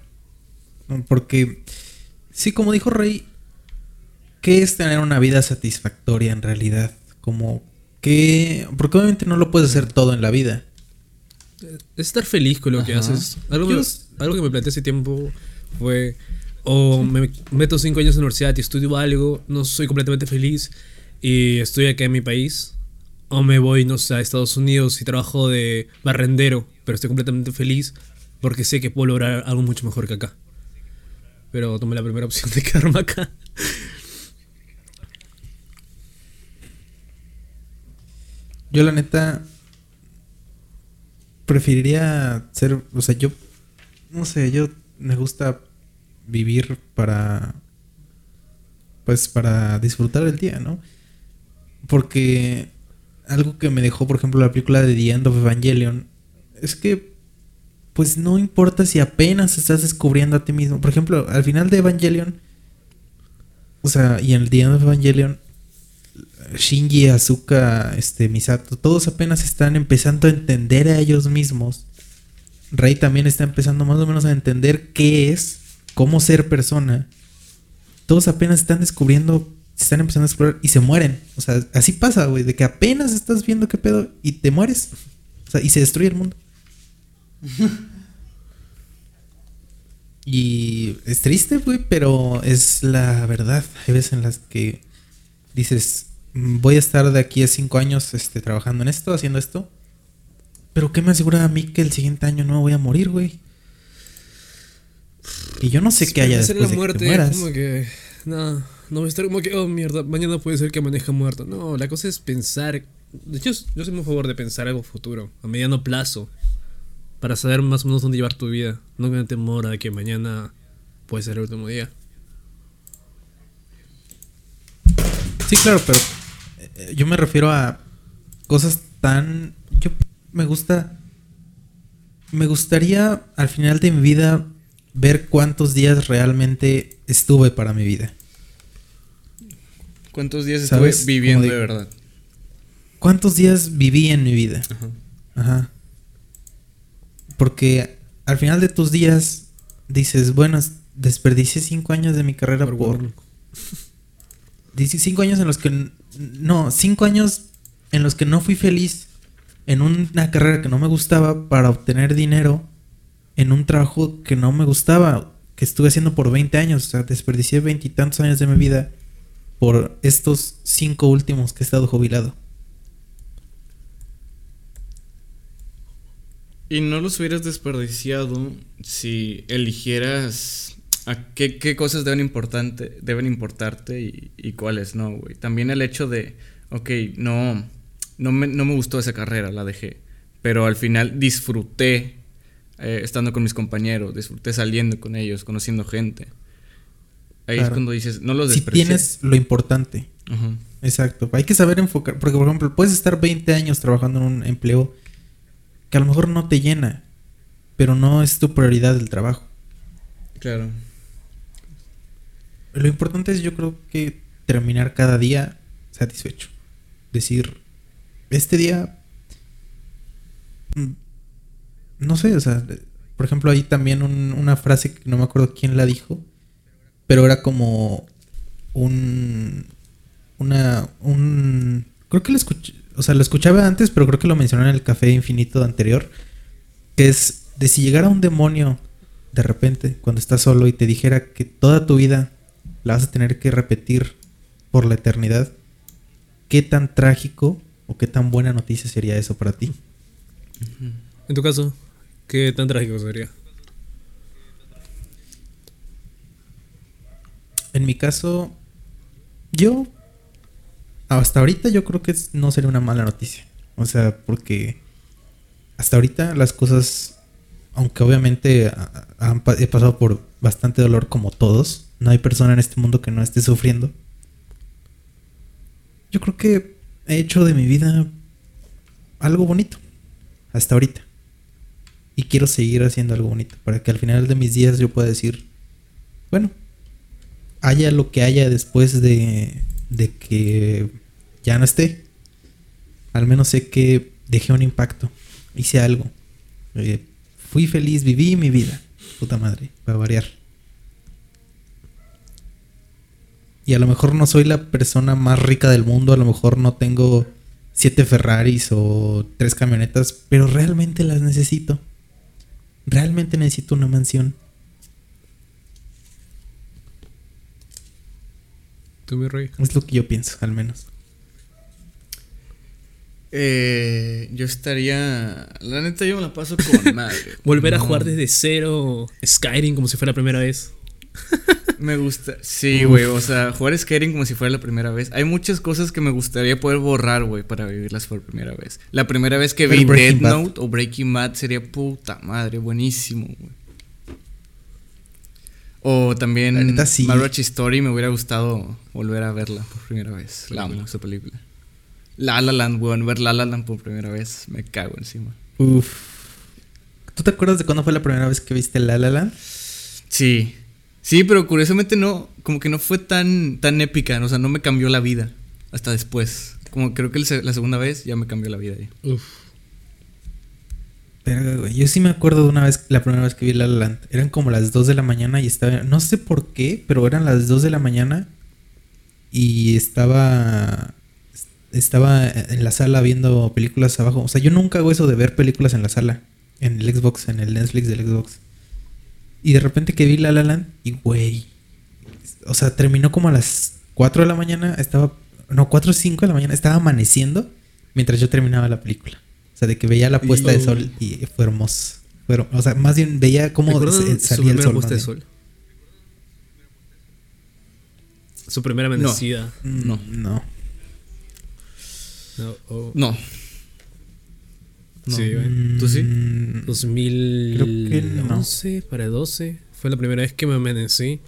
Porque, sí, como dijo Rey, ¿qué es tener una vida satisfactoria en realidad? Como que... Porque obviamente no lo puedes hacer todo en la vida. Es estar feliz con lo que haces. Algo, Yo algo que me planteé hace tiempo fue, o me meto cinco años en la universidad y estudio algo, no soy completamente feliz y estoy acá en mi país, o me voy, no sé, a Estados Unidos y trabajo de barrendero, pero estoy completamente feliz porque sé que puedo lograr algo mucho mejor que acá. Pero tomé la primera opción de quedarme acá. Yo la neta preferiría ser, o sea, yo no sé, yo me gusta vivir para pues para disfrutar el día, ¿no? Porque algo que me dejó, por ejemplo, la película de The End of Evangelion es que pues no importa si apenas estás descubriendo a ti mismo. Por ejemplo, al final de Evangelion o sea, y en el The End of Evangelion Shinji, Asuka, este, Misato, todos apenas están empezando a entender a ellos mismos. Rey también está empezando más o menos a entender qué es, cómo ser persona. Todos apenas están descubriendo, se están empezando a explorar y se mueren. O sea, así pasa, güey, de que apenas estás viendo qué pedo y te mueres. O sea, y se destruye el mundo. y es triste, güey, pero es la verdad. Hay veces en las que dices, mm, voy a estar de aquí a cinco años este, trabajando en esto, haciendo esto. Pero ¿qué me asegura a mí que el siguiente año no me voy a morir, güey? Y yo no sé qué haya después la de que te muerte, mueras. como que. No, no voy a estar como que, oh mierda, mañana puede ser que maneja muerto. No, la cosa es pensar. De hecho, yo soy muy a favor de pensar algo futuro, a mediano plazo, para saber más o menos dónde llevar tu vida. No con el temor a que mañana puede ser el último día. Sí, claro, pero eh, yo me refiero a cosas tan... Yo me gusta... Me gustaría al final de mi vida ver cuántos días realmente estuve para mi vida. ¿Cuántos días estuve viviendo de de- verdad? ¿Cuántos días viví en mi vida? Ajá. Porque al final de tus días dices, bueno, desperdicié cinco años de mi carrera Por por... Dice cinco años en los que... No, cinco años en los que no fui feliz en una carrera que no me gustaba para obtener dinero en un trabajo que no me gustaba, que estuve haciendo por 20 años. O sea, desperdicié veintitantos años de mi vida por estos cinco últimos que he estado jubilado. Y no los hubieras desperdiciado si eligieras a qué, qué cosas deben, importante, deben importarte y, y cuáles no, güey. También el hecho de, ok, no, no, me, no me gustó esa carrera, la dejé. Pero al final disfruté eh, estando con mis compañeros, disfruté saliendo con ellos, conociendo gente. Ahí es cuando dices, no los Si desperdicié. tienes lo importante. Ajá. Exacto. Hay que saber enfocar. Porque, por ejemplo, puedes estar 20 años trabajando en un empleo que a lo mejor no te llena, pero no es tu prioridad el trabajo. Claro. Lo importante es, yo creo que terminar cada día satisfecho. Decir, este día. mm, No sé, o sea, por ejemplo, hay también un- una frase que no me acuerdo quién la dijo, pero era como un. Una. Un. Creo que lo escuché. O sea, lo escuchaba antes, pero creo que lo mencioné en el café infinito anterior. Que es de si llegara un demonio de repente, cuando estás solo y te dijera que toda tu vida la vas a tener que repetir por la eternidad, ¿qué tan trágico o qué tan buena noticia sería eso para ti? En tu caso, ¿qué tan trágico sería? En mi caso, yo, hasta ahorita yo creo que no sería una mala noticia. O sea, porque hasta ahorita las cosas, aunque obviamente han he pasado por bastante dolor como todos, no hay persona en este mundo que no esté sufriendo. Yo creo que he hecho de mi vida algo bonito, hasta ahorita. Y quiero seguir haciendo algo bonito, para que al final de mis días yo pueda decir, bueno, haya lo que haya después de, de que ya no esté. Al menos sé que dejé un impacto. Hice algo. Eh, fui feliz, viví mi vida. Puta madre, para variar. Y a lo mejor no soy la persona más rica del mundo. A lo mejor no tengo siete Ferraris o tres camionetas. Pero realmente las necesito. Realmente necesito una mansión. ¿Tú, mi rey? Es lo que yo pienso, al menos. Eh, yo estaría. La neta, yo me la paso con madre. Volver a jugar desde cero Skyrim como si fuera la primera vez. Me gusta. Sí, güey. O sea, jugar Skyrim como si fuera la primera vez. Hay muchas cosas que me gustaría poder borrar, güey, para vivirlas por primera vez. La primera vez que vi Dead Bad. Note o Breaking Bad sería puta madre, buenísimo, güey. O también sí. Marriage Story me hubiera gustado volver a verla por primera vez. La amo esa película. La La Land, weón, ver La La Land por primera vez, me cago encima. Uf. ¿Tú te acuerdas de cuándo fue la primera vez que viste La La Land? Sí. Sí, pero curiosamente no, como que no fue tan, tan épica, o sea, no me cambió la vida hasta después. Como creo que la segunda vez ya me cambió la vida. ya. Uf. Güey. Yo sí me acuerdo de una vez, la primera vez que vi La La Land. Eran como las 2 de la mañana y estaba. No sé por qué, pero eran las 2 de la mañana. Y estaba. Estaba en la sala viendo películas abajo. O sea, yo nunca hago eso de ver películas en la sala. En el Xbox, en el Netflix del Xbox. Y de repente que vi La La Land y güey. O sea, terminó como a las 4 de la mañana. Estaba no, 4 o 5 de la mañana, estaba amaneciendo mientras yo terminaba la película. O sea, de que veía la puesta de Y- sol y fue hermoso. Her- o sea, más bien veía cómo ¿Recuerdan se- su salía el sol. puesta de sol? Su primera amanecida. Mm, No. No. No, oh. No. No. Sí. ¿Tú sí? Mm, 2011 para 12. Fue la primera vez que me amanecí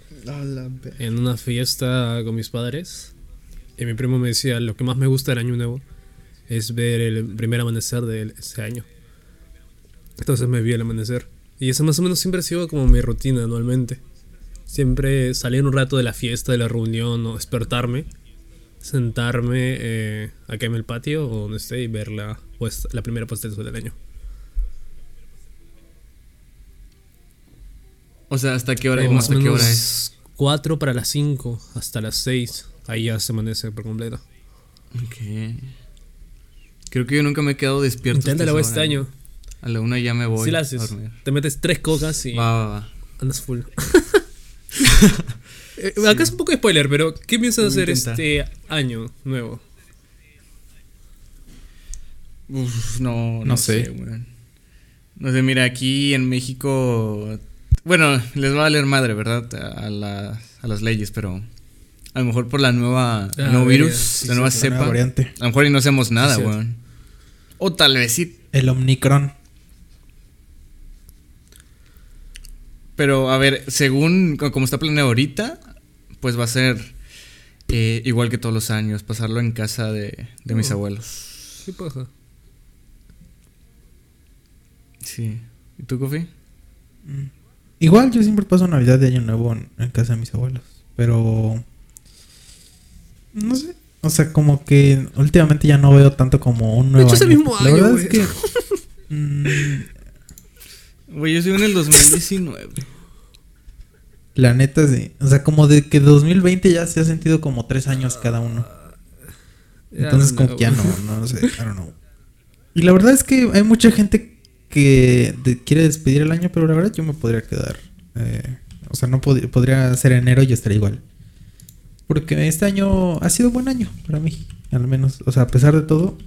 en una fiesta con mis padres. Y mi primo me decía, lo que más me gusta del año nuevo es ver el primer amanecer de ese año. Entonces me vi el amanecer. Y eso más o menos siempre ha sido como mi rutina anualmente. Siempre salir un rato de la fiesta, de la reunión o despertarme, sentarme eh, acá en el patio o donde esté y ver la, puesta- la primera puesta del año. O sea, ¿hasta qué hora, O más hasta qué hora es? 4 para las 5 hasta las 6. Ahí ya se amanece por completo. Ok. Creo que yo nunca me he quedado despierto. Inténtalo este año. A la una ya me voy Si la a haces, dormir. te metes tres cocas y Va, va, va. andas full. Eh, Acá es un poco de spoiler, pero ¿qué piensas a hacer este año nuevo? Uf, no, no, No sé, sé. weón. No sé, mira, aquí en México. Bueno, les va a valer madre, ¿verdad? A, la- a las leyes, pero. A lo mejor por la nueva. Ah, nuevo virus, sí, la sí, nueva la nueva cepa. variante. A lo mejor y no hacemos nada, Sí, weón. O tal vez sí. El Omnicron. Pero a ver, según co- como está planeado ahorita, pues va a ser eh, igual que todos los años, pasarlo en casa de, de mis Oh. abuelos. ¿Qué pasa? Sí. ¿Y tú, Kofi? Igual yo siempre paso Navidad de Año Nuevo en, en casa de mis abuelos. Pero. No sé. O sea, como que últimamente ya no veo tanto como un nuevo hecho, es el año. mismo La año, verdad güey. es que. mm, Güey, yo soy en el 2019. la neta sí. O sea, como de que 2020 ya se ha sentido como tres años cada uno. Entonces, como que ya no, no sé, I don't know. Y la verdad es que hay mucha gente que quiere despedir el año, pero la verdad yo me podría quedar. eh, o sea, no pod- podría ser enero y yo estaría igual. Porque este año ha sido buen año para mí, al menos. O sea, a pesar de todo,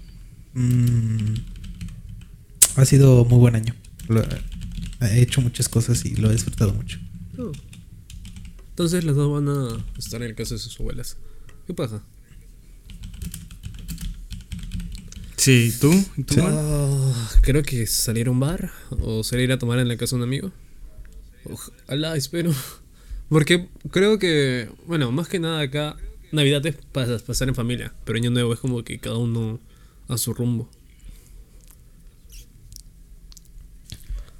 mm, ha sido muy buen año. Lo- he hecho muchas cosas y lo he disfrutado mucho. Oh. Entonces las dos van a estar en el caso de sus abuelas. ¿Qué pasa? Sí, ¿tú? ¿Y tú? Ah, creo que salir a un bar o salir a tomar en la casa de un amigo. Ojalá, espero. Porque creo que, bueno, más que nada acá, Navidad es para pasar en familia, pero Año Nuevo es como que cada uno a su rumbo.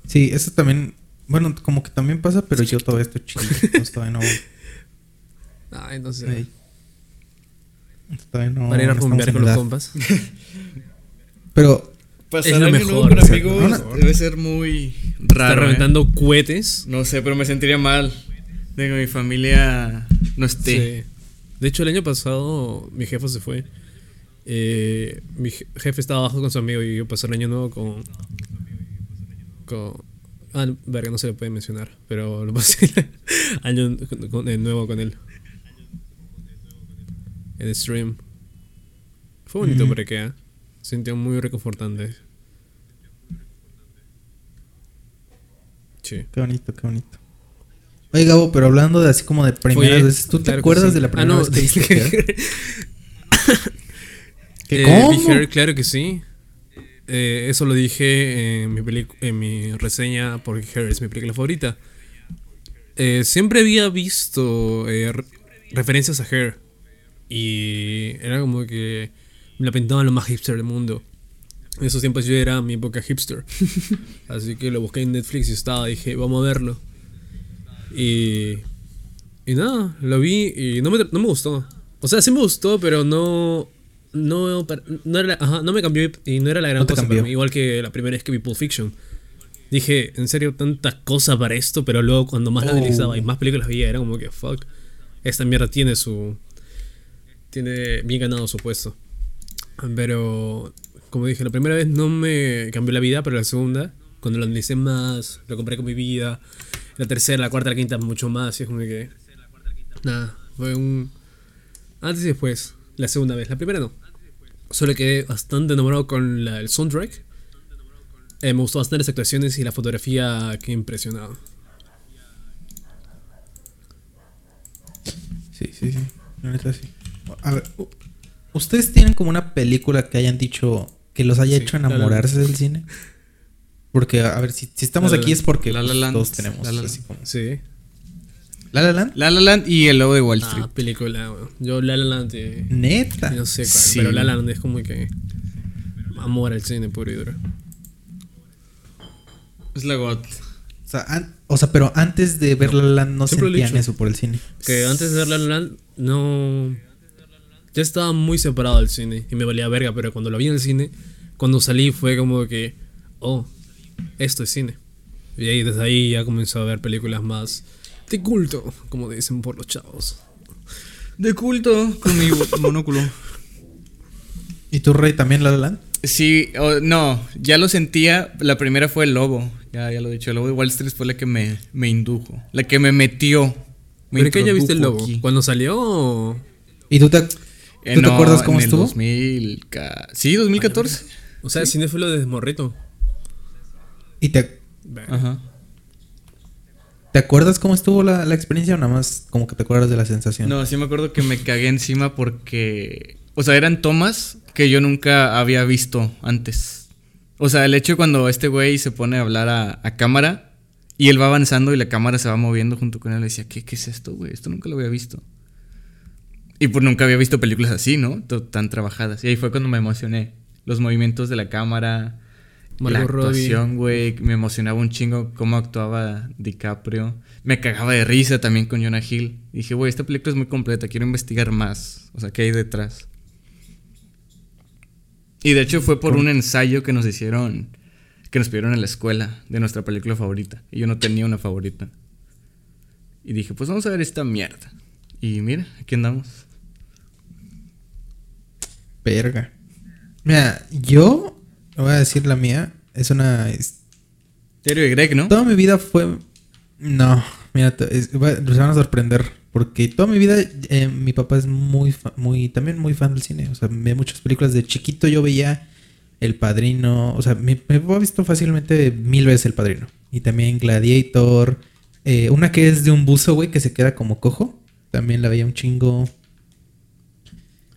Sí, eso también. Bueno, como que también pasa, pero yo todavía estoy chido. entonces todavía no. Ah, entonces, Ey. Todavía no. para ir a rumbear con los compas. Pero Pasar Es lo año mejor, nuevo con amigos no, no. debe ser muy Está raro. ¿eh? reventando cohetes. No sé, pero me sentiría mal de que mi familia no esté. Sí. De hecho, el año pasado mi jefe se fue. Eh, mi je- jefe estaba abajo con su amigo y yo pasé el año nuevo con. con ah, verga, no se le puede mencionar, pero lo pasé año con- con- de nuevo con él. En stream. Fue bonito Ujú. para que ¿eh? Sintió muy reconfortante. Sí. qué bonito, qué bonito. Oye, Gabo, pero hablando de así como de primeras veces, ¿tú te claro que acuerdas sí. de la Ah, primera no, vez que viste Her? ¿Qué, Eh, cómo? Her, claro que sí. Eh, eso lo dije en mi, en mi reseña porque Her es mi película favorita. Eh, siempre había visto eh, re- referencias a Her. Y era como que me la pintaban lo más hipster del mundo. En esos tiempos yo era mi época hipster. Así que lo busqué en Netflix y estaba. Dije, vamos a verlo. Y. Y nada, lo vi y no me, no me gustó. O sea, sí me gustó, pero no. No, no, era, ajá, no me cambió y no era la gran No cosa para mí. Igual que la primera vez que vi Pulp Fiction. Dije, en serio, tantas cosas para esto, pero luego cuando más la Oh. analizaba y más películas veía, era como que, fuck, esta mierda tiene su. Tiene bien ganado su puesto. Pero, como dije, la primera vez no me cambió la vida, pero la segunda, cuando lo analicé más, lo compré con mi vida. La tercera, la cuarta, la quinta, mucho más. Y es como que. Nada, fue un. Antes y después. La segunda vez. La primera no. Solo quedé bastante enamorado con la- el soundtrack. Eh, me gustó bastante las actuaciones y la fotografía que impresionado. Sí, sí, sí. La neta sí. A ver, ¿ustedes tienen como una película que hayan dicho que los haya Sí, hecho La La enamorarse del cine? Porque, a ver, si, si estamos La La aquí es porque La La pues, Land. todos tenemos La La Land. así como... Sí. ¿La La Land? La La Land y el lobo de Wall Street. Ah, película, weón. Yo La La Land, eh, Neta. no sé cuál, Sí. pero La La Land es como que amor al cine puro y duro. Es la God. O sea, an- o sea, pero antes de ver La La Land no sentían eso por el cine. Que antes de ver La La Land, no. Ya estaba muy separado del cine y me valía verga, pero cuando lo vi en el cine, cuando salí fue como que, oh, esto es cine. Y ahí, desde ahí ya comenzó a ver películas más de culto, como dicen por los chavos. De culto con mi monóculo. ¿Y tú, Rey, también La La Land? Sí, o- no, ya lo sentía. La primera fue el lobo. Ya, ya lo he dicho. El lobo de Wall Street fue la que me, me indujo. La que me metió. Me ¿Pero qué ya viste el lobo? aquí. ¿Cuando salió? o- ¿Y tú te, tú Eh, te no, acuerdas cómo en el estuvo? 2000, ca- sí, 2014. O sea, cinéfilo de morrito. ¿Y te, Ajá. te acuerdas cómo estuvo la, la experiencia o nada más como que te acuerdas de la sensación? No, sí me acuerdo que me cagué encima porque. O sea, eran tomas que yo nunca había visto antes. O sea, el hecho cuando este güey se pone a hablar a, a cámara y él va avanzando y la cámara se va moviendo junto con él, le decía, ¿qué, qué es esto, güey? Esto nunca lo había visto. Y pues nunca había visto películas así, ¿no? Tan trabajadas. Y ahí fue cuando me emocioné. Los movimientos de la cámara, la Margot actuación, güey. Me emocionaba un chingo cómo actuaba DiCaprio. Me cagaba de risa también con Jonah Hill. Dije, güey, esta película es muy completa. Quiero investigar más. O sea, ¿qué hay detrás? Y de hecho fue por un ensayo que nos hicieron, que nos pidieron en la escuela de nuestra película favorita. Y yo no tenía una favorita. Y dije, pues vamos a ver esta mierda. Y mira, aquí andamos. Verga. Mira, yo voy a decir la mía. Es una. Terio de Greg, ¿no? toda mi vida fue. No, mira, es- los van a sorprender. Porque toda mi vida, eh, mi papá es muy, muy, también muy fan del cine. O sea, ve muchas películas de chiquito. Yo veía El Padrino. O sea, mi, mi papá ha visto fácilmente mil veces El Padrino. Y también Gladiator. eh, una que es de un buzo, güey, que se queda como cojo. También la veía un chingo.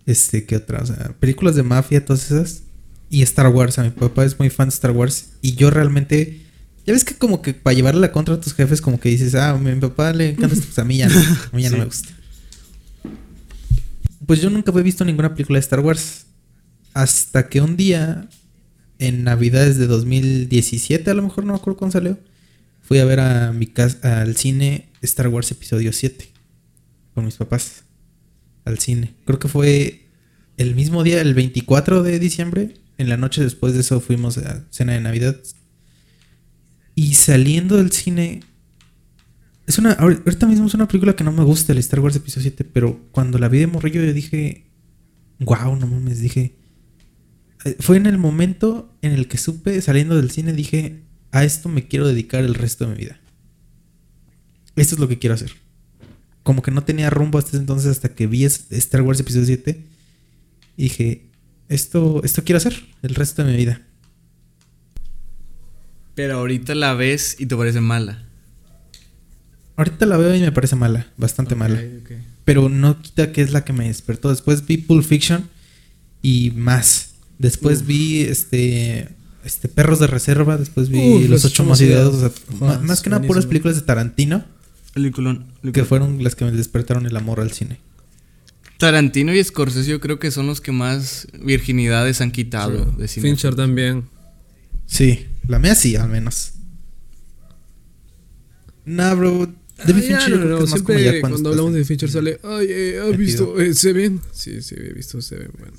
Este, ¿qué otra? O sea, películas de mafia, todas esas. Y Star Wars. A mi papá es muy fan de Star Wars. Y yo realmente. Ya ves que como que para llevarle la contra a tus jefes, como que dices, ah, a mi papá le encanta esto, pues a mí ya no, a mí ya no me gusta. Pues yo nunca había visto ninguna película de Star Wars. Hasta que un día, en Navidades de 2017, a lo mejor no me acuerdo cuándo salió, fui a ver a mi casa, al cine Star Wars Episodio 7 con mis papás. Al cine. Creo que fue el mismo día, el 24 de diciembre. En la noche después de eso fuimos a cena de Navidad. Y saliendo del cine. Es una. ahor- Ahorita mismo es una película que no me gusta, el Star Wars Episodio 7. Pero cuando la vi de morrillo, yo dije. Wow, no mames, dije. eh, Fue en el momento en el que supe, saliendo del cine, dije. A esto me quiero dedicar el resto de mi vida. Esto es lo que quiero hacer. Como que no tenía rumbo hasta ese entonces hasta que vi Star Wars Episodio 7. Y dije. Esto, esto quiero hacer el resto de mi vida. Pero ahorita la ves y te parece mala. Ahorita la veo y me parece mala, bastante mala. Pero no quita que es la que me despertó. Después vi Pulp Fiction y más. Después vi este este Perros de Reserva, después vi Uf, Los Ocho Más Ideados. O sea, más que nada puras buenísimo. películas de Tarantino Peliculón, que fueron las que me despertaron el amor al cine. Tarantino y Scorsese yo creo que son los que más virginidades han quitado de cine. Fincher también. Sí, la mía sí, al menos. Nah, bro. David Ah, Fincher ya, yo no, creo no, como siempre ya cuando, estás hablamos de Fincher sale, ay, eh, ¿has visto eh, Seven? Sí, sí, he visto Seven, bueno.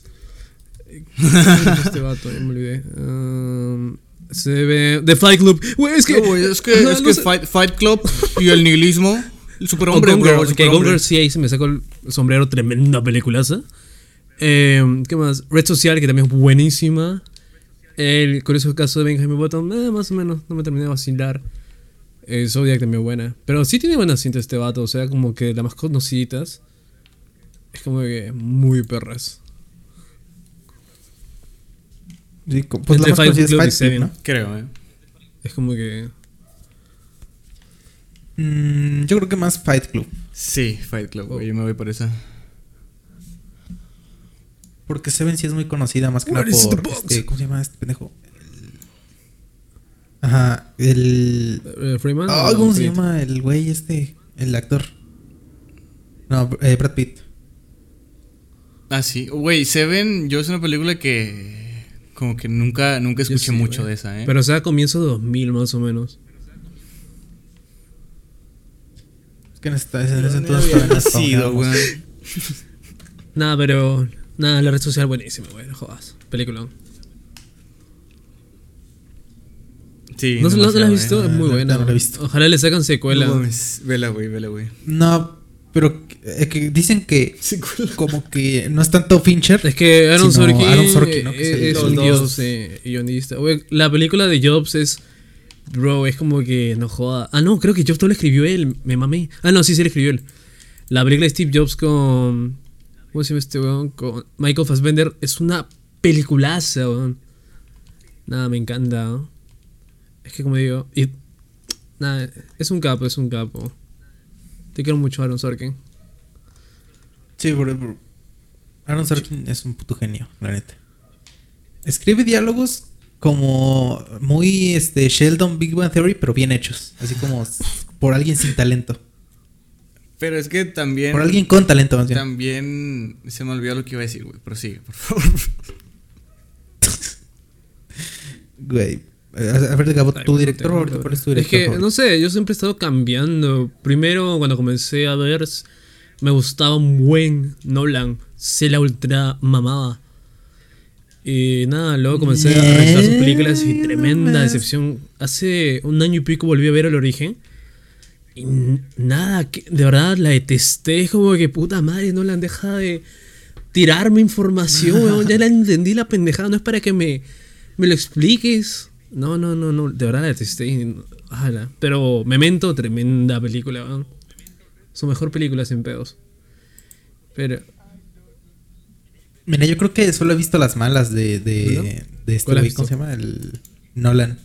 Eh, ¿cómo se llama este vato, ya me olvidé. Um, Seven, The Fight Club. Güey, es que... No, es que, es no que sé. Fight, Fight Club y el nihilismo. El superhombre, Gone. Girl, el ok, superhombre. Gone Girl, sí, ahí se me sacó el sombrero, tremenda peliculaza. Eh, ¿Qué más? Red Social, que también es buenísima. El curioso caso de Benjamin Button, eh, más o menos, no me terminé de vacilar. Eh, Zodiac también buena. Pero sí tiene buenas cintas este vato, o sea, como que las más conocidas. Es como que muy perras. Sí, pues la Entre más es Club, Seven. ¿no? Creo, ¿eh? Es como que. Mm, yo creo que más Fight Club. Sí, Fight Club, güey. Yo me voy por esa. Porque Seven sí es muy conocida más que nada por. Este, ¿Cómo se llama este pendejo? Ajá, el. eh, Freeman. Ah, ¿Cómo se Pitt? llama el güey este? El actor. No, eh, Brad Pitt. Ah, sí. Güey, Seven, yo es una película que. Como que nunca, nunca escuché sí, mucho de esa, ¿eh? Pero o sea, comienzo de 2000 más o menos. Es que en, esta, en ese ¿Dónde entonces había nacido, güey? Nada, pero. Nada, la red social buenísima, güey. No jodas. Película. Sí. ¿No, se- no la has visto? ¿eh? Es muy buena. no la he visto. Ojalá le sacan secuela. No. Vela, güey, vela, güey. No, pero eh, que dicen que como que no es tanto Fincher. Es que Aaron Sorkin, Aaron Sorkin, ¿no? Que es es los un dos. dios eh, guionista. Güey, la película de Jobs es. Bro, es como que no joda. Ah, no, creo que Jobs no la escribió él. Me mamé. Ah, no, sí, sí la escribió él. La película de Steve Jobs con. ¿Cómo se llama este weón? Con Michael Fassbender. Es una peliculaza, weón. Nada, me encanta. ¿no? Es que como digo. Y, nada, es un capo, es un capo. Te quiero mucho, Aaron Sorkin. Sí, por, por- Aaron Sorkin es un puto genio, la neta. Escribe diálogos como muy este Sheldon Big Bang Theory, pero bien hechos. Así como por alguien sin talento. Pero es que también. Por alguien con talento, más bien. También se me olvidó lo que iba a decir, güey. Prosigue, por favor. Güey. A ver, Gabo, tu director favorito, ¿cuál es tu Es director que, favorito? no sé, yo siempre he estado cambiando. Primero, cuando comencé a ver, me gustaba un buen Nolan. Se la ultra mamaba. Y nada, luego comencé a revisar sus películas y tremenda decepción. Hace un año y pico volví a ver El Origen. Y nada, que, de verdad la detesté. Es como que puta madre, Nolan, deja de tirarme información, weón. Ya la entendí la pendejada. No es para que me, me lo expliques. No, no, no, no. De verdad la detesté. ala. Pero Memento, tremenda película, weón. Su mejor película sin pedos. Pero. Mira, yo creo que solo he visto las malas de, ¿No? de, de este ¿Cuál has güey, ¿cómo se llama? El Nolan.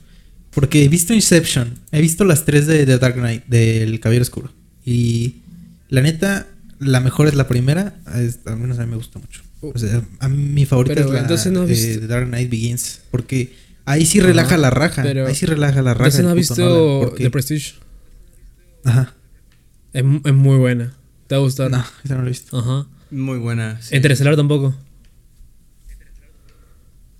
Porque he visto Inception, he visto las tres de The Dark Knight, del Caballero Oscuro. Y la neta, la mejor es la primera, es- al menos a mí me gusta mucho. O sea, a mí mi favorita Pero, es la entonces no The Dark Knight Begins, porque ahí sí relaja Ajá, la raja, pero- ahí sí relaja la raja. Entonces no has visto The Prestige. Ajá. Es, mu- es muy buena. Te va a gustar. No, esa no la he visto. Ajá. Muy buena. sí. Interestelar tampoco.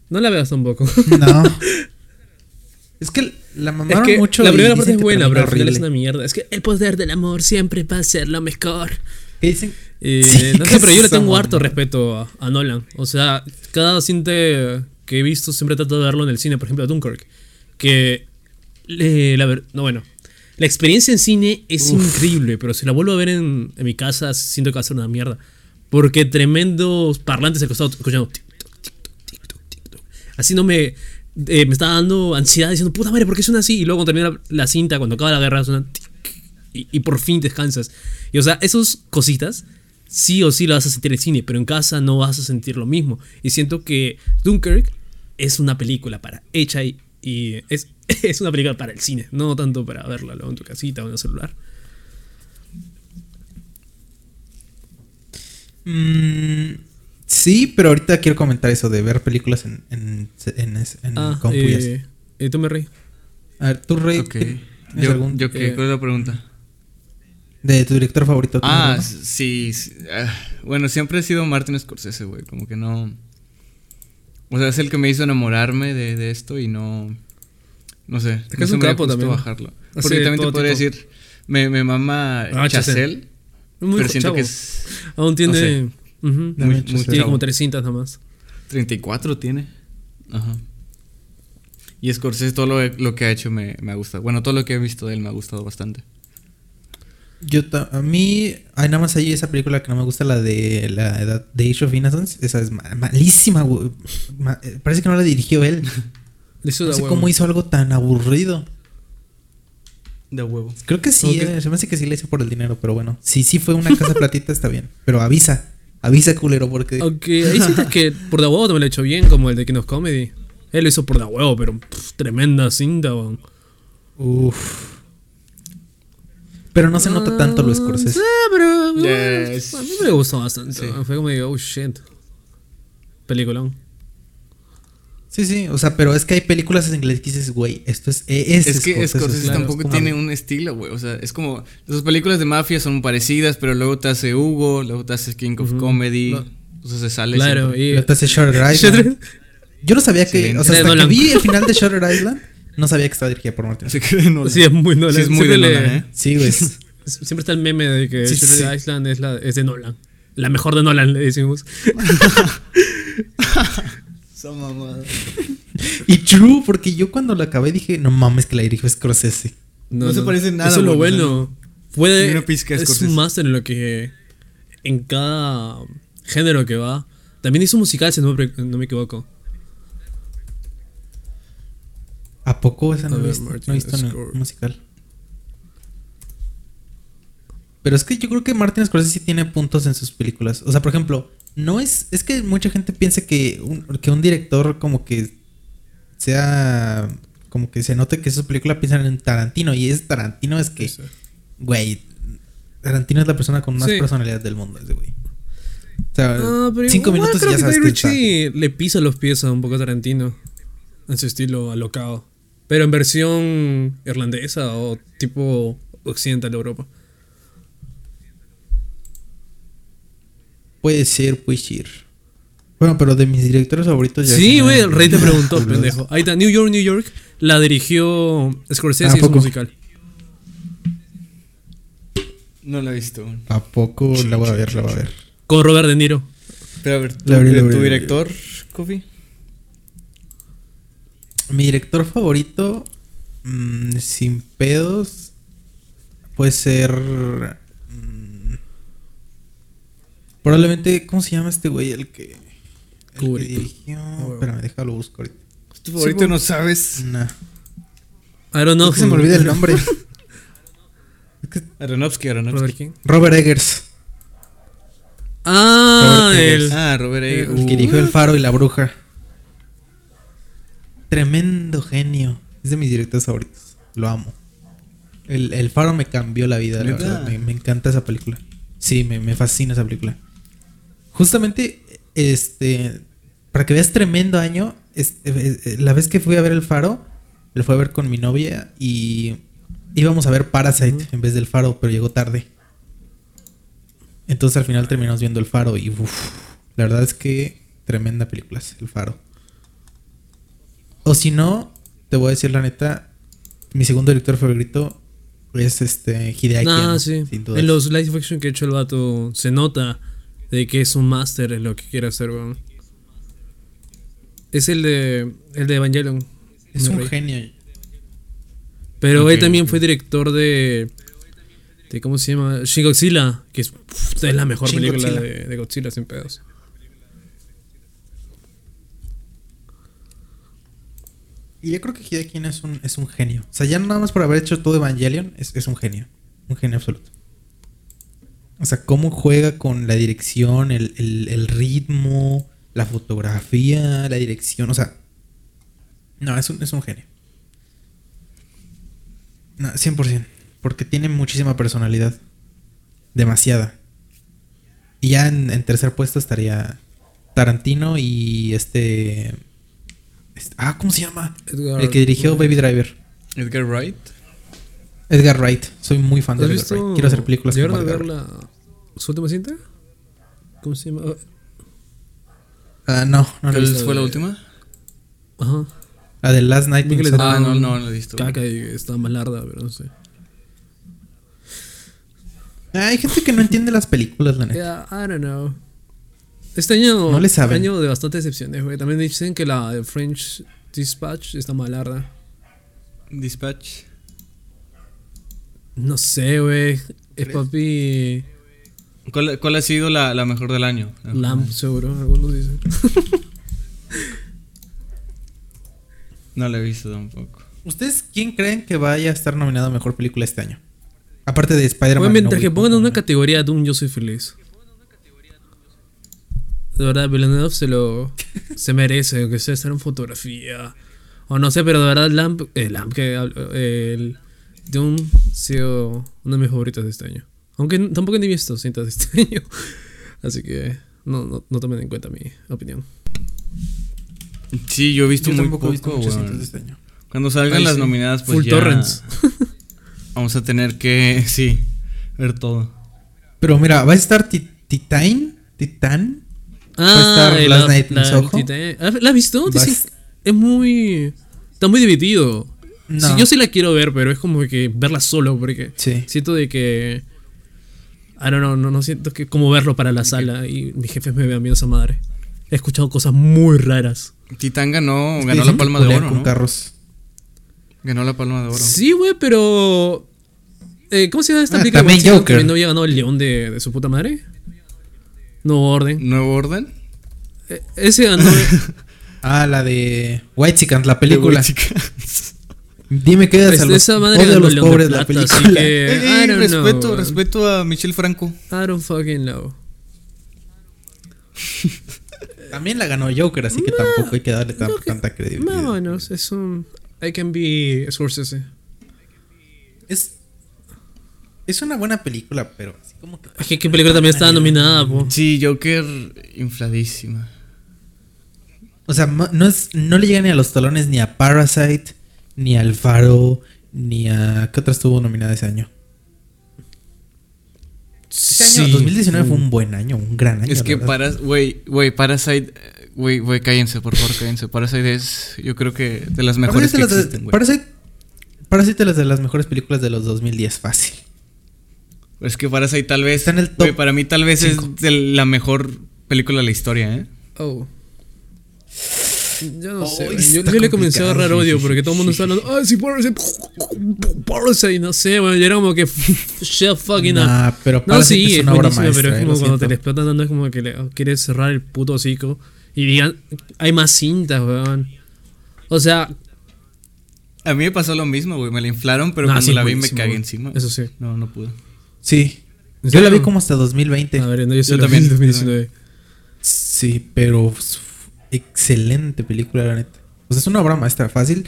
No la veas tampoco. No. es que la es mamaron que mucho. la primera parte es que buena, pero al final es horrible. una mierda. Es que el poder del amor siempre va a ser lo mejor. ¿Qué dicen? Eh, Sí, no ¿qué sé, pero yo le es tengo harto respeto a, a Nolan. O sea, cada cinta que he visto siempre trato de verlo en el cine. Por ejemplo, Dunkirk. Que. le- la ver- no, bueno. La experiencia en cine es increíble, pero si la vuelvo a ver en, en mi casa, siento que va a ser una mierda. Porque tremendos parlantes al costado escuchando. tic, tic, tic. Así no me. eh, me estaba dando ansiedad diciendo, puta madre, ¿por qué suena así? Y luego cuando termina la, la cinta, cuando acaba la guerra, suena. tic, y, y por fin descansas. Y o sea, esas cositas sí o sí lo vas a sentir en cine, pero en casa no vas a sentir lo mismo. Y siento que Dunkirk es una película para hecha y, y es, es una película para el cine, no tanto para verla luego en tu casita o en el celular. Mm, sí, pero ahorita quiero comentar eso de ver películas en, en, en, en Ah, eh, eh, tú me reí. A ver, tú. ¿tienes Yo, algún yo qué, eh, ¿cuál es la pregunta? de tu director favorito? ¿tienes Ah, sí, ah, bueno, siempre he sido Martin Scorsese, güey. Como que no. O sea, es el que me hizo enamorarme de, de esto y no. No sé. que no se un me capo también. bajarlo. Porque también te podría tipo. decir. Me, me mama Ah, Chazelle. Muy pero siento chavo. que es. Aún tiene. sé. ujú, Muy- muy, muy Tiene chavo. como tres cintas nomás. 34 tiene. Ajá. Y Scorsese, todo lo, lo que ha hecho me, me ha gustado. Bueno, todo lo que he visto de él me ha gustado bastante. Yo a mí, hay nada más ahí esa película que no me gusta, la de la edad de Age of Innocence. Esa es ma- malísima. Ma- eh, parece que no la dirigió él. Hizo No sé huevo. cómo hizo algo tan aburrido. De huevo. Creo que sí, eh, se me hace que sí le hizo por el dinero, pero bueno. Si sí fue una casa platita, está bien. Pero avisa. Avisa, culero, porque. Aunque ahí sientes que por de huevo también lo hecho bien, como el de King of Comedy. Él lo hizo por de huevo, pero pff, tremenda cinta, weón. Uf. Pero no se nota tanto lo Scorsese. Ah, pero. Yes. A mí me gustó bastante. Sí. Fue como digo, oh shit. Peliculón. Sí, sí, o sea, pero es que hay películas en inglés que dices, güey, esto es. e- Es, Es que Scorsese, claro, tampoco es como- tiene un estilo, güey. O sea, es como. Sus películas de mafia son parecidas, pero luego te hace Hugo, luego te hace King of. Comedy. No. Entonces se sale. Claro, siempre. y. Luego te hace Shutter Island. Yo no sabía que. Excelente. O sea, hasta que vi el final de Shutter Island, no sabía que estaba dirigida por Martin. Se cree Nolan. Sí, es muy Nolan. Sí, es muy de le- Nolan, ¿eh? Sí, güey. Siempre está el meme de que Sí, Shutter sí. Island es, la, es de Nolan. La mejor de Nolan, le decimos. Esa mamada. Y true, porque yo cuando la acabé dije, no mames que la dirigió Scorsese. No se parece nada, Eso es lo bueno. Puede. una pizca es un máster en lo que. En cada género que va. También hizo musical, si no me, no equivoco. ¿A poco esa no A he visto? No he visto musical. Pero es que yo creo que Martin Scorsese sí tiene puntos en sus películas. O sea, por ejemplo, no es. Es que mucha gente piensa que un, que un director como que sea. Como que se note que su película piensan en Tarantino. Y es Tarantino es que. Güey. Tarantino es la persona con más Sí. personalidad del mundo, ese güey. O sea, Ah, pero cinco igual minutos y creo ya que le pisa los pies a un poco a Tarantino. En su estilo alocado. Pero en versión irlandesa o tipo occidental de Europa. Puede ser, puede ser. Bueno, pero de mis directores favoritos ya. Sí, güey, el rey te preguntó, pendejo. Ahí está, New York, New York. La dirigió Scorsese ¿A y es musical. No la he visto. ¿A poco la voy a ver? La voy a ver. Con Robert De Niro. Pero a ver, ¿tu, La abrí, la tu abrí, director, Kofi? Mi director favorito, mm, sin pedos, puede ser. Probablemente, ¿cómo se llama este güey? El que. El que dirigió. bueno. Espérame, déjalo busco ahorita. ¿Tu favorito pues. no sabes? Nah. I don't know. Es que se me olvida el nombre. Aronofsky, Aronofsky. Robert quién? Robert Eggers, Ah, Robert el. Eggers. Ah, Robert Eggers. el que dirigió El Faro y la Bruja. Tremendo genio. Es de mis directores favoritos. Lo amo. El, el Faro me cambió la vida. la ¿Neta? verdad. Me, me encanta esa película. Sí, me, me fascina esa película. Justamente, este. Para que veas tremendo año. eh, eh, la vez que fui a ver El Faro, lo fui a ver con mi novia y íbamos a ver Parasite en vez del Faro, pero llegó tarde. Entonces al final terminamos viendo El Faro y uf, la verdad es que tremenda película es El Faro. O si no, te voy a decir la neta, mi segundo director favorito es este Hideaki. Ah, sí. sin duda. En los live action que ha hecho el vato, se nota de que es un máster en lo que quiere hacer, weón. Es el de. El de Evangelion. es un rey. genio. Pero Ok, él también fue director de. de ¿Cómo se llama? Shin Godzilla, que es, pff, es la mejor Shin película Godzilla. de, de Godzilla sin pedos. Y yo creo que Hideaki Anno es un, es un genio. O sea, ya nada más por haber hecho todo Evangelion, es, es un genio. Un genio absoluto. O sea, cómo juega con la dirección, el, el- el ritmo, la fotografía, la dirección. O sea, no, es un, es un genio. No, 100%. Porque tiene muchísima personalidad. Demasiada. Y ya en, en tercer puesto estaría Tarantino y este... este- ah, ¿cómo se llama? Edgar- El que dirigió Baby Driver. Edgar Wright. Edgar Wright. Soy muy fan de ¿Has Edgar visto? Wright. Quiero hacer películas ¿Llegaron como a ver Edgar la, su última cinta? ¿Cómo se llama? Ah, no, no la he ¿Cuál visto. fue la última? Ajá. La de Last Night in. Ah, daban no, no, no la he visto. Caca y está malarda, pero no sé. Ah, Hay gente que no entiende las películas, la neta. Yeah, I don't know. Este año. No le saben. año de bastantes decepciones, güey. También dicen que la de French Dispatch está malarda. Dispatch. No sé, güey. Es papi. ¿Cuál, cuál ha sido la, la mejor del año? Lamb, seguro. Algunos dicen. No la he visto tampoco. ¿Ustedes quién creen que vaya a estar nominado a mejor película este año? Aparte de Spider-Man. Güey, mientras No que pongan Home, una categoría de un yo soy feliz. De verdad, Villeneuve se lo. se merece, aunque sea estar en fotografía. O no sé, pero de verdad, Lamp. El Lamp que. hablo- El. Doom ha sido uno de mis favoritos de este año. Aunque tampoco he visto cintas de este año. Así que. No, no, no tomen en cuenta mi opinión. Sí, yo he visto Yo muy tampoco he visto poco, muchas cintas de este año. Cuando salgan Ay, las sí. nominadas, pues Full ya torrents. vamos a tener que, sí, ver todo. Pero mira, va a estar Ti- Titan. Titan. Ah, estar el- Last Night in Soho. Titan- ¿Ah, ¿La has visto? Va a es muy. Está muy dividido. No. Sí, yo sí la quiero ver, pero es como que verla solo, porque Sí. siento de que. I don't know, no, no siento que como verlo para la sala y mis jefes me vean bien esa madre. He escuchado cosas muy raras. Titán ganó, ganó la palma de oro, con ¿no? carros. Ganó la palma de oro. Sí, güey, pero. eh, ¿Cómo se llama esta Ah, película? también no- Joker. Que no había ganado el león de, de su puta madre. Nuevo orden. ¿Nuevo orden? Eh, ese ganó. Ah, la de White Chickens, la película. Chicas. Dime qué es Pues a los, esa madre odio a los de pobres la Plata, así película. que- Ey, I ey, don't respeto, know. respeto a Michelle Franco. I don't fucking know. También la ganó Joker, así que tampoco hay que darle tan- tanta credibilidad. Vámonos, es un. I can be Scorsese. Es, es una buena película, pero así como que. Que qué película también estaba nominada, po. Sí, Joker infladísima. O sea, no, es, no le llega ni a los talones ni a Parasite, ni al Faro, ni a. ¿Qué otra estuvo nominada ese año? Ese año, 2019 fue un buen año, un gran año. Es que para, güey, güey, Parasite, güey, güey, cállense, por favor, cállense. Parasite es, yo creo que de las mejores Parasite, de-. Parasite, Parasite es de las mejores películas de los 2010, fácil. Es que Parasite tal vez, Está en el top güey, para mí tal vez cinco. es de la mejor película de la historia, ¿eh? Oh. Yo no sé. Oh, güey. yo, yo le comencé a agarrar odio porque todo el mundo está hablando. Ah, sí, Parasite. Parasite. No sé, güey. Yo era como que. Shut fucking up. Nah, pero No, sí, es es una obra buenísima, pero maestra, es eh, como cuando te le explotan dando, es como que le oh, quieres cerrar el puto hocico y digan, hay más cintas, weón. O sea, A mí me pasó lo mismo, güey, me la inflaron, pero Nah, cuando sí, la vi me cagué encima. Eso sí. No, no pude. Sí. ¿En Yo la vi como hasta 2020. a ver, no, yo, sí Yo también, en 2019. Sí, pero excelente película, la neta. O sea, es una obra maestra, fácil.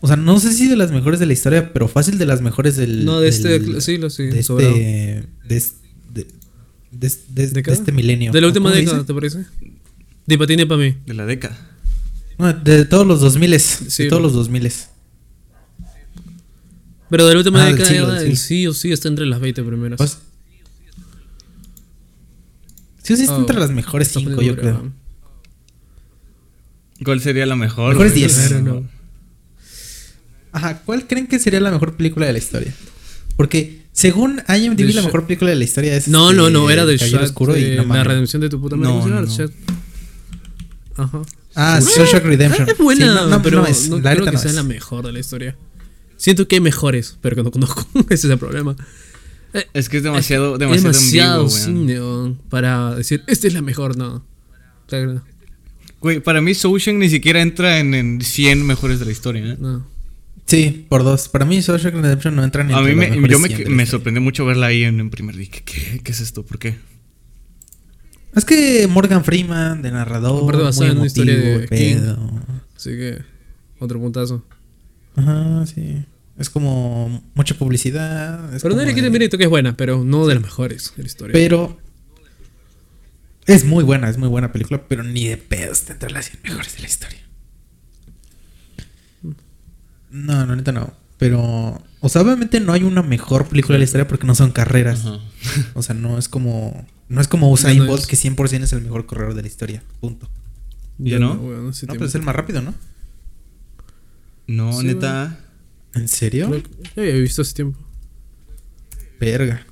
O sea, no sé si de las mejores de la historia, pero fácil de las mejores del. No, de este, del- sí, lo sí, De este. De, de, de, de- este milenio. De la última ¿Cómo se década, dice? ¿te parece? De patine para mí. De la década. No, de todos los 2000 Sí, de todos lo- los 2000 Pero de la última Ah, del década, siglo, del el siglo. sí o sí está entre las 20 primeras. Pues, sí, sí, está Oh, entre las mejores Está 5, poniendo yo creo. ¿Cuál sería la mejor? Mejores güey? 10. I don't know. Ajá, ¿cuál creen que sería la mejor película de la historia? Porque según IMDb, The la mejor película de la historia es. No, este, no, no, era de Caballero Oscuro y no La redención de tu puta madre. No, no. Ajá. Ah, Shawshank Redemption. Ah, es buena, Sí, no, no, pero no no, es, la creo que no sea es. la mejor de la historia. Siento que hay mejores, pero que no conozco. Ese es el problema. Eh, Es que es demasiado, es demasiado, demasiado ambiguo, güey. cine weón, para decir, esta es la mejor, no. O sea, Güey, para mí Shawshank ni siquiera entra en, en 100 mejores de la historia, ¿eh? no. Sí, por dos. Para mí, Shawshank Redemption no entra ni A mí me, mejores yo me, 100 de la me sorprendió mucho verla ahí en, en primer día. ¿Qué, qué, qué es esto? ¿Por qué? Es que Morgan Freeman, de narrador, Aparte muy en una historia emotivo, de pedo. Así que, otro puntazo. Ajá, sí. Es como mucha publicidad. es Pero no le quiten de- mérito que es buena, pero no de las mejores de la historia. Pero es muy buena, es muy buena película, pero ni de pedo está entre las 100 mejores de la historia. No, no, neta no. Pero, o sea, obviamente no hay una mejor película de la historia porque no son carreras. Ajá. O sea, no es como no es como Usain No, no Bolt es. que 100% es el mejor corredor de la historia. Punto. ¿Ya no? No, tiempo. pero es el más rápido, ¿no? No, Sí, neta. ¿En serio? Yo había visto ese tiempo. Verga.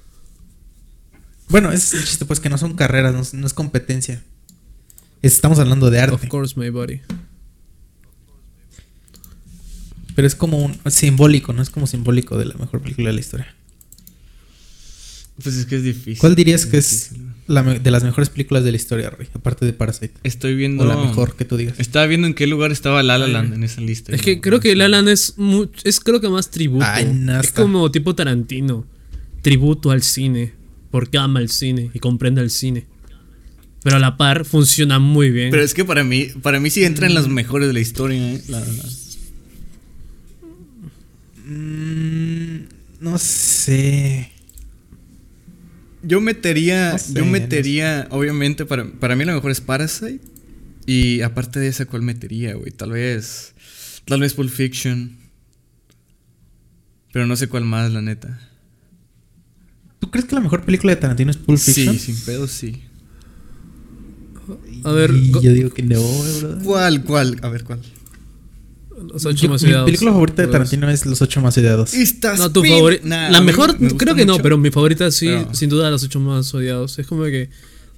Bueno, ese es el chiste, pues que no son carreras, no, es- no es competencia. Estamos hablando de arte. Of course, my body. Pero es como un simbólico, no es como simbólico de la mejor película de la historia. Pues es que es difícil. ¿Cuál dirías que es la me- de las mejores películas de la historia, Rey? Aparte de Parasite. Estoy viendo. O la mejor que tú digas. Estaba viendo en qué lugar estaba La La Land en esa lista. Es que creo que La La Land es, es creo que más tributo. Ay, no es como tipo Tarantino. Tributo al cine. Porque ama el cine y comprende el cine. Pero a la par funciona muy bien. Pero es que para mí, para mí sí entra en las mejores de la historia, ¿eh? La- la- Mm, no sé. Yo metería, No sé, yo no metería, obviamente, para, para mí lo mejor es Parasite. Y aparte de esa, ¿cuál metería, güey? Tal vez, tal vez Pulp Fiction. Pero no sé cuál más, la neta. ¿Tú crees que la mejor película de Tarantino es Pulp Fiction? Sí, sin pedo, sí. A ver, Y yo digo que no, bro. ¿Cuál, cuál? A ver, ¿cuál? Los ocho Yo- más mi odiados. película favorita de Tarantino es Los ocho más odiados. Estás No, tu favorita. Nah, la mejor, me creo que no, pero mi favorita sí, Pero- sin duda, los ocho más odiados. Es como que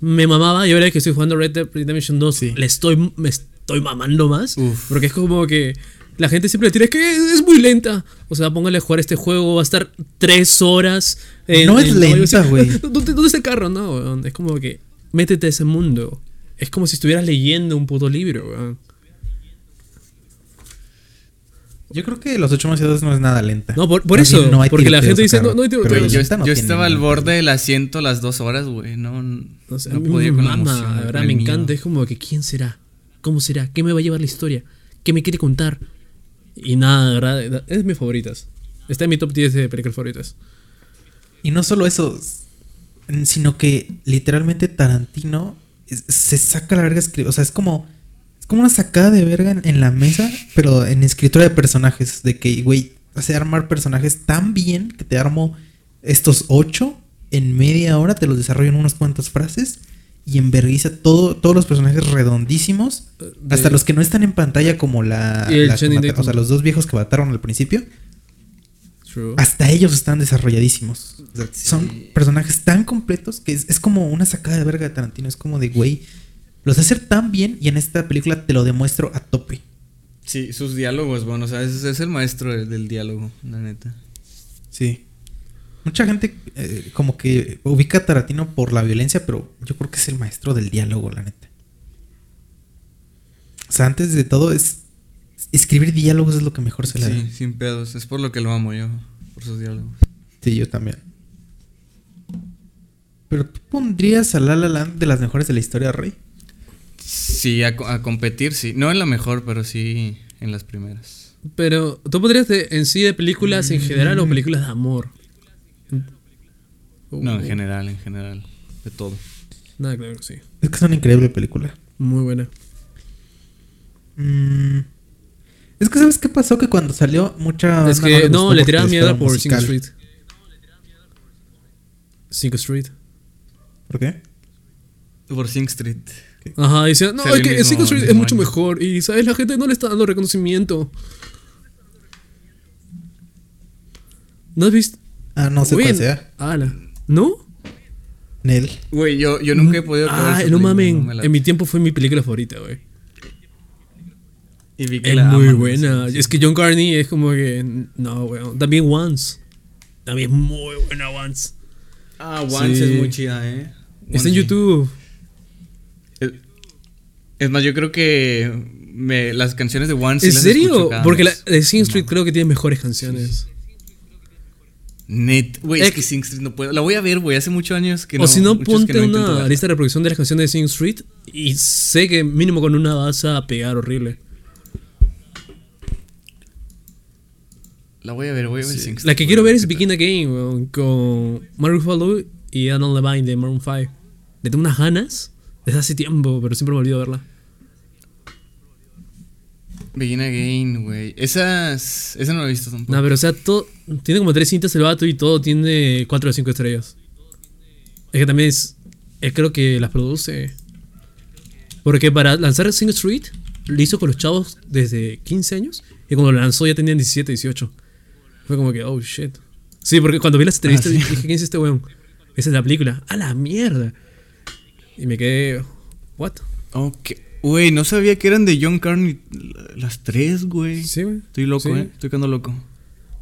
me mamaba y ahora que estoy jugando Red Dead Redemption 2, Sí. le estoy, me estoy mamando más. Uf. Porque es como que la gente siempre le tira, es que es muy lenta. O sea, póngale a jugar este juego, va a estar tres horas. No es lenta, güey. ¿Dónde, ¿Dónde está el carro? No, weón. Es como que métete a ese mundo. Es como si estuvieras leyendo un puto libro, weón. Yo creo que Los ocho más no es nada lenta. No, por, eso. bien, no hay porque la gente dice, no, no hay. Güey, yo, estaba al borde del asiento las dos horas, güey. No, no, sea, no podía me con la mama, emoción. la verdad, me encanta. Es como que, ¿quién será? ¿Cómo será? ¿Qué me va a llevar la historia? ¿Qué me quiere contar? Y nada, es de mis favoritas. Está en mi top 10 de películas favoritas. Y no solo eso, sino que literalmente Tarantino se saca la verga O sea, es como. Es como una sacada de verga en, en la mesa, pero en escritura de personajes. De que, güey, hace armar personajes tan bien que te armo estos ocho en media hora, te los desarrollo en unas cuantas frases y enverguiza todo, todos los personajes redondísimos. de- hasta los que no están en pantalla, como la. O sea, los dos viejos que mataron al principio. True. Hasta ellos están desarrolladísimos. O sea, Son personajes tan completos que es, es como una sacada de verga de Tarantino. Es como de, güey, los hacer tan bien y en esta película te lo demuestro a tope. Sí, sus diálogos, bueno, o sea, es, es el maestro del, del diálogo, la neta. Sí. Mucha gente eh, como que ubica a Tarantino por la violencia, pero yo creo que es el maestro del diálogo, la neta. O sea, antes de todo es... Escribir diálogos es lo que mejor se le da. Sí, sin pedos. Es por lo que lo amo yo, por sus diálogos. Sí, yo también. Pero tú pondrías a La La Land de las mejores de la historia, Rey. Sí, a, co- a competir, sí. No en la mejor, pero sí en las primeras. Pero, ¿tú podrías de- en sí de películas en general o películas de amor? No, en general, en general. De todo. Nada, claro que sí. Es que es una increíble película. Muy buena. Mm. Es que ¿sabes qué pasó? Que cuando salió mucha... es que no, gustó le porque tiraba les mierda por 5 musical. Street. 5 Street. ¿Por qué? Por Sing Street. Ajá, dice, no, es que el mismo- 5 Street es mucho año. mejor. Y, ¿sabes? La gente no le está dando reconocimiento. ¿No has visto? Ah, no sé Güey, cuál sea. ala. ¿No? Nel. Güey, yo, yo nunca he podido acabar Ah, no la- En mi tiempo fue mi película favorita, güey. y vi que Es la muy aman, buena. sí, sí. Es que John Carney es como que. No, weón. También Once. También es muy buena Once. Ah, Once Sí. es muy chida, eh. Está en sí. YouTube. Es, es más, yo creo que me- las canciones de Once. sí ¿En las serio? Porque la de Sing Street creo que tiene mejores canciones. Net. Güey, es que Sing Street no puedo. La voy a ver, güey. Hace muchos años que no. o si no, ponte no una verla. lista de reproducción de las canciones de Sing Street. Y sé que mínimo con una vas a pegar horrible. La voy a ver, voy a ver Sing Street. La que quiero ver es. Begin Again, weón, con Mark Ruffalo y Adam Levine de Maroon 5. Le tengo unas ganas desde hace tiempo, pero siempre me olvido verla. Begin Again, güey. Esas. Esa no la he visto tampoco. No, pero o sea, todo, tiene como tres cintas el vato y todo tiene cuatro o cinco estrellas. Es que también es, es creo que las produce. Porque para lanzar Sing Street, lo hizo con los chavos desde 15 años y cuando lo lanzó ya tenían 17, 18. Fue como que, oh shit. Sí, porque cuando vi las entrevistas sí. dije, ¿quién es este weón? Esa es la película. ¡A la mierda! Y me quedé, ¿what? Ok. Güey, no sabía que eran de John Carney las tres, güey. Sí, güey. Estoy loco, Sí. eh. Estoy quedando loco.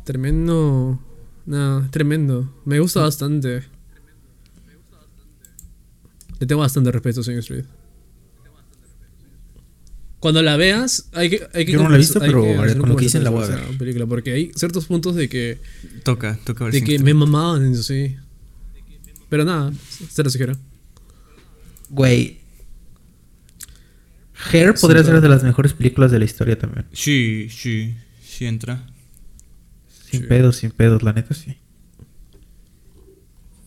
Tremendo. No, tremendo. Me gusta bastante. Le tengo bastante respeto Sing Street. Cuando la veas, hay que. Hay que Yo no la he visto, pero que con lo que dicen la voy a ver. película, porque hay ciertos puntos de que. Toca, toca ver De que me mamaban, eso sí. Pero nada, se lo sugiero. Güey, Hair podría Sí, ser de las mejores películas de la historia también. Sí, sí, sí entra. Sin Sí. pedos, sin pedos, la neta sí.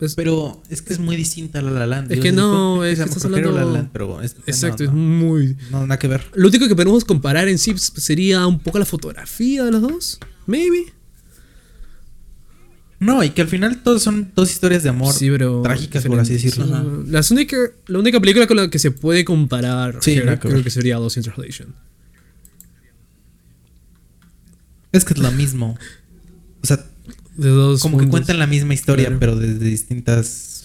Es- Pero es que es muy distinta a La La Land. Es que no, es que estás hablando- La La Land, pero es- Exacto, no, es muy. no, nada que ver. Lo único que podemos comparar en sí sería un poco la fotografía de los dos. Maybe. No, y que al final todos son dos historias de amor Sí, pero trágicas, por así decirlo. Las única, la única película con la que se puede comparar Sí, creo que sería Lost in Translation. Es que es lo mismo. O sea, De dos como que cuentan la misma historia, Claro. pero desde distintas.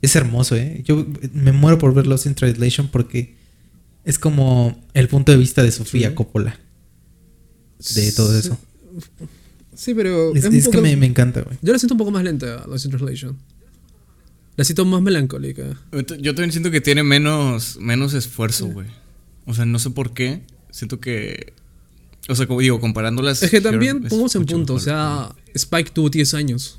Es hermoso, ¿eh? Yo me muero por ver Lost in Translation porque es como el punto de vista de Sofía Sí. Coppola. De todo eso. Sí, pero. Es, es un es que poco- me, me encanta, güey. Yo la siento un poco más lenta, Lost in Translation. La siento más melancólica. Yo también siento que tiene menos, menos esfuerzo, güey. O sea, no sé por qué. Siento que. O sea, como digo, comparándolas. Es que también pongamos en punto, o sea, Spike tuvo 10 años.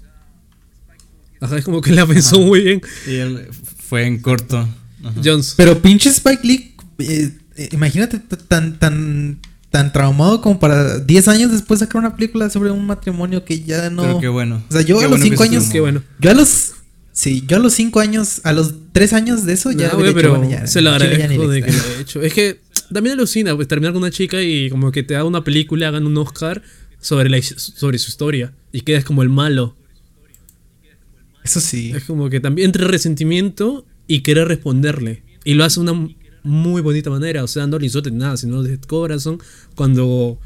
Ajá, es como que la pensó muy bien. Y él fue en corto. Ajá. Jones. Pero pinche Spike Lee, eh, eh, imagínate tan, tan, tan traumado como para 10 años después sacar una película sobre un matrimonio que ya no. Pero qué bueno. O sea, yo Qué a los bueno que 5 se años. Qué bueno. Yo a los. Sí, yo a los 5 años, a los 3 años de eso ya. No, pero bueno, ya, se lo agradezco de que lo haya hecho. Es que también alucina, pues terminar con una chica y como que te haga una película, hagan un Oscar sobre, la, sobre su historia y quedas como el malo. Eso sí. Es como que también entre resentimiento y querer responderle. Y lo hace una muy bonita manera, o sea, no le nada, sino de corazón. Cuando,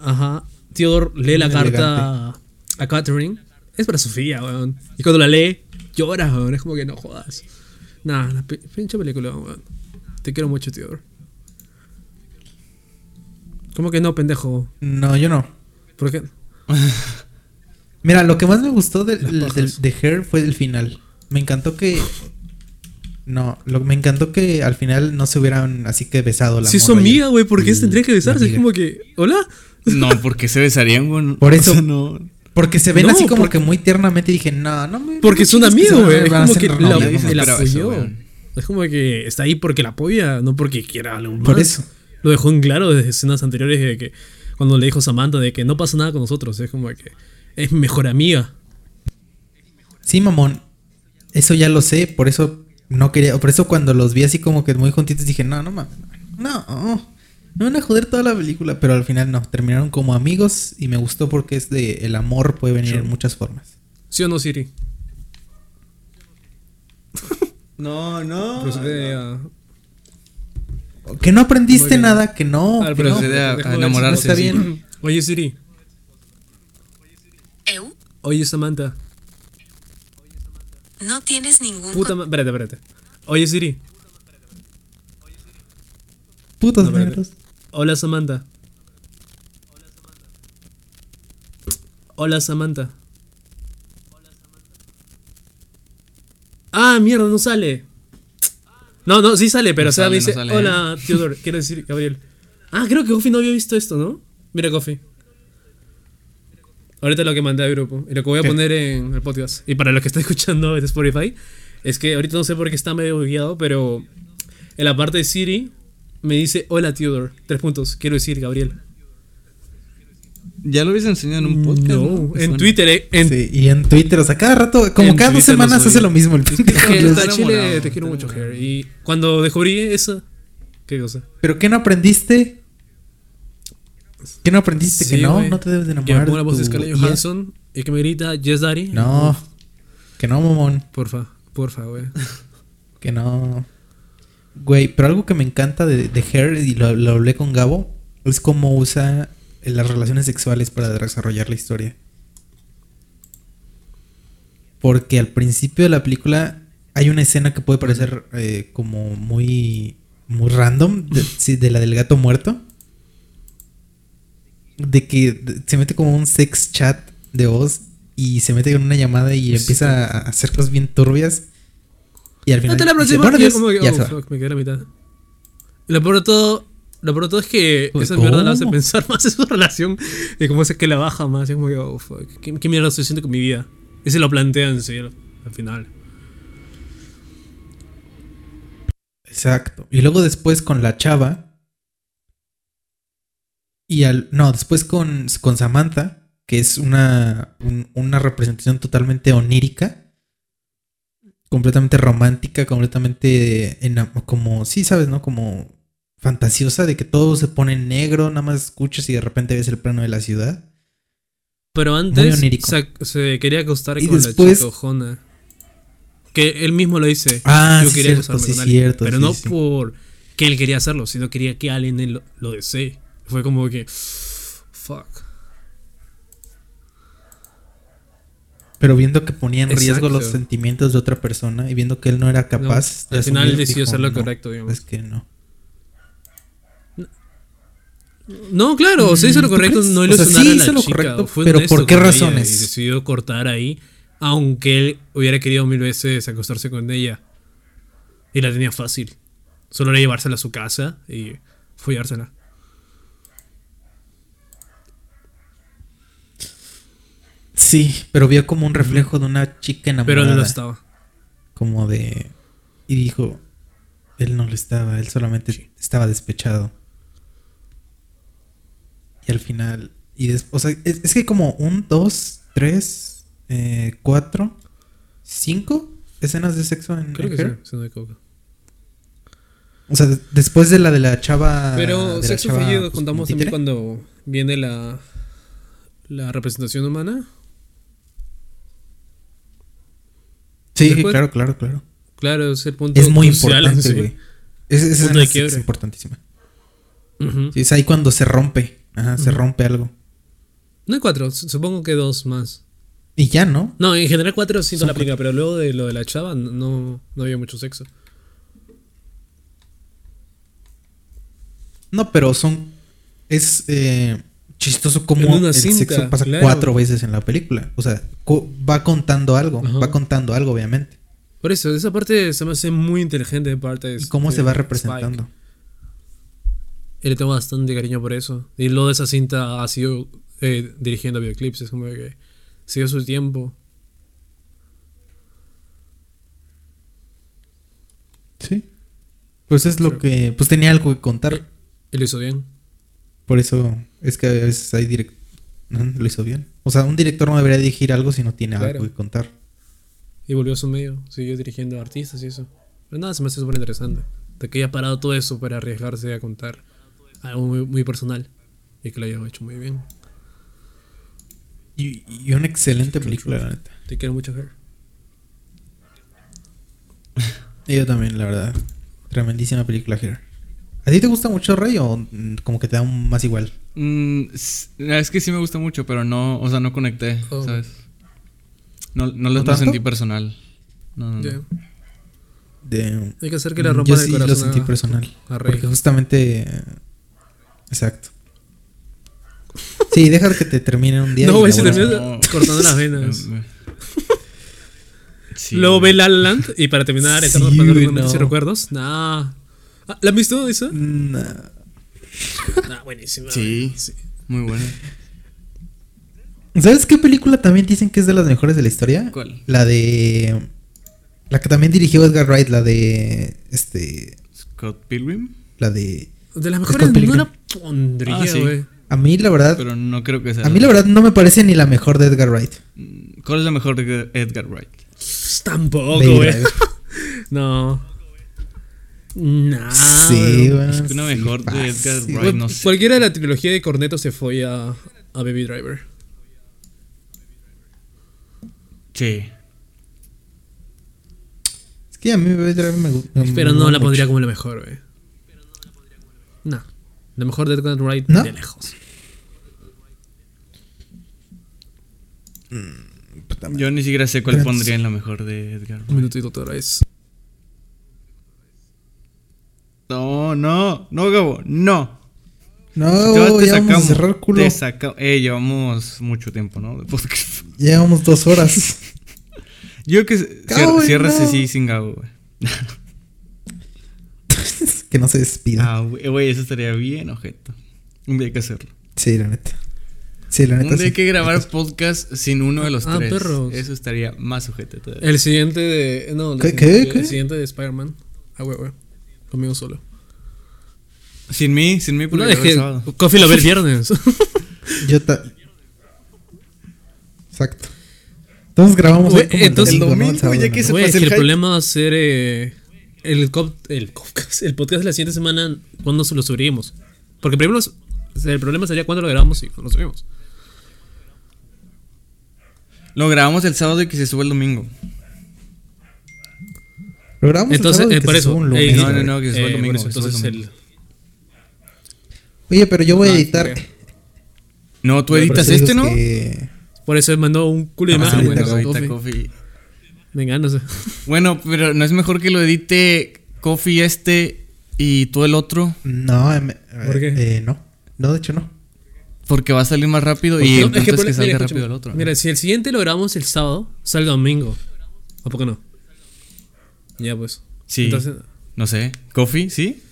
ajá, Theodore lee la carta a Catherine, es para Sofía, weón. Y cuando la lee, llora, weón. Es como que no jodas. Nada, la pi- pinche película, weón. Te quiero mucho, Theodore. ¿Cómo que no, pendejo? No, yo no. ¿Por qué? Mira, lo que más me gustó del- pajas. de Hair fue el final. Me encantó que. No, lo, me encantó que al final no se hubieran así que besado la Si el- amiga, güey, ¿por qué se tendría que besarse? Es como que, ¿hola? No, porque se besarían, güey. Por O eso- sea, no. Porque se ven No, así como porque- que muy tiernamente y dije, no, no me. Porque no es un chingues que amigo, se güey. Es como que la, el apoyó. Es como que está ahí porque la apoya, no porque quiera algo más. Por eso. Lo dejó en claro desde escenas anteriores de que cuando le dijo Samantha de que no pasa nada con nosotros. Es como que es mi mejor amiga. Sí, mamón. Eso ya lo sé, por eso no quería. Por eso cuando los vi así como que muy juntitos dije, no, no mames. No, no me van a joder toda la película. Pero al final no, terminaron como amigos y me gustó porque es de el amor puede venir en muchas formas. ¿Sí o no, Siri? No, no. Procede a. Que no aprendiste nada, que no. Ah, que pero no. procede a- enamorarse, Está sí. bien. Oye, Siri. Oye, Samantha. No tienes ningún Puta ma- Espérate, espérate. Oye, Siri. Putos No, negros. Hola, Samantha. Hola, Samantha. Ah, mierda, no sale. No, no, sí sale, pero No o sea, sale, me dice, no hola, Theodore, quiero decir, Gabriel. Ah, creo que Goffy no había visto esto, ¿no? Mira, Goffy. Ahorita lo que mandé al grupo y lo que voy a ¿Qué? poner en el podcast. Y para los que están escuchando en Spotify, es que ahorita no sé por qué está medio guiado, pero en la parte de Siri me dice, hola, Theodore. Tres puntos, quiero decir, Gabriel. Ya lo habías enseñado en un podcast. No, en. Twitter, eh, en Sí, y en Twitter, o sea, cada rato, como cada dos Twitter semanas hace lo mismo el está Chile, te quiero mucho. Hair. Y cuando descubrí eso, ¿qué cosa? ¿Pero qué no aprendiste? ¿Qué no aprendiste? Sí, que no, güey. no te debes de Que me enamorar. la voz de tu Scarlett IA. Johansson y que me grita, Yes Daddy. No, que no, mamón. Porfa, porfa, güey. Que no. Güey, pero algo que me encanta de, de Hair, y lo, lo hablé con Gabo, es cómo usa las relaciones sexuales para desarrollar la historia. Porque al principio de la película hay una escena que puede parecer eh, como muy, muy random, de, sí, de la del gato muerto. De que de- se mete como un sex chat de voz y se mete en una llamada y empieza a hacer cosas bien turbias. Y al final. Hasta la dice, próxima. "Bueno, y yo adiós", como que, ya oh, va. me quedé a la mitad. Y lo peor de todo, lo peor de todo es que Pues, esa mierda la hace ¿cómo? pensar más en su relación y cómo es que la baja más. Es como que, oh, fuck, ¿qué, qué mierda estoy haciendo con mi vida? Y se lo plantea en serio, al final. Exacto. Y luego después con la chava. Y al. No, después con, con Samantha, que es una, un- una representación totalmente onírica. Completamente romántica, completamente como, sí, sabes, ¿no? Como fantasiosa de que todo se pone en negro, nada más escuchas y de repente ves el plano de la ciudad. Pero antes se, quería acostar Y con después- la chica ojona. Que él mismo lo dice. Ah, Yo sí, quería cierto, sí, con alguien. cierto, Pero sí, no por que él quería hacerlo, sino quería que alguien lo, lo desee. Fue como que. Fuck. Pero viendo que ponía en riesgo los sentimientos de otra persona y viendo que él no era capaz No, de al final decidió hacer lo "No, correcto, digamos". Es que no. No, claro, se hizo lo ¿tú correcto, no O sea, ilusionar sí a la lo chica, correcto, fue pero ¿por qué razones? Y decidió cortar ahí, aunque él hubiera querido mil veces acostarse con ella. Y la tenía fácil. Solo era llevársela a su casa y follársela. Sí, pero vio como un reflejo de una chica enamorada. Pero no lo estaba. Como de. Y dijo. Él no lo estaba, él solamente estaba despechado. Y al final. Y des- o sea, es, es que como un, dos, tres, eh, cuatro, cinco escenas de sexo en, Creo en que sí, no me equivoco. O sea, de- después de la de la chava. Pero sexo chava, fallido pues, contamos también cuando viene la, la representación humana. Sí, después- claro, claro, claro. Claro, es el punto Es muy crucial importante, sí. güey. Es, Punto de escena es- quiebre. es importantísima. Sí, es ahí cuando se rompe. Ajá, se rompe algo. No hay cuatro, su- supongo que dos más. Y ya, ¿no? No, en general cuatro sí Son la aplica, pero luego de lo de la chava no, no había mucho sexo. No, pero son. Es eh, chistoso como En una el cinta, sexo pasa claro. cuatro veces en la película. O sea, va contando algo. Ajá. Va contando algo, obviamente. Por eso, esa parte se me hace muy inteligente de parte de cómo se va Spike. representando. Y le tengo bastante cariño por eso. Y luego de esa cinta ha sido eh, dirigiendo videoclips. Es como que siguió su tiempo. Sí. Pues es lo que. Pues tenía algo que contar. Y lo hizo bien. Por eso es que a veces hay direct... Lo hizo bien. O sea, un director no debería dirigir algo si no tiene Claro. algo que contar. Y volvió a su medio. Siguió dirigiendo a artistas y eso. Pero nada, se me hace súper interesante. De que haya parado todo eso para arriesgarse a contar algo muy, muy personal. Y que lo haya hecho muy bien. Y, y una excelente película, la neta. Te quiero mucho, Her. Yo también, la verdad. Tremendísima película, Here. ¿A ti te gusta mucho Rey o mm, como que te da un más igual? Mm, es que sí me gusta mucho, pero no, o sea, no conecté, Oh. ¿sabes? No, no lo sentí personal. No, no, no. Ya. De, Hay que hacer que le Mm, rompan Yo el sí corazón. lo sentí personal. a Rey. Porque justamente. Exacto. Sí, deja que te termine un día. No, güey, la si terminas cortando las venas. Sí, Luego ve La La Land y para terminar, Sí, no. Recuerdos. Nah. Ah, ¿La han visto esa? Nah. Nah, buenísima. Sí. sí. Muy bueno. ¿Sabes qué película también dicen que es de las mejores de la historia? ¿Cuál? La de. La que también dirigió Edgar Wright, la de. Este. Scott Pilgrim. La de. De las mejores no la pondría, Ah, sí. güey. A mí, la verdad. Pero no creo que sea. A mí, la verdad, no me parece ni la mejor de Edgar Wright. Mm, ¿Cuál es la mejor de Edgar Wright? Tampoco, güey. No. Nah. sí. Es que una sí, mejor de Edgar fácil. Wright. No sé. Cualquiera de la trilogía de Corneto se fue a, a Baby Driver. Sí. Es que a mí Baby Driver me gusta. Pero no la pondría como la mejor, güey. No. La mejor de Edgar Wright ¿No? de lejos. Yo ni siquiera sé cuál Pero- pondría en la mejor de Edgar Un Wright. minutito otra vez. No, no, no, Gabo, no. No, Te- te ya vamos a sacamos, cerrar culo. Te saca- eh, llevamos mucho tiempo, ¿no? De podcast. Llevamos dos horas. Yo que Gabo, cierras no. así sin Gabo, güey. que no se despida. Ah, güey, güey, eso estaría bien, objeto. Un día hay que hacerlo. Sí, la neta. Sí, la neta. Un día hay que grabar podcast sin uno de los Ah, tres. perros. Eso estaría más sujeto todavía. El siguiente de. No, el ¿Qué, siguiente, qué, qué? El siguiente de Spider-Man. Ah, güey, güey. Conmigo solo. Sin mí, sin mí, porque No, es el que sábado. Coffee lo ve el viernes. Yo ta- Exacto. Entonces grabamos como entonces- el domingo, el El sábado, domingo, ya que se pasa que el el problema va a ser eh, el, cop- el, podcast, el podcast de la siguiente semana, ¿cuándo se lo subiríamos? Porque primero los- el problema sería cuándo lo grabamos y cuándo lo subimos. Lo grabamos el sábado y que se sube el domingo. Lo grabamos el Entonces, sábado eh, que por se eso. un eh, lunes, no, no, no, que se suba el eh, domingo, por eso, que el entonces domingo. el- Oye, pero yo voy a Ah, editar. ok. No, tú Por editas digo este, ¿no? que- por eso me mandó un culo de Ah, imagen, güey. ahorita, con ahorita Coffee. Coffee. Venga, no sé. Bueno, pero no es mejor que lo edite Coffee este y tú el otro, No, em- ¿Por qué? eh, no. No, de hecho no. porque va a salir más rápido No, y es entonces que, por- salga mira, rápido escúchame. el otro. Mira, si el siguiente lo grabamos el sábado, salga domingo. ¿A poco no? Ya pues. Sí. Entonces, No sé, Coffee, ¿sí?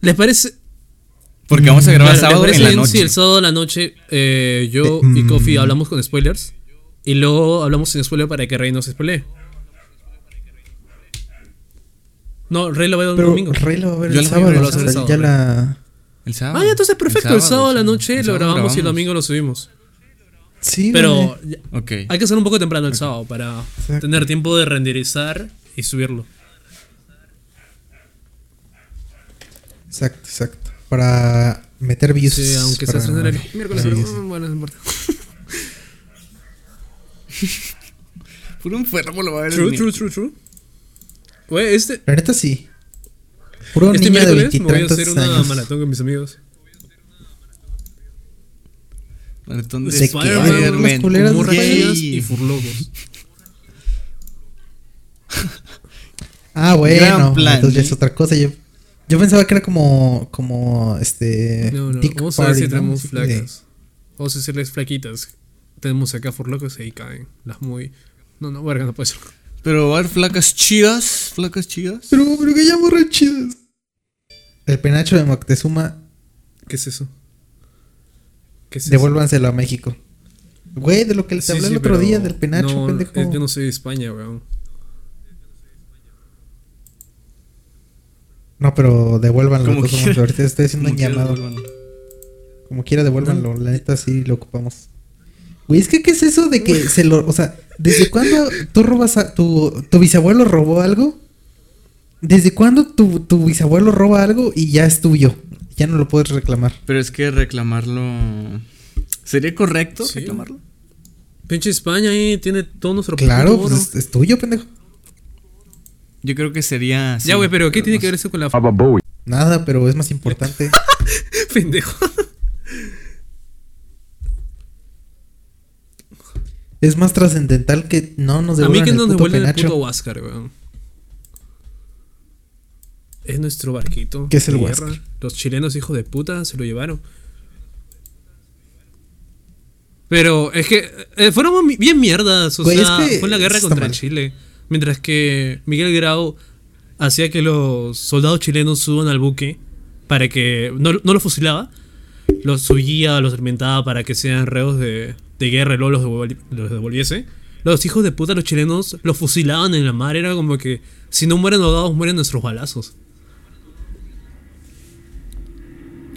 ¿Les parece? Porque vamos a grabar Claro, ¿les sábado parece en la noche. Si el sábado a la noche eh, yo Eh, y mm. Kofi hablamos con spoilers y luego hablamos sin spoiler para que Rey no se spoilee. No, Rey lo ve el Pero domingo. Rey lo va a ver Yo el el sábado. lo a el ya sábado, la. El sábado. Ah, ya entonces perfecto. El sábado, a la noche el lo grabamos y el domingo lo subimos. Sí, Pero güey. ya- Ok. hay que hacer un poco temprano el sábado para Exacto. tener tiempo de renderizar y subirlo. Exacto, exacto. Para meter views. Sí, aunque se para- estrene el miércoles, pero bueno, no importa. Puro enfermo lo va a ver. True, true, true, true. Güey, este, La neta sí. Puro este niño de miércoles me voy a 23 hacer una años. maratón con mis amigos. Maratón de. Spider-Man. Culeras y furlocos. Ah, bueno. Gran plan, entonces ya ¿sí? es otra cosa. Yo, yo pensaba que era como. Como este. No, no, Dick vamos a ver Party, si ¿no? tenemos de- flacas. Vamos a hacerles flaquitas. Tenemos acá furlocos y ahí caen. Las muy. No, no, verga, no puede ser. Pero va a haber flacas chidas. Flacas chidas. Pero, pero que ya morre chidas. El penacho de Moctezuma, ¿Qué es eso? ¿Qué es eso? devuélvanselo a México. Güey, de lo que les Sí, hablé sí, el otro día, del penacho, no, pendejo. es- yo no soy de España, weón. No, pero devuélvanlo. Como quiera. Ahorita estoy haciendo un llamado. Como quiera, devuélvanlo. La neta sí lo ocupamos. Güey, es que ¿qué es eso de que se lo... O sea, ¿desde cuándo tú robas a... Tu, tu bisabuelo robó algo? ¿Desde cuándo tu, tu bisabuelo roba algo y ya es tuyo? Ya no lo puedes reclamar. Pero es que reclamarlo. ¿Sería correcto Sí. reclamarlo? Pinche España ahí tiene todo nuestro Claro, pues es tuyo, pendejo. Yo creo que sería. Ya, güey, pero ¿qué tiene que ver eso con la Nada, pero es más importante. pendejo? es más trascendental que no nos A mí devuelvan que el nos devuelven el penacho. puto Huáscar, weón. Es nuestro barquito. ¿Qué es el. Huáscar? Los chilenos hijos de puta se lo llevaron. Pero es que eh, fueron bien mierdas. O Güey, sea, es que fue la guerra contra mal. Chile. Mientras que Miguel Grau hacía que los soldados chilenos suban al buque para que. No, no los fusilaba, los subía, los alimentaba para que sean reos de, de guerra y luego los, devolviese. Los hijos de puta, los chilenos, los fusilaban en la mar. Era como que si no mueren ahogados, mueren nuestros balazos.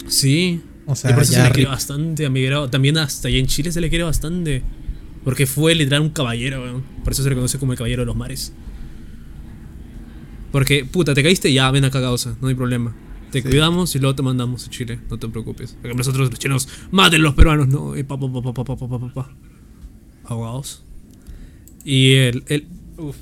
Sí. O sea, y por eso se le quiere bastante a Miguel Grau. También hasta allá en Chile se le quiere bastante. Porque fue literal un caballero, weón. Por eso se le conoce como el caballero de los mares. Porque, puta, te caíste ya, ven acá, causa, no hay problema. Te cuidamos y luego te mandamos a Chile, no te preocupes. Porque nosotros los chilenos, maten los peruanos, no. Y pa, pa, pa, pa, pa, pa, pa, pa. Ahogados. Y el. el uf.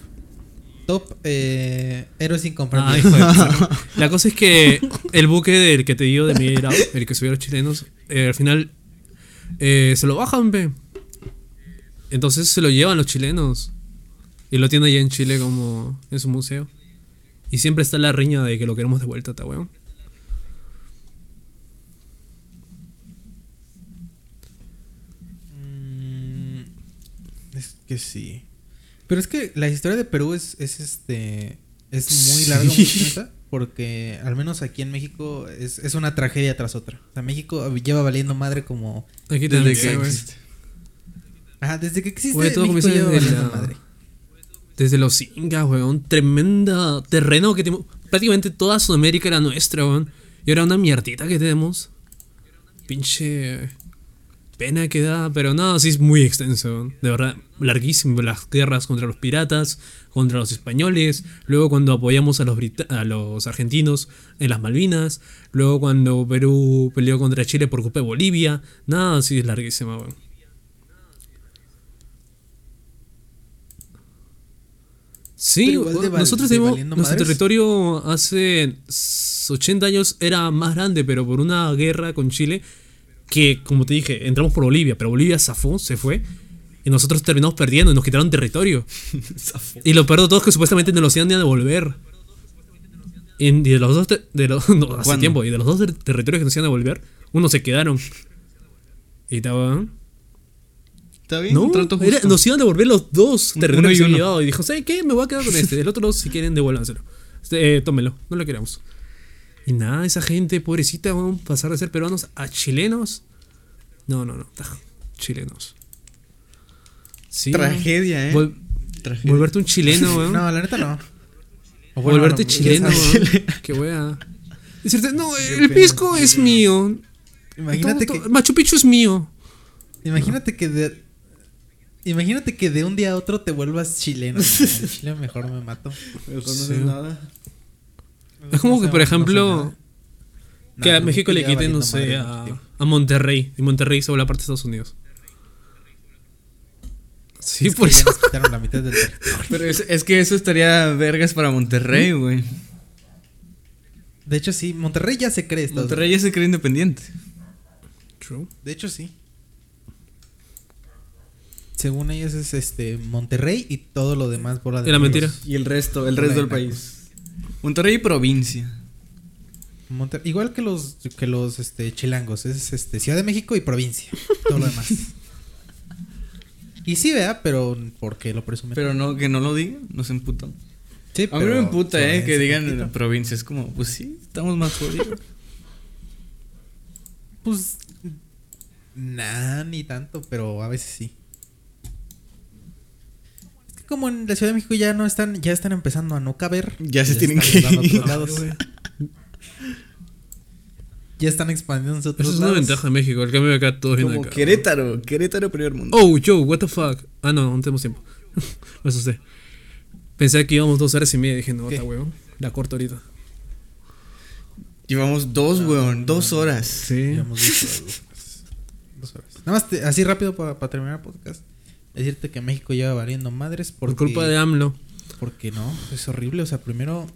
Top eh, héroes Ah, incomprendidos. puta. La cosa es que el buque del que te digo de Miguel Grau, el que subieron los chilenos, eh, al final eh, se lo bajan, ve. Entonces se lo llevan los chilenos. Y lo tienen allá en Chile como en su museo. Y siempre está la riña de que lo queremos de vuelta, ta weón. Mm, Es que sí. Pero es que la historia de Perú es, es este. Es muy larga, muy extensa, Porque al menos aquí en México es, es una tragedia tras otra. O sea, México lleva valiendo madre como. Aquí Desde que existe. Desde que existe Güey, todo desde valiendo la- madre. Desde los incas, weón. Tremenda terreno que tenemos. prácticamente toda Sudamérica era nuestra, weón. Y ahora una mierdita que tenemos. Pinche pena que da, pero no, sí es muy extenso, weón. de verdad, larguísimo. Las guerras contra los piratas, contra los españoles, luego cuando apoyamos a los, brita- a los argentinos en las Malvinas, luego cuando Perú peleó contra Chile por culpa de Bolivia, nada, sí es larguísima, weón. Sí, igual de nosotros de tenemos nuestro madres. territorio hace 80 años era más grande, pero por una guerra con Chile que, como te dije, entramos por Bolivia, pero Bolivia zafó, se fue. Y nosotros terminamos perdiendo y nos quitaron territorio. y lo peor de todo es que supuestamente nos los iban a devolver. Y de los dos, de los, no, hace tiempo, y de los dos ter- territorios que nos iban a devolver, uno se quedaron. Y estaba. Está bien, No, trato era- justo. nos iban a devolver los dos uno y uno. Y dijo, ¿sabes qué? Me voy a quedar con este. El otro, si quieren, devuélvanselo. Este, eh, tómelo, no lo queremos. Y nada, esa gente, pobrecita, vamos a pasar de ser peruanos a chilenos. No, no, no. Chilenos. Sí. Tragedia, ¿eh? Vol- Tragedia. volverte un chileno, weón. No, la neta no. O bueno, volverte no, chileno, weón. Qué wea. Decirte, no, el pisco es mío. Imagínate Todo- que, Machu Picchu es mío. imagínate que de, imagínate que de un día a otro te vuelvas chileno. De Chile mejor me mato. Mejor no Sí. sé nada. Es como No que, por no sé ejemplo, que a México le quiten, no sé, a, Monterrey. Y Monterrey se vuelve parte de Estados Unidos. Sí, Es por eso. nos quitaron la mitad del territorio. Pero es, es que eso estaría vergas para Monterrey, güey. De hecho, sí, Monterrey ya se cree Estados Monterrey ya se cree independiente. True. De hecho, sí. Según ellos es este Monterrey y todo lo demás bola de Era mentira. Y el resto, el resto del país. Monterrey y provincia. Monter- igual que los que los este chilangos, es este Ciudad de México y provincia, todo lo demás. y sí, vea, pero porque lo presumen. Pero no, que no lo digan, nos emputan. sí, A mí me pero emputa, eh, que digan en la provincia. Es como, pues sí, estamos más jodidos. Pues nah, ni tanto, pero a veces sí. Que como en la Ciudad de México ya no están, ya están empezando a no caber. Ya se tienen que a ir. lados. ya están expandiéndose a otros Esa es una lados. ventaja de México. El cambio de acá todo viene Como acá. Querétaro, Querétaro primer mundo. Oh, yo, what the fuck. Ah, no, no tenemos tiempo. Me asusté. Pensé que íbamos dos horas y media. Dije, no, está huevón. La corto ahorita. Llevamos dos, weón, dos horas. Sí. Ya hemos visto dos horas. Dos horas. Nada más, te- así rápido para terminar el podcast. Decirte que México lleva valiendo madres Por culpa de AMLO. Porque no, es horrible. O sea, primero,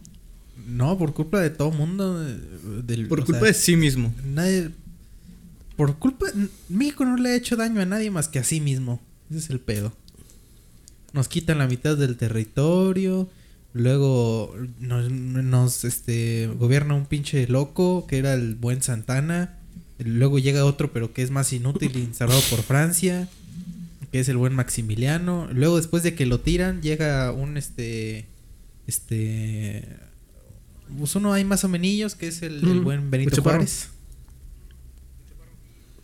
no, por culpa de todo mundo. eh, Del, Por culpa sea, de sí mismo. Nadie. Por culpa. México no le ha hecho daño a nadie más que a sí mismo. Ese es el pedo. Nos quitan la mitad del territorio. Luego nos, nos este, gobierna un pinche loco que era el buen Santana. Luego llega otro, pero que es más inútil, instalado por Francia. Que es el buen Maximiliano. Luego, después de que lo tiran, llega un este. Este. Pues uno hay más o menos que es el, buen Benito. Juárez.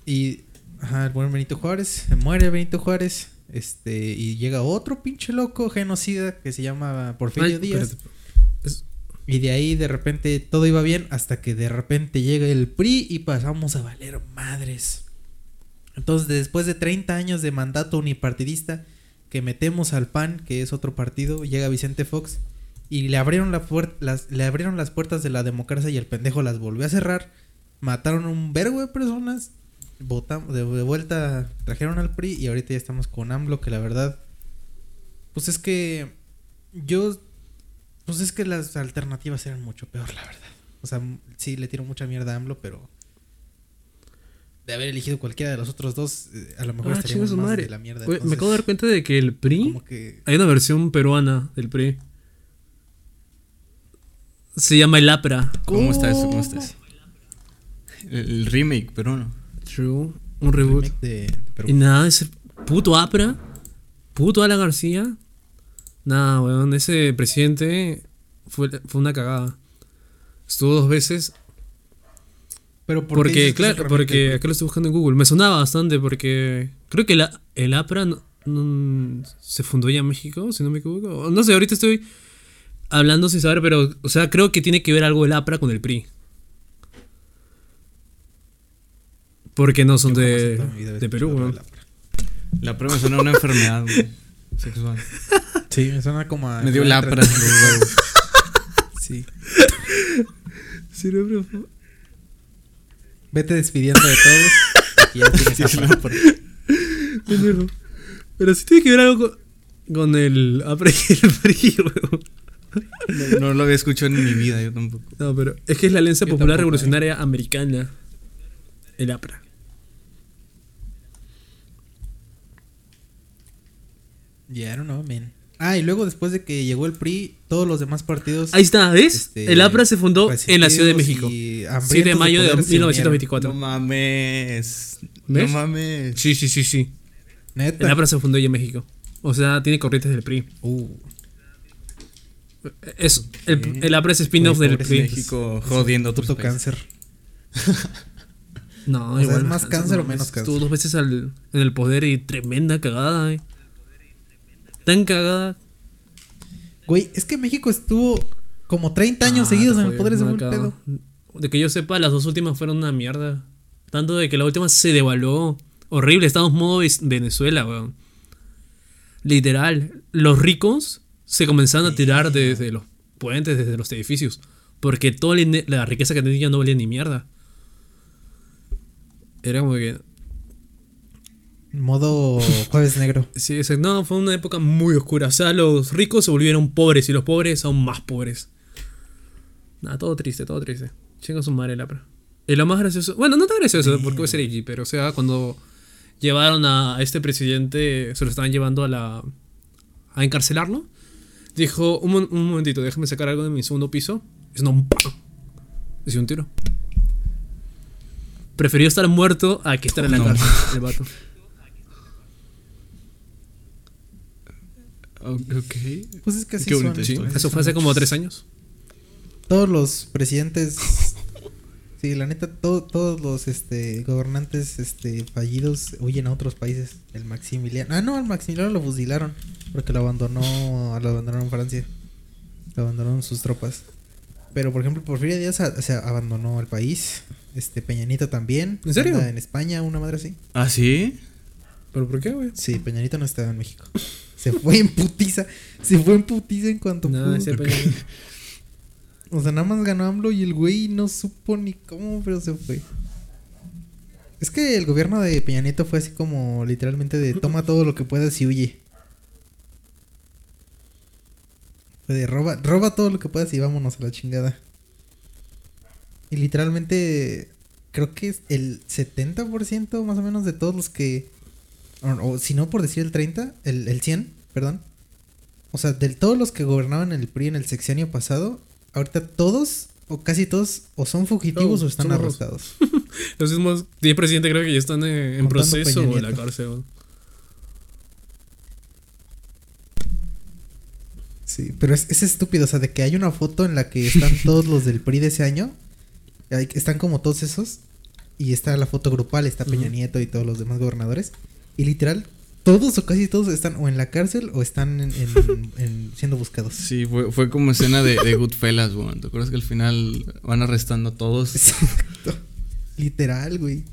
Y. Ajá, el buen Benito Juárez. Se muere Benito Juárez. Este. Y llega otro pinche loco genocida que se llama Porfirio Ay, Díaz. Es- Y de ahí de repente todo iba bien hasta que de repente llega el PRI y pasamos a valer madres. Entonces después de 30 años de mandato unipartidista que metemos al PAN, que es otro partido, llega Vicente Fox y le abrieron, la las, le abrieron las puertas de la democracia y el pendejo las volvió a cerrar. Mataron un vergo de personas, votamos, de, de vuelta trajeron al PRI y ahorita ya estamos con AMLO que la verdad, pues es que yo pues es que las alternativas eran mucho peor, la verdad. O sea, sí le tiro mucha mierda a AMLO, pero de haber elegido cualquiera de los otros dos, eh, a lo mejor Ah, estaríamos más madre. de la mierda. Güey, me Entonces, acabo de dar cuenta de que el PRI. Como que Hay una versión peruana del PRI. Se llama el APRA. ¿Cómo está eso? ¿Cómo está eso? El, el remake peruano. True. Un reboot. remake de, de Perú. Y nada, ese puto APRA. Puto Alan García. Nada, weón. Ese presidente fue, fue una cagada. Estuvo dos veces. Pero ¿por qué Porque, claro, porque acá lo estoy buscando en Google. Me sonaba bastante porque creo que la, el APRA no- no- se fundó ya en México, si no me equivoco. No sé, ahorita estoy hablando sin saber, pero, o sea, creo que tiene que ver algo el APRA con el PRI. Porque no son de, de Perú, de la- La prueba suena a una enfermedad güey, sexual. Sí, me suena como a. Me dio lapra. Sí. Sí, no, pero- Vete despidiendo de todos. y ya tienes lapra. Pendejo. Pero sí tiene que ver algo con, con el APRA y el weón. No, no lo había escuchado en mi vida, yo tampoco. No, pero es que es la Alianza Yo Popular tampoco, Revolucionaria Americana. El APRA. Yeah, I don't know, man. Ah, y luego después de que llegó el PRI, todos los demás partidos. Ahí está, ¿ves? este, el APRA se fundó en la Ciudad de México. y 7 de mayo de poder se 1924. No mames. ¿Ves? No mames. Sí, sí, sí, sí. Neta. El APRA se fundó ahí en México. O sea, tiene corrientes del PRI. Uh, Es, el, el APRA es spin-off del PRI. México jodiendo países. cáncer. No, O sea, igual. ¿es más cáncer o no, menos Estuvo cáncer? dos veces al- en el poder y tremenda cagada, eh. Tan cagada. Güey, es que México estuvo como 30 años Ah, seguidos en el poder cagada. pedo. De que yo sepa, las dos últimas fueron una mierda. Tanto de que la última se devaluó. Horrible, estamos modo Venezuela, weón. Literal. Los ricos se comenzaron a tirar desde los puentes, desde los edificios. Porque toda la riqueza que tenían no valía ni mierda. Era como que. Modo jueves negro. Sí, es- no, fue una época muy oscura. O sea, los ricos se volvieron pobres y los pobres aún más pobres. Nada, todo triste, todo triste. Chinga su madre la Y lo más gracioso, bueno, no tan gracioso porque va a ser allí, pero o sea, cuando llevaron a este presidente, se lo estaban llevando a la. a encarcelarlo, dijo: Un, un momentito, déjame sacar algo de mi segundo piso. Y sonó un dio un tiro. Prefirió estar muerto a que estar en la No. cárcel, el vato. Ok. Pues es que así Qué son. bonita Sí, eso fue hace como tres años. Todos los presidentes. Sí, la neta, todo- todos los este, gobernantes este, fallidos huyen a otros países. El Maximiliano. Ah, no, el Maximiliano lo fusilaron. Porque lo abandonó. Lo abandonaron Francia. Lo abandonaron sus tropas. Pero por ejemplo, Porfirio Díaz a- se abandonó el país. Este Peña Nieto también. ¿En serio? En España, una madre así. ¿Ah, sí? ¿Pero por qué, güey? Sí, Peña Nieto no estaba en México. Se fue en putiza. Se fue en putiza en cuanto No, pudo. ese O sea, nada más ganó AMLO y el güey no supo ni cómo, pero se fue. Es que el gobierno de Peña Nieto fue así como literalmente de toma todo lo que puedas y huye. Fue de roba, roba todo lo que puedas y vámonos a la chingada. Y literalmente creo que es el 70% más o menos de todos los que... O, o si no por decir el 30, el, el 100, perdón. O sea, de todos los que gobernaban el PRI en el sexenio pasado, ahorita todos, o casi todos, o son fugitivos o están arrestados. Los mismos 10 presidentes creo que ya están eh, en proceso o en la cárcel. Sí, pero es, es estúpido, o sea, de que hay una foto en la que están todos los del PRI de ese año, hay- están como todos esos, y está la foto grupal, está Peña. Nieto y todos los demás gobernadores, y literal, todos o casi todos están o en la cárcel o están en, en- en- siendo buscados. Sí, fue, fue como escena de, de Goodfellas, güey. ¿Te acuerdas que al final van arrestando a todos? Exacto. Literal, güey.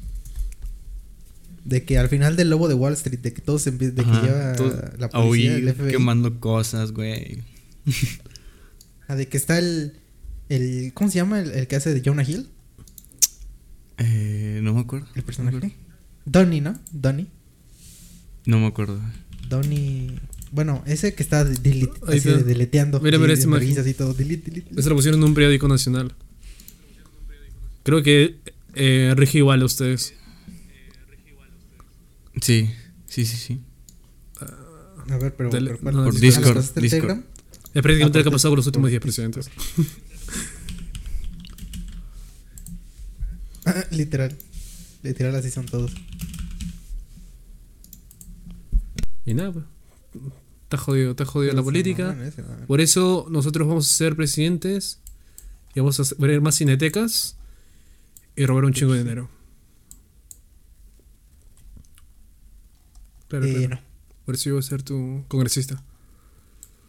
De que al final del lobo de Wall Street, de que todos de que Ajá, lleva la policía, el FBI. quemando cosas, güey. Ah, de que está el, el ¿cómo se llama? El, el que hace de Jonah Hill, Eh, no me acuerdo. el personaje. Donnie, ¿no? Donnie. No me acuerdo. Donnie. Bueno, ese que está delete, Ahí así de deleteando. Mira, mira esta imagen. así todo. Delete, delete. Eso lo pusieron en un periódico nacional. Creo que eh, rige igual a ustedes. Sí, sí, sí, sí. A ver, pero. Dele- pero ¿cuál? no, Por ¿Ah, Discord, ¿los pasaste el Discord. Telegram? Es prácticamente lo que ha pasado con los últimos por- 10 presidentes. Ah, literal. Literal, así son todos. Y nada, pues. Está jodido, está jodido la política. Por eso nosotros vamos a ser presidentes y vamos a ver más cinetecas y robar un chingo de dinero. Claro, Eh, claro. Por eso yo voy a ser tu congresista.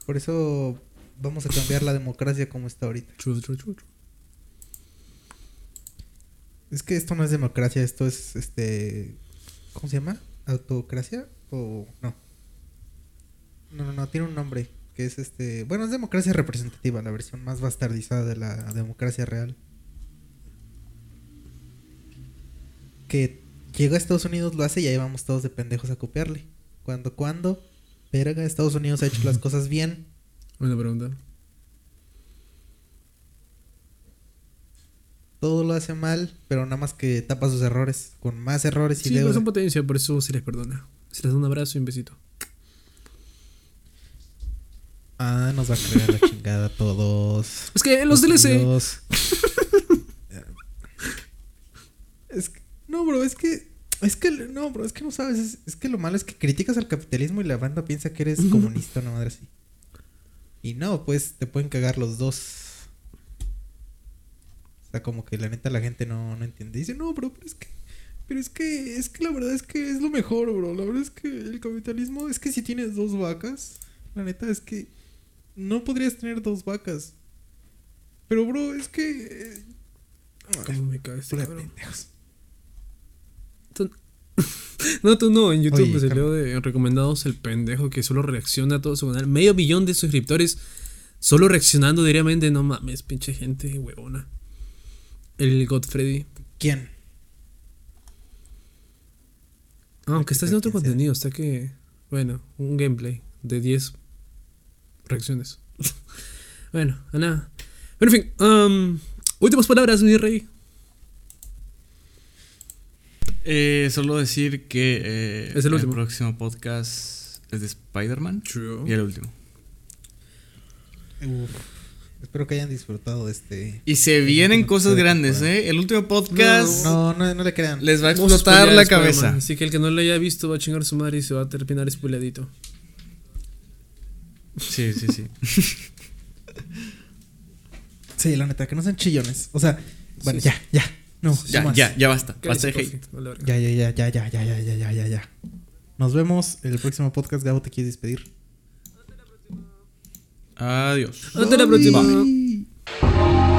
Por eso vamos a cambiar la democracia como está ahorita. True, true, true, true. Es que esto no es democracia, esto es este. ¿Cómo se llama? ¿Autocracia? ¿O no? No, no, no, tiene un nombre. Que es este. Bueno, es democracia representativa, la versión más bastardizada de la democracia real. Que llega a Estados Unidos, lo hace y ahí vamos todos de pendejos a copiarle. Cuando, cuando, verga, Estados Unidos ha hecho las cosas bien. Buena pregunta. Todo lo hace mal, pero nada más que tapa sus errores. Con más errores y Sí, deuda. son potencia, por eso se les perdona. Se les da un abrazo y un besito. Ah, nos va a creer la chingada a todos. Es que los DLC. Es que, no, bro, es que. Es que, no, bro, es que no sabes. Es, es que lo malo es que criticas al capitalismo y la banda piensa que eres comunista, una madre así. Y no, pues te pueden cagar los dos. O sea, como que la neta la gente no, no entiende. Dice, no, bro, pero es que. Pero es que, es que la verdad es que es lo mejor, bro. La verdad es que el capitalismo es que si tienes dos vacas, la neta es que no podrías tener dos vacas. Pero, bro, es que. eh, ¿Cómo me cae este pendejos. Tú- No, tú no. En YouTube me salió de recomendados el pendejo que solo reacciona a todo su canal. Medio millón de suscriptores solo reaccionando diariamente. No mames, pinche gente huevona. El Godfrey. ¿Quién? Aunque está haciendo otro contenido, está que. Bueno, un gameplay de 10 reacciones. bueno, a nada. Pero en fin, um, últimas palabras, mi rey. Eh, solo decir que eh, Es el último. próximo podcast es de Spider-Man True. y el último. Uf. Espero que hayan disfrutado de este. Y se vienen último cosas grandes. ¿eh? El último podcast No, no, no le crean. les va a explotar la cabeza. Así que el que no lo haya visto va a chingar su madre y se va a terminar spoileadito. Sí, sí, sí. Sí, la neta, que no sean chillones. O sea, bueno, Sí, ya, ya. No, ya, no más. ya, ya basta. ¿Qué Basta de hate. Ya, ya, ya, ya, ya, ya, ya, ya, ya, ya, ya. Nos vemos en el próximo podcast. Gabo, ¿te quieres despedir? Adiós. Hasta la próxima. Bye.